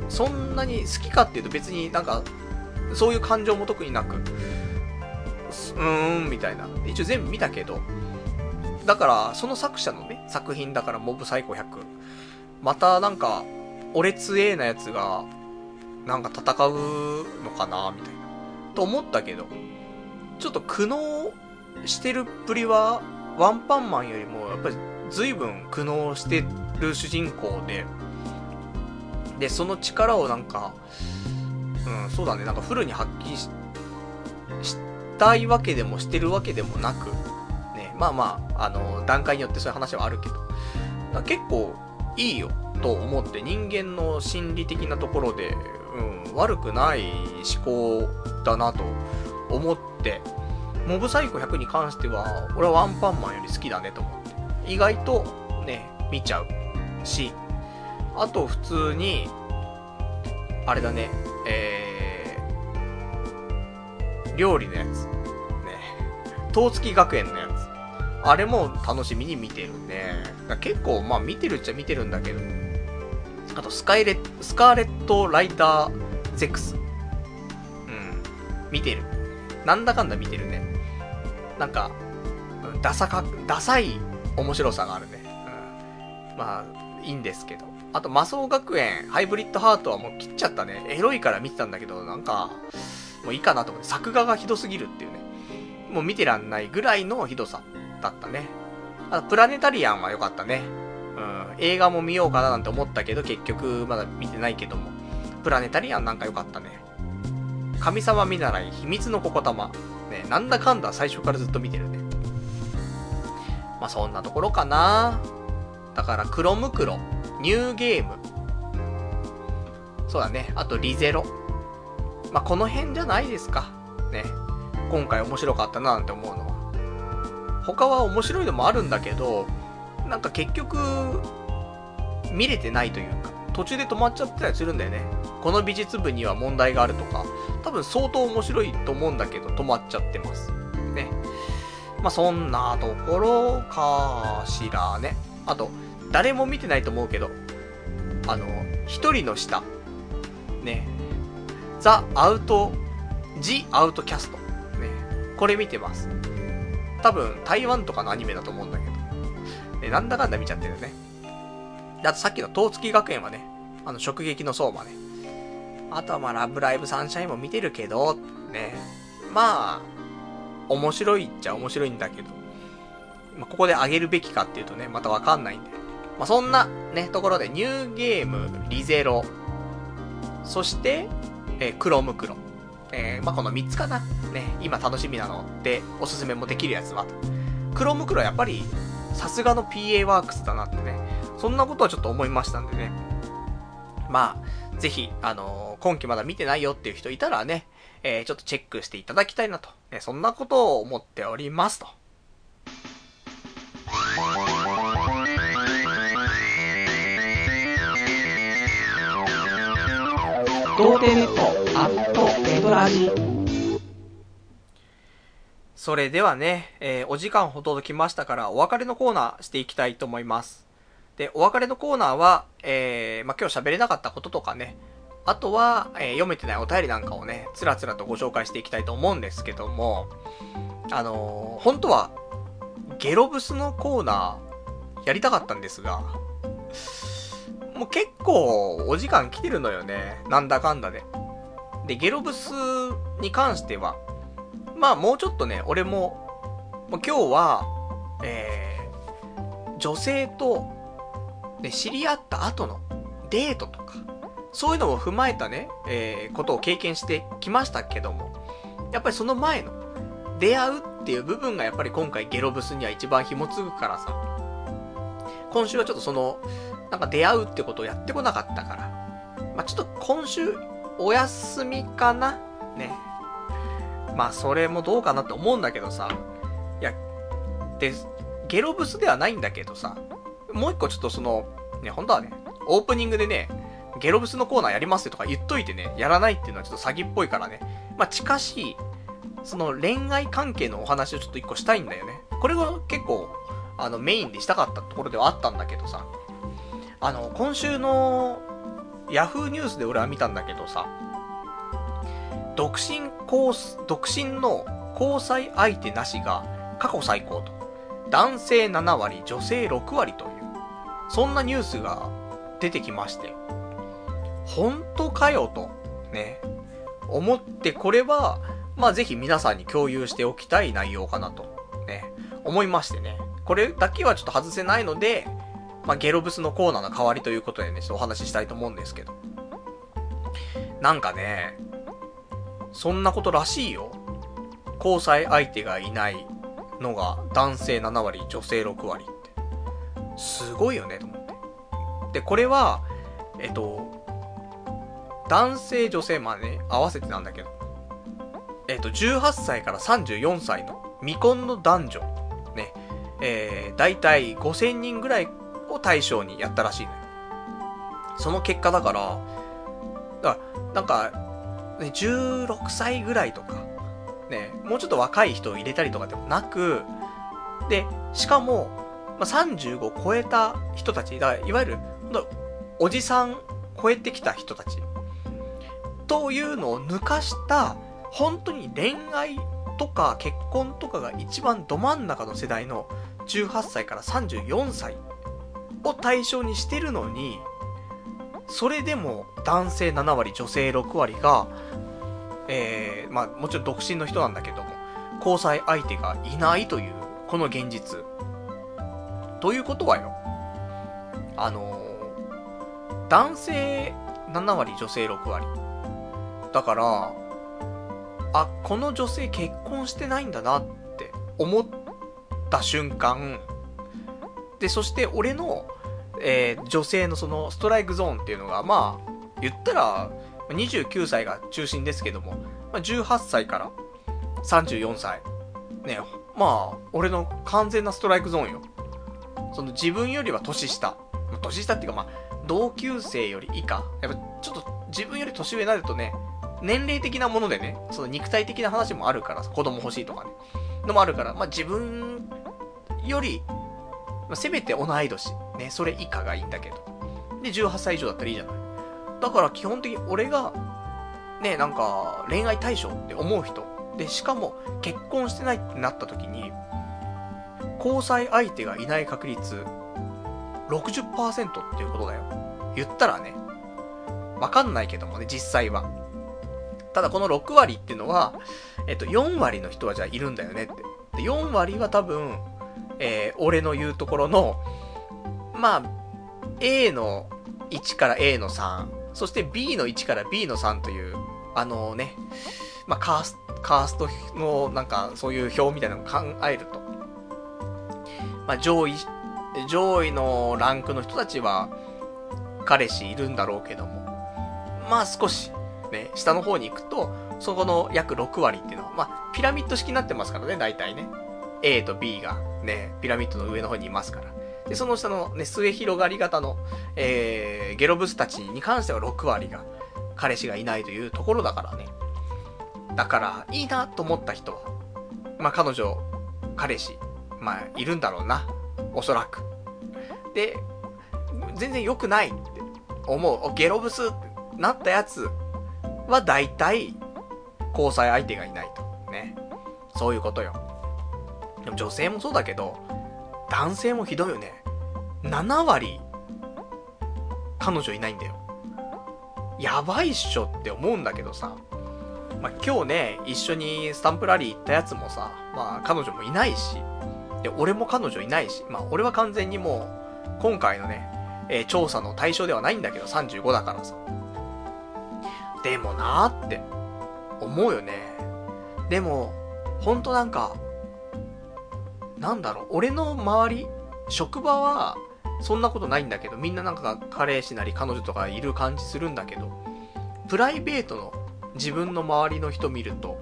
そんなに好きかっていうと別になんか、そういう感情も特になく、うーん、みたいな。一応全部見たけど、だから、その作者のね、作品だからモブサイコ100。またなんか、俺強えなやつが、なんか戦うのかなみたいな。と思ったけど、ちょっと苦悩してるっぷりは、ワンパンマンよりも、やっぱり随分苦悩してる主人公で、で、その力をなんか、うん、そうだね、なんかフルに発揮し、したいわけでもしてるわけでもなく、ね、まあまあ、あの、段階によってそういう話はあるけど、結構いいよと思って人間の心理的なところで、うん、悪くない思考だなと思って、モブサイコ100に関しては、俺はワンパンマンより好きだねと思って。意外とね、見ちゃうし、あと普通に、あれだね、えー、料理のやつ。ね。東月学園のやつ。あれも楽しみに見てるね。結構、まあ見てるっちゃ見てるんだけど。あと、スカイレスカーレット・ライター・ゼクス。うん。見てる。なんだかんだ見てるね。なんか、ダサか、ダサい面白さがあるね。うん。まあ、いいんですけど。あと、魔装学園、ハイブリッドハートはもう切っちゃったね。エロいから見てたんだけど、なんか、もういいかなと思って。作画がひどすぎるっていうね。もう見てらんないぐらいのひどさだったね。あと、プラネタリアンは良かったね。うん。映画も見ようかななんて思ったけど、結局まだ見てないけども。プラネタリアンなんか良かったね。神様見習い、秘密のここたま。ね、なんだかんだ最初からずっと見てるね。まあ、そんなところかな。だから、クロムクロ、ニューゲーム。そうだね。あと、リゼロ。まあ、この辺じゃないですか。ね。今回面白かったななんて思うのは。他は面白いのもあるんだけど、なんか結局、見れてないというか、途中で止まっちゃってたりするんだよね。この美術部には問題があるとか、多分相当面白いと思うんだけど止まっちゃってます。ね。まあ、そんなところかしらね。あと、誰も見てないと思うけど、あの、一人の下、ね、ザ・アウト、ジ・アウトキャスト、ね、これ見てます。多分、台湾とかのアニメだと思うんだけど、ね、なんだかんだ見ちゃってるね。で、あとさっきの東月学園はね、あの、直撃の相馬ね。あとはまあ、ラブライブサンシャインも見てるけど、ね、まあ、面白いっちゃ面白いんだけど、まあ、ここで上げるべきかっていうとね、またわかんないんで。まあ、そんなね、ところで、ニューゲーム、リゼロ、そして、えー、クロムクロ。えー、まあ、この3つかな。ね、今楽しみなので、おすすめもできるやつは。クロムクロやっぱり、さすがの PA ワークスだなってね、そんなことはちょっと思いましたんでね。まあ、ぜひ、あのー、今期まだ見てないよっていう人いたらね、えー、ちょっとチェックしていただきたいなと、ね、そんなことを思っておりますと。童貞ネットアットネトラジそれではね、えー、お時間ほど来ましたからお別れのコーナーしていきたいと思います。で、お別れのコーナーは、えー、まあ、今日喋れなかったこととかね、あとは、えー、読めてないお便りなんかをね、つらつらとご紹介していきたいと思うんですけども、あのー、本当は、ゲロブスのコーナー、やりたかったんですが、もう結構お時間来てるのよね。なんだかんだで。で、ゲロブスに関しては、まあもうちょっとね、俺も、も今日は、えー、女性と、ね、知り合った後のデートとか、そういうのも踏まえたね、えー、ことを経験してきましたけども、やっぱりその前の、出会うっていう部分がやっぱり今回ゲロブスには一番紐つぐからさ、今週はちょっとその、なんか出会うってことをやってこなかったから、まあ、ちょっと今週お休みかなね。まあそれもどうかなって思うんだけどさ、いや、で、ゲロブスではないんだけどさ、もう一個ちょっとその、ね、本当はね、オープニングでね、ゲロブスのコーナーやりますよとか言っといてね、やらないっていうのはちょっと詐欺っぽいからね。まあ近しい、その恋愛関係のお話をちょっと一個したいんだよね。これは結構、あのメインでしたかったところではあったんだけどさ、あの、今週のヤフーニュースで俺は見たんだけどさ、独身交、独身の交際相手なしが過去最高と。男性7割、女性6割という、そんなニュースが出てきまして、本当かよと、ね、思ってこれは、まあぜひ皆さんに共有しておきたい内容かなと、ね、思いましてね。これだけはちょっと外せないので、まあ、ゲロブスのコーナーの代わりということでね、ちょっとお話ししたいと思うんですけど。なんかね、そんなことらしいよ。交際相手がいないのが男性7割、女性6割って。すごいよね、と思って。で、これは、えっと、男性、女性、まあね、合わせてなんだけど、えっと、18歳から34歳の未婚の男女、ね、えー、大体5000人ぐらいを対象にやったらしいの、よ。その結果だから、だから、なんか、ね、16歳ぐらいとか、ね、もうちょっと若い人を入れたりとかでもなく、で、しかも、まあ、35超えた人たち、だからいわゆる、おじさん超えてきた人たち、というのを抜かした、本当に恋愛とか結婚とかが一番ど真ん中の世代の18歳から34歳を対象にしてるのに、それでも男性7割、女性6割が、えー、まあもちろん独身の人なんだけども、交際相手がいないという、この現実。ということはよ、あのー、男性7割、女性6割。だから、あ、この女性結婚してないんだなって思った瞬間、で、そして俺のえー、女性のそのストライクゾーンっていうのが、まあ、言ったら、29歳が中心ですけども、まあ、18歳から34歳。ね、まあ、俺の完全なストライクゾーンよ。その自分よりは年下。年下っていうかまあ、同級生より以下。やっぱちょっと自分より年上になるとね、年齢的なものでね、その肉体的な話もあるから、子供欲しいとかね、のもあるから、まあ、自分より、あ、せめて同い年、ね、それ以下がいいんだけど。で、18歳以上だったらいいじゃない。だから基本的に俺が、ね、なんか、恋愛対象って思う人。で、しかも、結婚してないってなった時に、交際相手がいない確率、60%っていうことだよ。言ったらね、わかんないけどもね、実際は。ただこの6割っていうのは、えっと、4割の人はじゃあいるんだよねって。で、4割は多分、えー、俺の言うところの、まあ、A の1から A の3、そして B の1から B の3という、あのね、まあ、カースカーストのなんかそういう表みたいなのを考えると、まあ、上位、上位のランクの人たちは彼氏いるんだろうけども、まあ少しね、下の方に行くと、そこの約6割っていうのは、まあ、ピラミッド式になってますからね、大体ね。A と B がね、ピラミッドの上の方にいますから。で、その下のね、末広がり型の、えー、ゲロブスたちに関しては6割が、彼氏がいないというところだからね。だから、いいなと思った人は、まあ、彼女、彼氏、まあ、いるんだろうな。おそらく。で、全然良くないって思う。ゲロブスってなったやつは大体、交際相手がいないと。ね。そういうことよ。でも女性もそうだけど、男性もひどいよね。7割、彼女いないんだよ。やばいっしょって思うんだけどさ。まあ、今日ね、一緒にスタンプラリー行ったやつもさ、まあ、彼女もいないし、で、俺も彼女いないし、まあ、俺は完全にもう、今回のね、えー、調査の対象ではないんだけど、35だからさ。でもなーって思うよね。でも、ほんとなんか、なんだろう、俺の周り、職場は、そんなことないんだけど、みんななんか彼氏なり彼女とかいる感じするんだけど、プライベートの自分の周りの人見ると、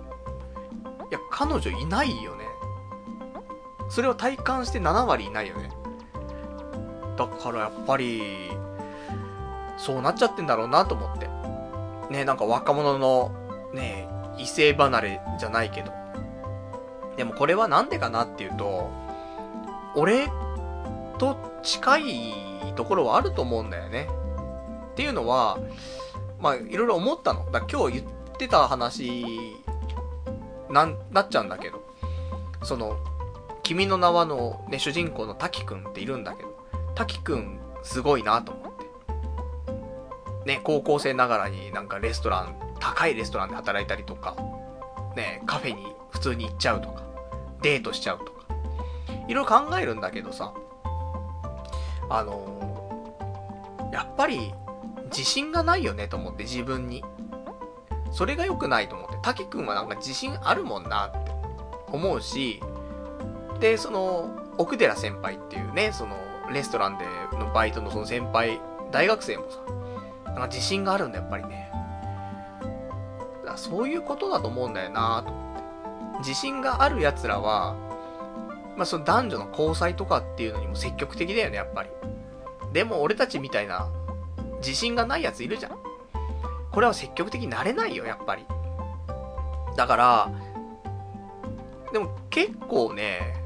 いや、彼女いないよね。それを体感して7割いないよね。だからやっぱり、そうなっちゃってんだろうなと思って。ね、なんか若者の、ね、異性離れじゃないけど。でもこれはなんでかなっていうと、俺と近いところはあると思うんだよね。っていうのは、まあ、いろいろ思ったの。だ今日言ってた話、なん、なっちゃうんだけど。その、君の名はの、ね、主人公の滝くんっているんだけど、滝くん、すごいなと思って。ね、高校生ながらになんかレストラン、高いレストランで働いたりとか、ね、カフェに普通に行っちゃうとか、デートしちゃうとか、いろいろ考えるんだけどさ、あのー、やっぱり自信がないよねと思って自分に。それが良くないと思って、滝くんはなんか自信あるもんなって思うし、で、その、奥寺先輩っていうね、その、レストランでのバイトのその先輩、大学生もさ、なんか自信があるんだ、やっぱりね。だそういうことだと思うんだよなと。自信がある奴らは、まあその男女の交際とかっていうのにも積極的だよね、やっぱり。でも俺たちみたいな自信がない奴いるじゃん。これは積極的になれないよ、やっぱり。だから、でも結構ね、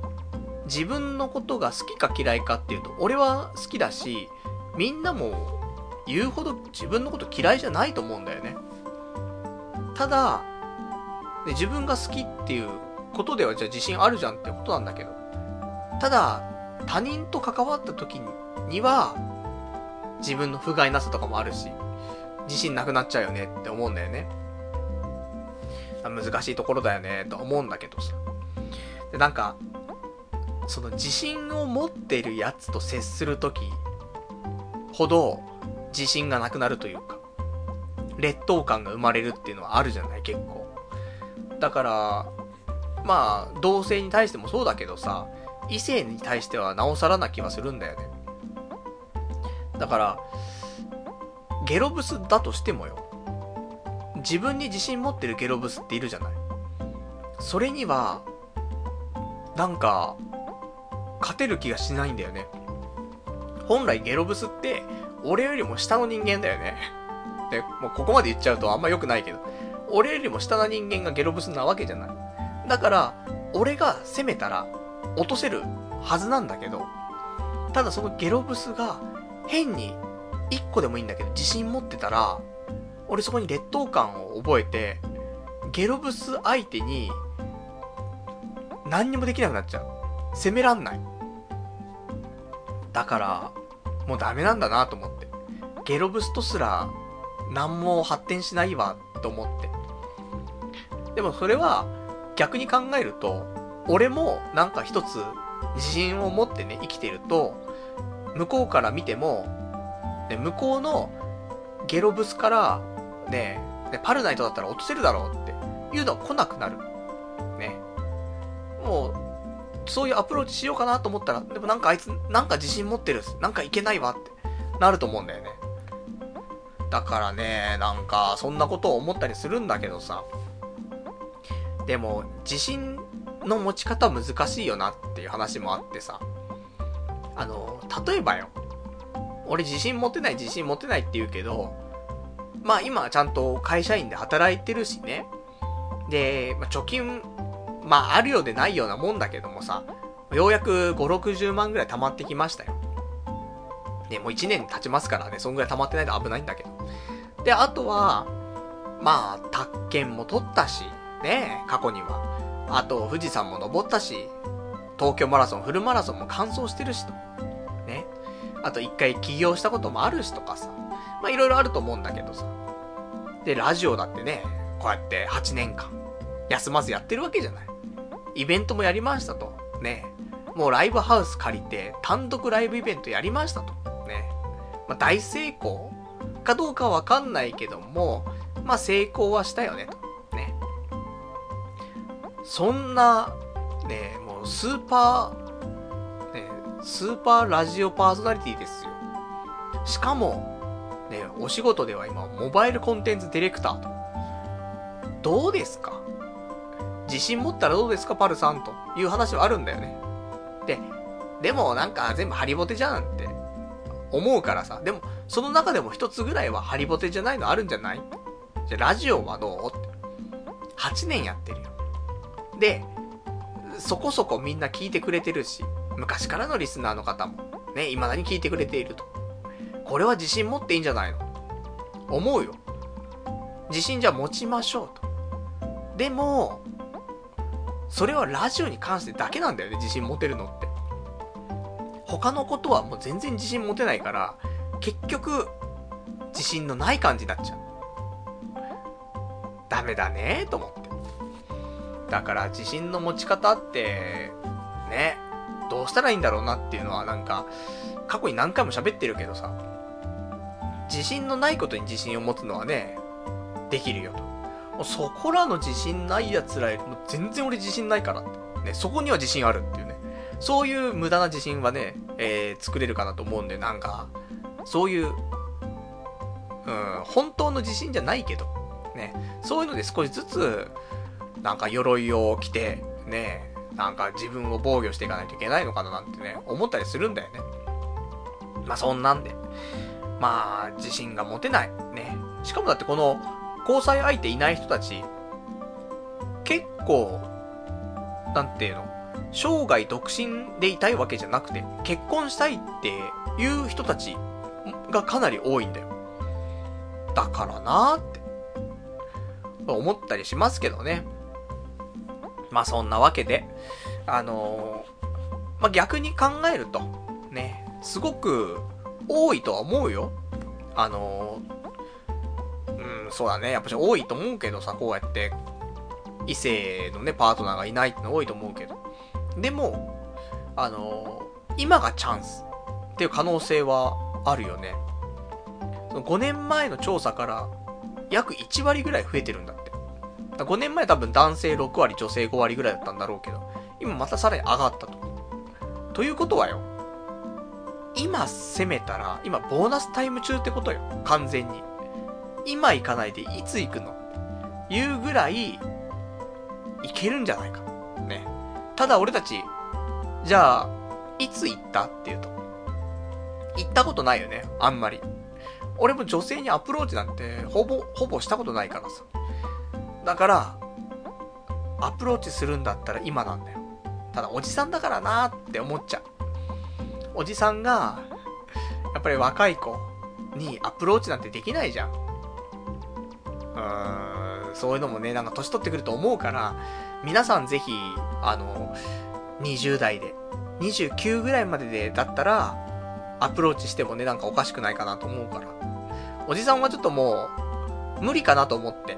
自分のことが好きか嫌いかっていうと、俺は好きだし、みんなも言うほど自分のこと嫌いじゃないと思うんだよね。ただ、ね、自分が好きっていうことではじゃあ自信あるじゃんってことなんだけど、ただ、他人と関わった時には、自分の不甲斐なさとかもあるし、自信なくなっちゃうよねって思うんだよね。難しいところだよねと思うんだけどさ。で、なんか、その自信を持っているやつと接するときほど、自信がなくなるというか、劣等感が生まれるっていうのはあるじゃない、結構。だから、まあ、同性に対してもそうだけどさ、異性に対してはなおさらな気はするんだよね。だから、ゲロブスだとしてもよ。自分に自信持ってるゲロブスっているじゃない。それには、なんか、勝てる気がしないんだよね。本来ゲロブスって、俺よりも下の人間だよね。で、もうここまで言っちゃうとあんま良くないけど、俺よりも下な人間がゲロブスなわけじゃない。だから、俺が攻めたら落とせるはずなんだけど、ただそのゲロブスが変に1個でもいいんだけど自信持ってたら、俺そこに劣等感を覚えて、ゲロブス相手に何にもできなくなっちゃう。攻めらんない。だから、もうダメなんだなと思って。ゲロブスとすら何も発展しないわと思って。でもそれは逆に考えると、俺もなんか一つ自信を持ってね、生きてると、向こうから見ても、ね、向こうのゲロブスから、ね、ねパルナイトだったら落とせるだろうっていうのは来なくなる。ね。もう、そういうアプローチしようかなと思ったら、でもなんかあいつ、なんか自信持ってる。なんかいけないわってなると思うんだよね。だからね、なんか、そんなことを思ったりするんだけどさ。でも、自信の持ち方難しいよなっていう話もあってさ。あの、例えばよ。俺自信持てない自信持てないって言うけど、まあ今ちゃんと会社員で働いてるしね。で、まあ、貯金、まああるようでないようなもんだけどもさ、ようやく5、60万ぐらい貯まってきましたよ。ね、もう1年経ちますからね、そんぐらい溜まってないと危ないんだけど。で、あとは、まあ、宅建も取ったし、ね、過去には。あと、富士山も登ったし、東京マラソン、フルマラソンも完走してるしと。ね。あと一回起業したこともあるしとかさ。まいろいろあると思うんだけどさ。で、ラジオだってね、こうやって8年間、休まずやってるわけじゃない。イベントもやりましたと。ね。もうライブハウス借りて、単独ライブイベントやりましたと。ね。まあ大成功かどうかわかんないけども、まあ成功はしたよねと。そんな、ね、もうスーパー、ね、スーパーラジオパーソナリティですよ。しかも、ね、お仕事では今、モバイルコンテンツディレクターと。どうですか？自信持ったらどうですか？パルさんという話はあるんだよね。で、でもなんか全部ハリボテじゃんって思うからさ。でも、その中でも一つぐらいはハリボテじゃないのあるんじゃない？じゃラジオはどう？って。8年やってるよ。で、そこそこみんな聞いてくれてるし、昔からのリスナーの方も、ね、未だに聞いてくれていると。これは自信持っていいんじゃないの？思うよ。自信じゃ持ちましょうと。でも、それはラジオに関してだけなんだよね、自信持てるのって。他のことはもう全然自信持てないから、結局、自信のない感じになっちゃう。ダメだねと思って。だから自信の持ち方って、ね、どうしたらいいんだろうなっていうのはなんか、過去に何回も喋ってるけどさ、自信のないことに自信を持つのはね、できるよと。もうそこらの自信ない奴らよりも全然俺自信ないからって。ね、そこには自信あるっていうね。そういう無駄な自信はね、えー、作れるかなと思うんで、なんか、そういう、うん、本当の自信じゃないけど、ね、そういうので少しずつ、なんか鎧を着て、ね、なんか自分を防御していかないといけないのかななんてね、思ったりするんだよね。まあそんなんで。まあ、自信が持てない。ね。しかもだってこの、交際相手いない人たち、結構、なんていうの、生涯独身でいたいわけじゃなくて、結婚したいっていう人たちがかなり多いんだよ。だからなーって、思ったりしますけどね。まあそんなわけで、あのー、まあ逆に考えると、ね、すごく多いとは思うよ。あのー、うん、そうだね。やっぱし多いと思うけどさ、こうやって、異性のね、パートナーがいないっての多いと思うけど。でも、あのー、今がチャンスっていう可能性はあるよね。その5年前の調査から約1割ぐらい増えてるんだって。5年前多分男性6割、女性5割ぐらいだったんだろうけど、今またさらに上がったと。ということはよ、今攻めたら、今ボーナスタイム中ってことよ。完全に。今行かないでいつ行くのいうぐらい、いけるんじゃないか。ね。ただ俺たち、じゃあ、いつ行ったっていうと。行ったことないよね。あんまり。俺も女性にアプローチなんて、ほぼ、ほぼしたことないからさ。だから、アプローチするんだったら今なんだよ。ただ、おじさんだからなーって思っちゃう。おじさんが、やっぱり若い子にアプローチなんてできないじゃん。うーん、そういうのもね、なんか年取ってくると思うから、皆さんぜひ、あの、20代で、29ぐらいまでで、だったら、アプローチしてもね、なんかおかしくないかなと思うから。おじさんはちょっともう、無理かなと思って。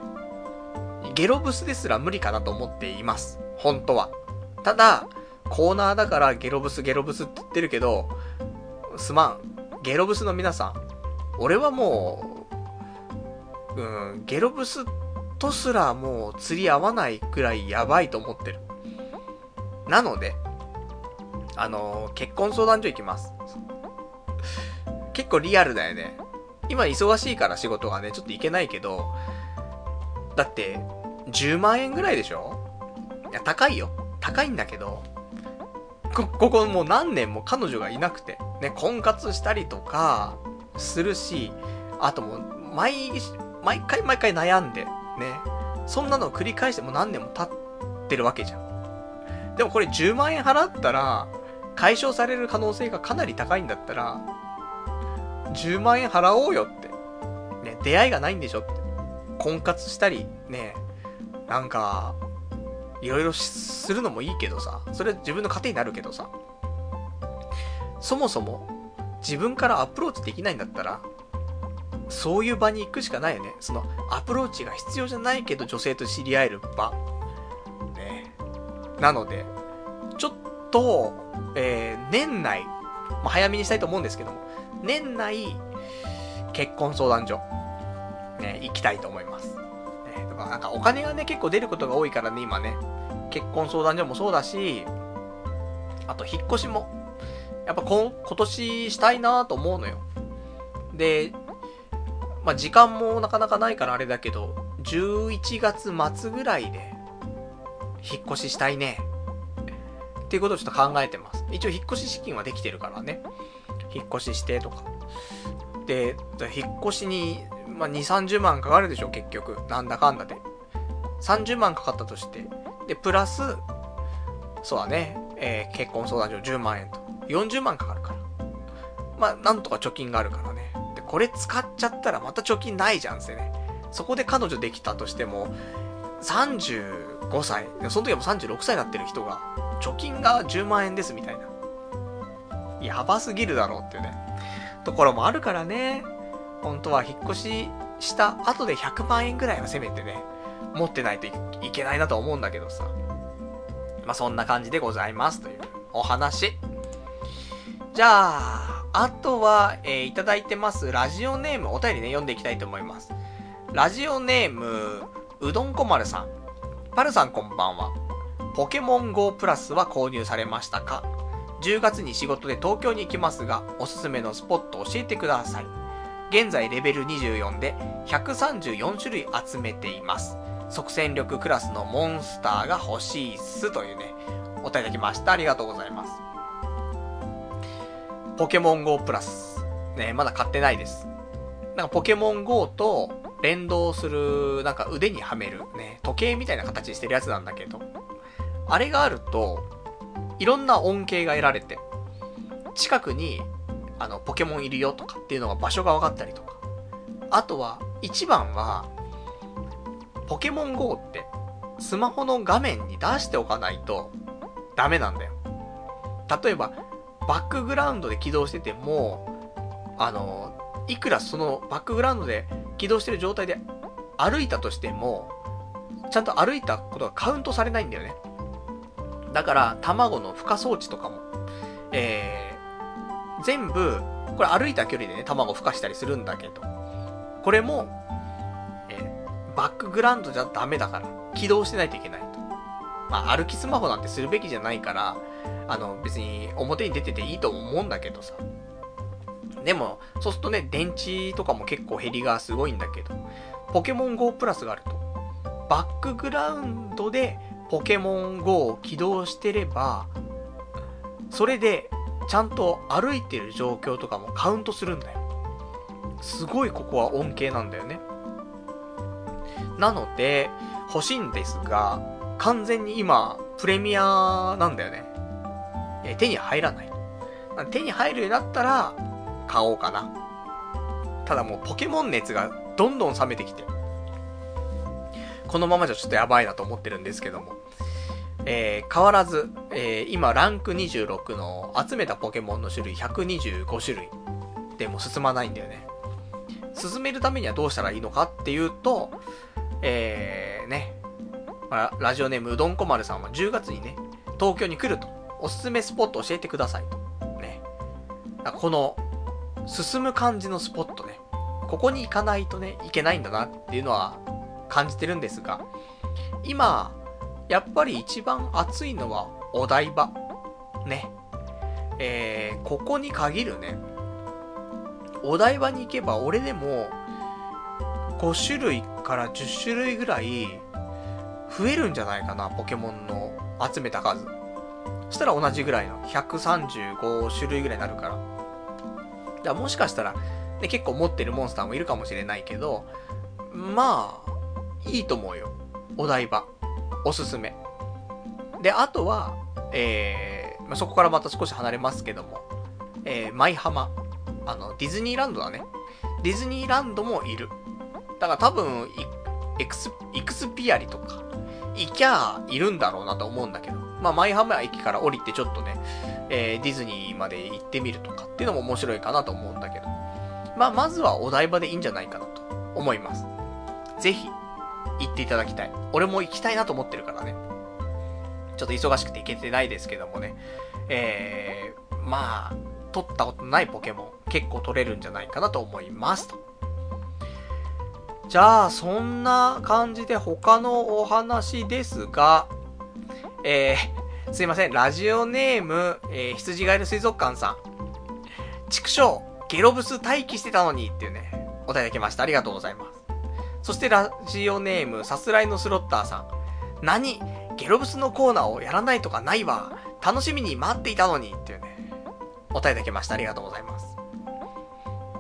ゲロブスですら無理かなと思っています。本当は。ただ、コーナーだからゲロブスゲロブスって言ってるけど、すまん。ゲロブスの皆さん。俺はもう、うん、ゲロブスとすらもう釣り合わないくらいやばいと思ってる。なので、あのー結婚相談所行きます。結構リアルだよね。今忙しいから仕事がね、ちょっと行けないけど、だって、10万円ぐらいでしょ？いや、高いよ。高いんだけど、こ、ここもう何年も彼女がいなくて、ね、婚活したりとか、するし、あともう、毎、毎回毎回悩んで、ね、そんなのを繰り返してもう何年も経ってるわけじゃん。でもこれ10万円払ったら、解消される可能性がかなり高いんだったら、10万円払おうよって。ね、出会いがないんでしょって。婚活したり、ね、なんか、いろいろするのもいいけどさ、それ自分の糧になるけどさ、そもそも自分からアプローチできないんだったら、そういう場に行くしかないよね。そのアプローチが必要じゃないけど女性と知り合える場。ね。なので、ちょっと、えー、年内、まあ、早めにしたいと思うんですけども、年内、結婚相談所、ね、行きたいと思います。ね、だからなんかお金がね、結構出ることが多いからね、今ね。結婚相談所もそうだし、あと引っ越しも、やっぱこ今年したいなと思うのよ。で、まあ、時間もなかなかないからあれだけど、11月末ぐらいで、引っ越ししたいね。っていうことをちょっと考えてます。一応引っ越し資金はできてるからね。引っ越ししてとか。で、引っ越しに、まあ、2、30万かかるでしょ、結局。なんだかんだで。30万かかったとして。で、プラス、そうだね、えー結婚相談所10万円と。40万かかるから。まあ、なんとか貯金があるからね。で、これ使っちゃったらまた貯金ないじゃんすよね。そこで彼女できたとしても、35歳、その時はもう36歳になってる人が、貯金が10万円ですみたいな。やばすぎるだろうっていうね。ところもあるからね。本当は引っ越しした後で100万円ぐらいはせめてね、持ってないといけないなと思うんだけどさ。まあ、そんな感じでございますというお話。じゃあ、あとは、えーいただいてますラジオネーム、お便りね、読んでいきたいと思います。ラジオネーム、うどんこまるさん。パルさんこんばんは。ポケモン GO プラスは購入されましたか ?10 月に仕事で東京に行きますが、おすすめのスポット教えてください。現在レベル24で134種類集めています。即戦力クラスのモンスターが欲しいっすというね、お便りいただきました。ありがとうございます。ポケモン GO プラス。ね、まだ買ってないです。なんかポケモン GO と連動する、なんか腕にはめるね、時計みたいな形してるやつなんだけど、あれがあると、いろんな恩恵が得られて、近くに、あの、ポケモンいるよとかっていうのが場所が分かったりとか。あとは、一番は、ポケモン GO って、スマホの画面に出しておかないと、ダメなんだよ。例えば、バックグラウンドで起動してても、あの、いくらそのバックグラウンドで起動してる状態で歩いたとしても、ちゃんと歩いたことがカウントされないんだよね。だから、卵の孵化装置とかも、えー、全部、これ歩いた距離でね、卵孵化したりするんだけど、これも、えバックグラウンドじゃダメだから、起動してないといけないと。まあ、歩きスマホなんてするべきじゃないから、あの、別に表に出てていいと思うんだけどさ。でも、そうするとね、電池とかも結構減りがすごいんだけど、ポケモン GO プラスがあると、バックグラウンドでポケモン GO を起動してれば、それで、ちゃんと歩いてる状況とかもカウントするんだよ。すごいここは恩恵なんだよね。なので、欲しいんですが、完全に今、プレミアなんだよね。え手に入らない。手に入るようになったら、買おうかな。ただもうポケモン熱がどんどん冷めてきて。このままじゃちょっとやばいなと思ってるんですけども。えー、変わらず、えー、今ランク26の集めたポケモンの種類125種類でも進まないんだよね。進めるためにはどうしたらいいのかっていうと、えー、ね、ラジオネームうどんこ丸さんは10月にね、東京に来ると、おすすめスポット教えてくださいと。ね。この、進む感じのスポットね。ここに行かないとね、いけないんだなっていうのは感じてるんですが、今、やっぱり一番暑いのはお台場？ね。えー、ここに限るね。お台場に行けば俺でも、5種類から10種類ぐらい増えるんじゃないかな、ポケモンの集めた数。そしたら同じぐらいの135種類ぐらいになるから。じゃあもしかしたら、ね、結構持ってるモンスターもいるかもしれないけど、まあ、いいと思うよ。お台場。おすすめ。で、あとは、えー、まあ、そこからまた少し離れますけども、えー、舞浜。あの、ディズニーランドだね。ディズニーランドもいる。だから多分、エクス、イクスピアリとか、行きゃいるんだろうなと思うんだけど。まあ、舞浜駅から降りてちょっとね、えー、ディズニーまで行ってみるとかっていうのも面白いかなと思うんだけど。まあ、まずはお台場でいいんじゃないかなと思います。ぜひ、行っていただきたい。俺も行きたいなと思ってるからね。ちょっと忙しくて行けてないですけどもね。えー、まあ、取ったことないポケモン結構取れるんじゃないかなと思いますと。じゃあ、そんな感じで他のお話ですが、えー、すいません、ラジオネーム、えー、羊ガエル水族館さん。畜生、ゲロブス待機してたのにっていうね、お答えいただきました。ありがとうございます。そしてラジオネーム、さすらいのスロッターさん。何？ゲロブスのコーナーをやらないとかないわ。楽しみに待っていたのにっていうね、お答えいただきました。ありがとうございます。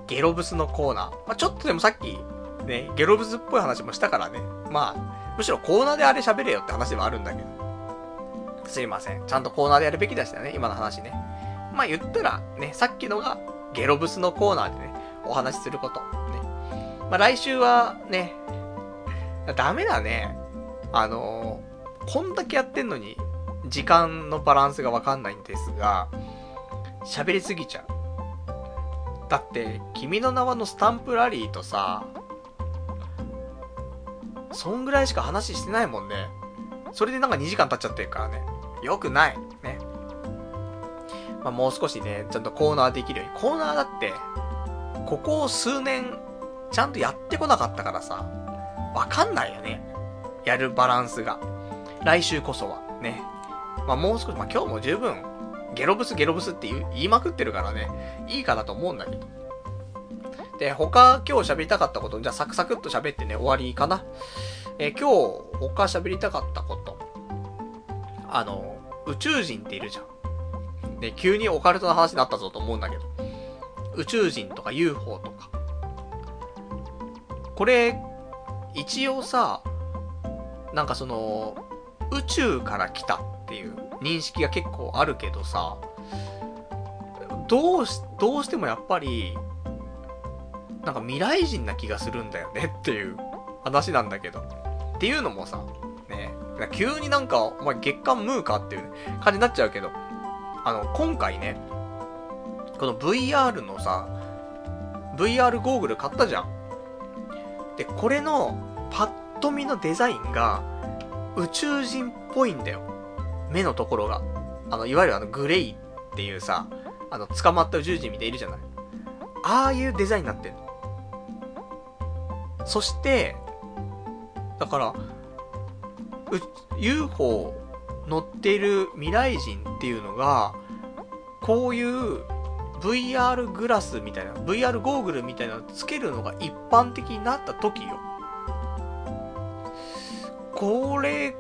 ゲロブスのコーナー。まあ、ちょっとでもさっきね、ゲロブズっぽい話もしたからね。まあ、むしろコーナーであれ喋れよって話ではあるんだけど。すいません。ちゃんとコーナーでやるべきでしたよね、今の話ね。まあ言ったら、ね、さっきのがゲロブスのコーナーでね、お話しすること。まあ来週はね、ダメだね。あの、こんだけやってんのに、時間のバランスがわかんないんですが、喋りすぎちゃう。だって、君の名はのスタンプラリーとさ、そんぐらいしか話してないもんね。それでなんか2時間経っちゃってるからね。よくない。ね。まあ、もう少しね、ちゃんとコーナーできるように。コーナーだって、ここ数年、ちゃんとやってこなかったからさ、わかんないよね。やるバランスが。来週こそは、ね。まあ、もう少し、まあ、今日も十分、ゲロブスゲロブスって言いまくってるからね、いいかなと思うんだけど。で、他今日喋りたかったこと、じゃあサクサクっと喋ってね、終わりかな。え、今日他喋りたかったこと。あの、宇宙人っているじゃん。で、急にオカルトの話になったぞと思うんだけど。宇宙人とか UFO とか。これ、一応さ、なんかその、宇宙から来たっていう認識が結構あるけどさ、どうし、どうしてもやっぱり、なんか未来人な気がするんだよね <laughs> っていう話なんだけど。っていうのもさ、ね、急になんか、お前月刊ムーかっていう、感じになっちゃうけど、あの、今回ね、この VR のさ、VR ゴーグル買ったじゃん。で、これのパッと見のデザインが宇宙人っぽいんだよ。目のところが。あの、いわゆるあのグレイっていうさ、あの、捕まった宇宙人みたいいるじゃない。ああいうデザインになってんの。そして、だから、UFO 乗ってる未来人っていうのが、こういう VR グラスみたいな、VR ゴーグルみたいなのつけるのが一般的になった時よ。これ、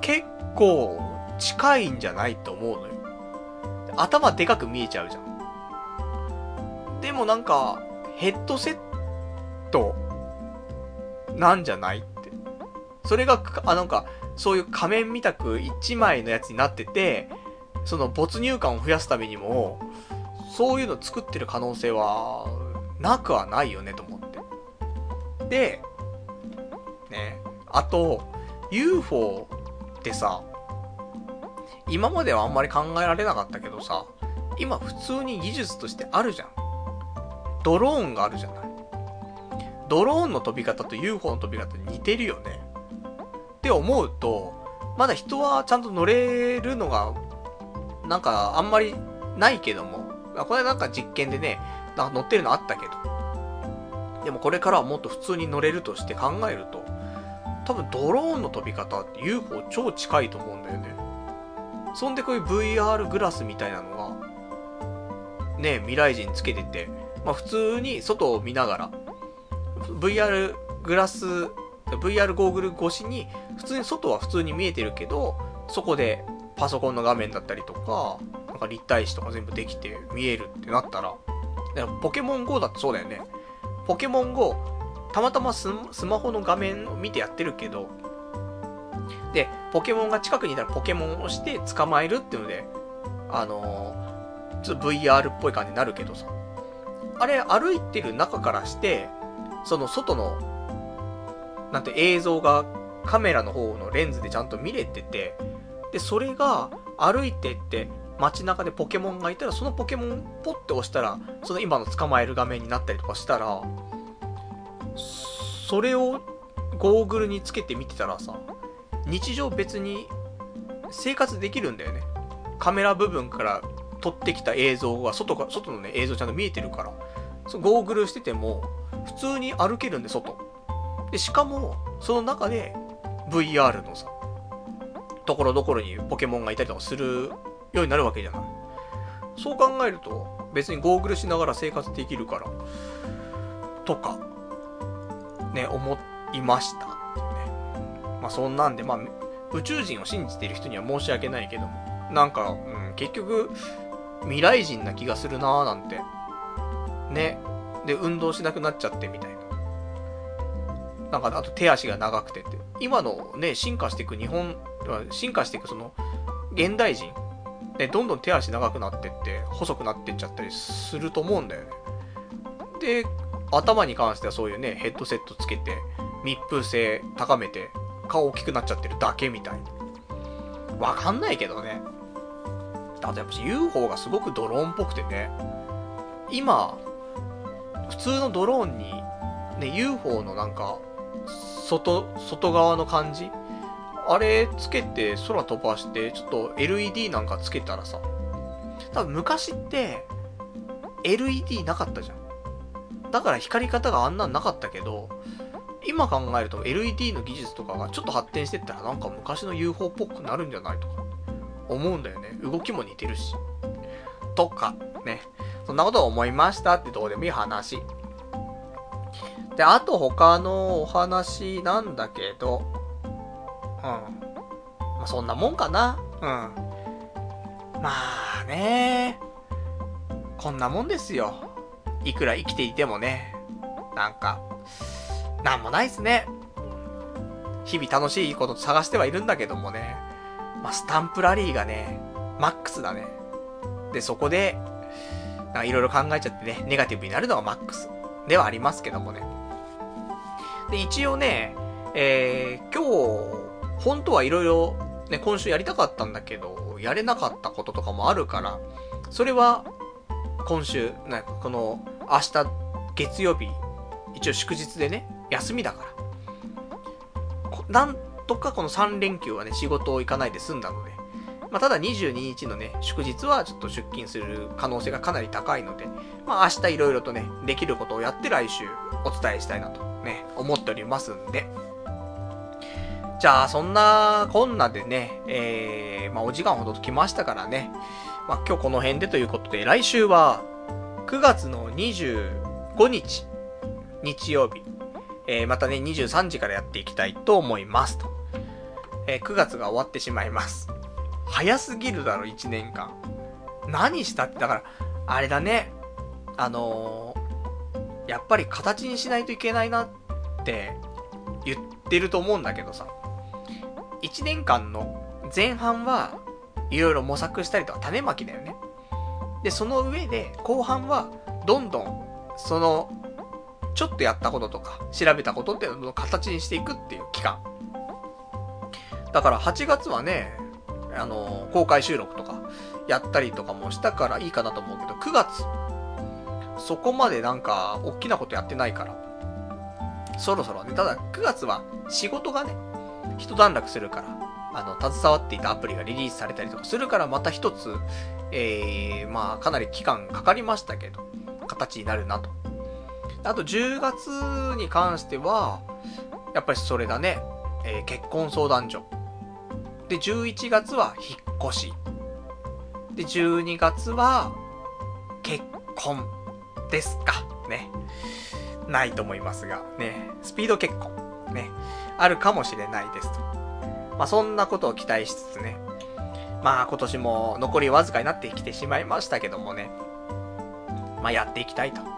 結構近いんじゃないと思うのよ。頭でかく見えちゃうじゃん。でもなんか、ヘッドセットなんじゃないって。それが、あ、なんか、そういう仮面みたく一枚のやつになってて、その没入感を増やすためにも、そういうの作ってる可能性は、なくはないよね、と思って。で、ね、あと、UFO ってさ、今まではあんまり考えられなかったけどさ、今普通に技術としてあるじゃん。ドローンがあるじゃない。ドローンの飛び方と UFO の飛び方似てるよね。って思うと、まだ人はちゃんと乗れるのが、なんかあんまりないけども、あこれなんか実験でね、なんか乗ってるのあったけど。でもこれからはもっと普通に乗れるとして考えると、多分ドローンの飛び方って UFO 超近いと思うんだよね。そんでこういう VR グラスみたいなのが、ね、未来人つけてて、まあ普通に外を見ながら、VR グラス、VR ゴーグル越しに、普通に外は普通に見えてるけど、そこでパソコンの画面だったりとか、なんか立体視とか全部できて見えるってなったら、ポケモン GO だってそうだよね。ポケモン GO、たまたまスマホの画面を見てやってるけど、で、ポケモンが近くにいたらポケモンを押して捕まえるっていうので、あのー、ちょっと VR っぽい感じになるけどさ。あれ、歩いてる中からして、その外の、なんて映像がカメラの方のレンズでちゃんと見れてて、で、それが歩いてって街中でポケモンがいたら、そのポケモンポッて押したら、その今の捕まえる画面になったりとかしたら、それをゴーグルにつけて見てたらさ、日常別に生活できるんだよね。カメラ部分から撮ってきた映像が外か、外のね、映像ちゃんと見えてるから、そゴーグルしてても、普通に歩けるんで、外。で、しかも、その中で、VR のさ、ところどころにポケモンがいたりとかするようになるわけじゃない。そう考えると、別にゴーグルしながら生活できるから、とか、ね、思いました。ね。まあ、そんなんで、まあ、宇宙人を信じている人には申し訳ないけども、なんか、うん、結局、未来人な気がするなーなんて。ね。で、運動しなくなっちゃってみたいな。なんか、あと手足が長くてって。今のね、進化していく日本、進化していくその、現代人、ね、どんどん手足長くなってって、細くなってっちゃったりすると思うんだよね。で、頭に関してはそういうね、ヘッドセットつけて、密封性高めて、顔大きくなっちゃってるだけみたいな。わかんないけどね。あとやっぱ UFO がすごくドローンっぽくてね。今、普通のドローンに、ね、UFO のなんか、外、外側の感じあれつけて空飛ばして、ちょっと LED なんかつけたらさ、多分昔って LED なかったじゃん。だから光り方があんなんなかったけど、今考えると LED の技術とかがちょっと発展してったらなんか昔の UFO っぽくなるんじゃないとか思うんだよね。動きも似てるし。とか、ね。そんなことを思いましたってどうでもいい話。で、あと他のお話なんだけど、まあ、そんなもんかな。うん。まあね。こんなもんですよ。いくら生きていてもね、なんか、なんもないっすね。日々楽しいこと探してはいるんだけどもね、まあ、スタンプラリーがね、マックスだね。で、そこで、いろいろ考えちゃってね、ネガティブになるのがマックスではありますけどもね。で、一応ね、えー、今日、本当はいろいろね、今週やりたかったんだけど、やれなかったこととかもあるから、それは、今週、なこの、明日、月曜日、一応祝日でね、休みだから。なんとかこの3連休はね、仕事を行かないで済んだので、まあ、ただ22日のね、祝日はちょっと出勤する可能性がかなり高いので、まあ、明日いろいろとね、できることをやって来週お伝えしたいなとね、思っておりますんで。じゃあ、そんなこんなでね、えー、まあ、お時間ほど来ましたからね、まあ、今日この辺でということで、来週は9月の25日、日曜日、えー、またね、23時からやっていきたいと思いますと。えー、9月が終わってしまいます。早すぎるだろ、1年間。何したって、だから、あれだね。あのー、やっぱり形にしないといけないなって言っってると思うんだけどさ、1年間の前半はいろいろ模索したりとか種まきだよね。で、その上で後半はどんどんそのちょっとやったこととか調べたことっていうのを形にしていくっていう期間。だから8月はね、あの、公開収録とかやったりとかもしたからいいかなと思うけど、9月、そこまでなんか、大きなことやってないから、そろそろね、ただ9月は仕事がね、一段落するから、あの、携わっていたアプリがリリースされたりとかするから、また一つ、えー、まあ、かなり期間かかりましたけど、形になるなと。あと10月に関しては、やっぱりそれだね、えー、結婚相談所。で、11月は引っ越し。で、12月は、結婚ですか。ね。ないと思いますが、ね。スピード結婚。ね。あるかもしれないですと。まあ、そんなことを期待しつつね。まあ、今年も残りわずかになってきてしまいましたけどもね。まあ、やっていきたいと、ね、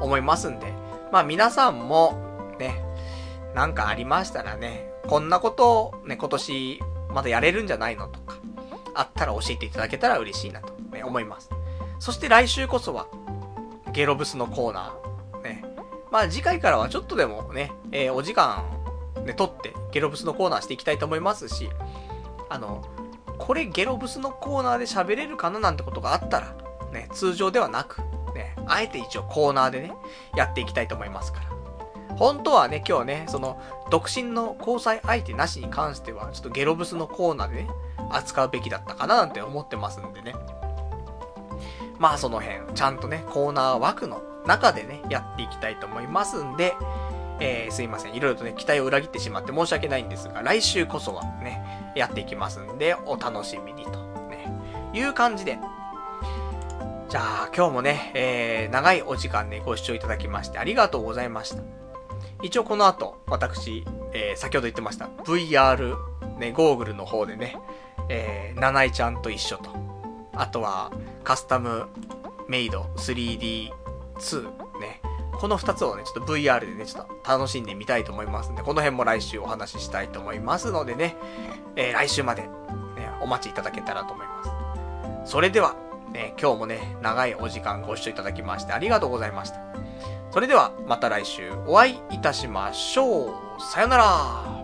思いますんで。まあ、皆さんも、ね、なんかありましたらね、こんなことをね、今年まだやれるんじゃないのとか、あったら教えていただけたら嬉しいなと、ね、思います。そして来週こそは、ゲロブスのコーナー、ね。まあ次回からはちょっとでもね、えー、お時間、ね、取って、ゲロブスのコーナーしていきたいと思いますし、あの、これゲロブスのコーナーで喋れるかななんてことがあったら、ね、通常ではなく、ね、あえて一応コーナーでね、やっていきたいと思いますから。本当はね、今日ね、その、独身の交際相手なしに関しては、ちょっとゲロブスのコーナーでね、扱うべきだったかななんて思ってますんでね。まあその辺、ちゃんとね、コーナー枠の中でね、やっていきたいと思いますんで、えー、すいません。いろいろとね、期待を裏切ってしまって申し訳ないんですが、来週こそはね、やっていきますんで、お楽しみにと、ね、いう感じで。じゃあ、今日もね、えー、長いお時間ね、ご視聴いただきましてありがとうございました。一応この後、私、えー、先ほど言ってました、VR、ね、ゴーグルの方でね、えー、七井ちゃんと一緒と。あとは、カスタムメイド 3D2。この2つをね、ちょっと VR でね、ちょっと楽しんでみたいと思いますんで、この辺も来週お話ししたいと思いますのでね、えー、来週まで、ね、お待ちいただけたらと思います。それでは、ね、今日もね、長いお時間ご視聴いただきましてありがとうございました。それではまた来週お会いいたしましょう。さよなら。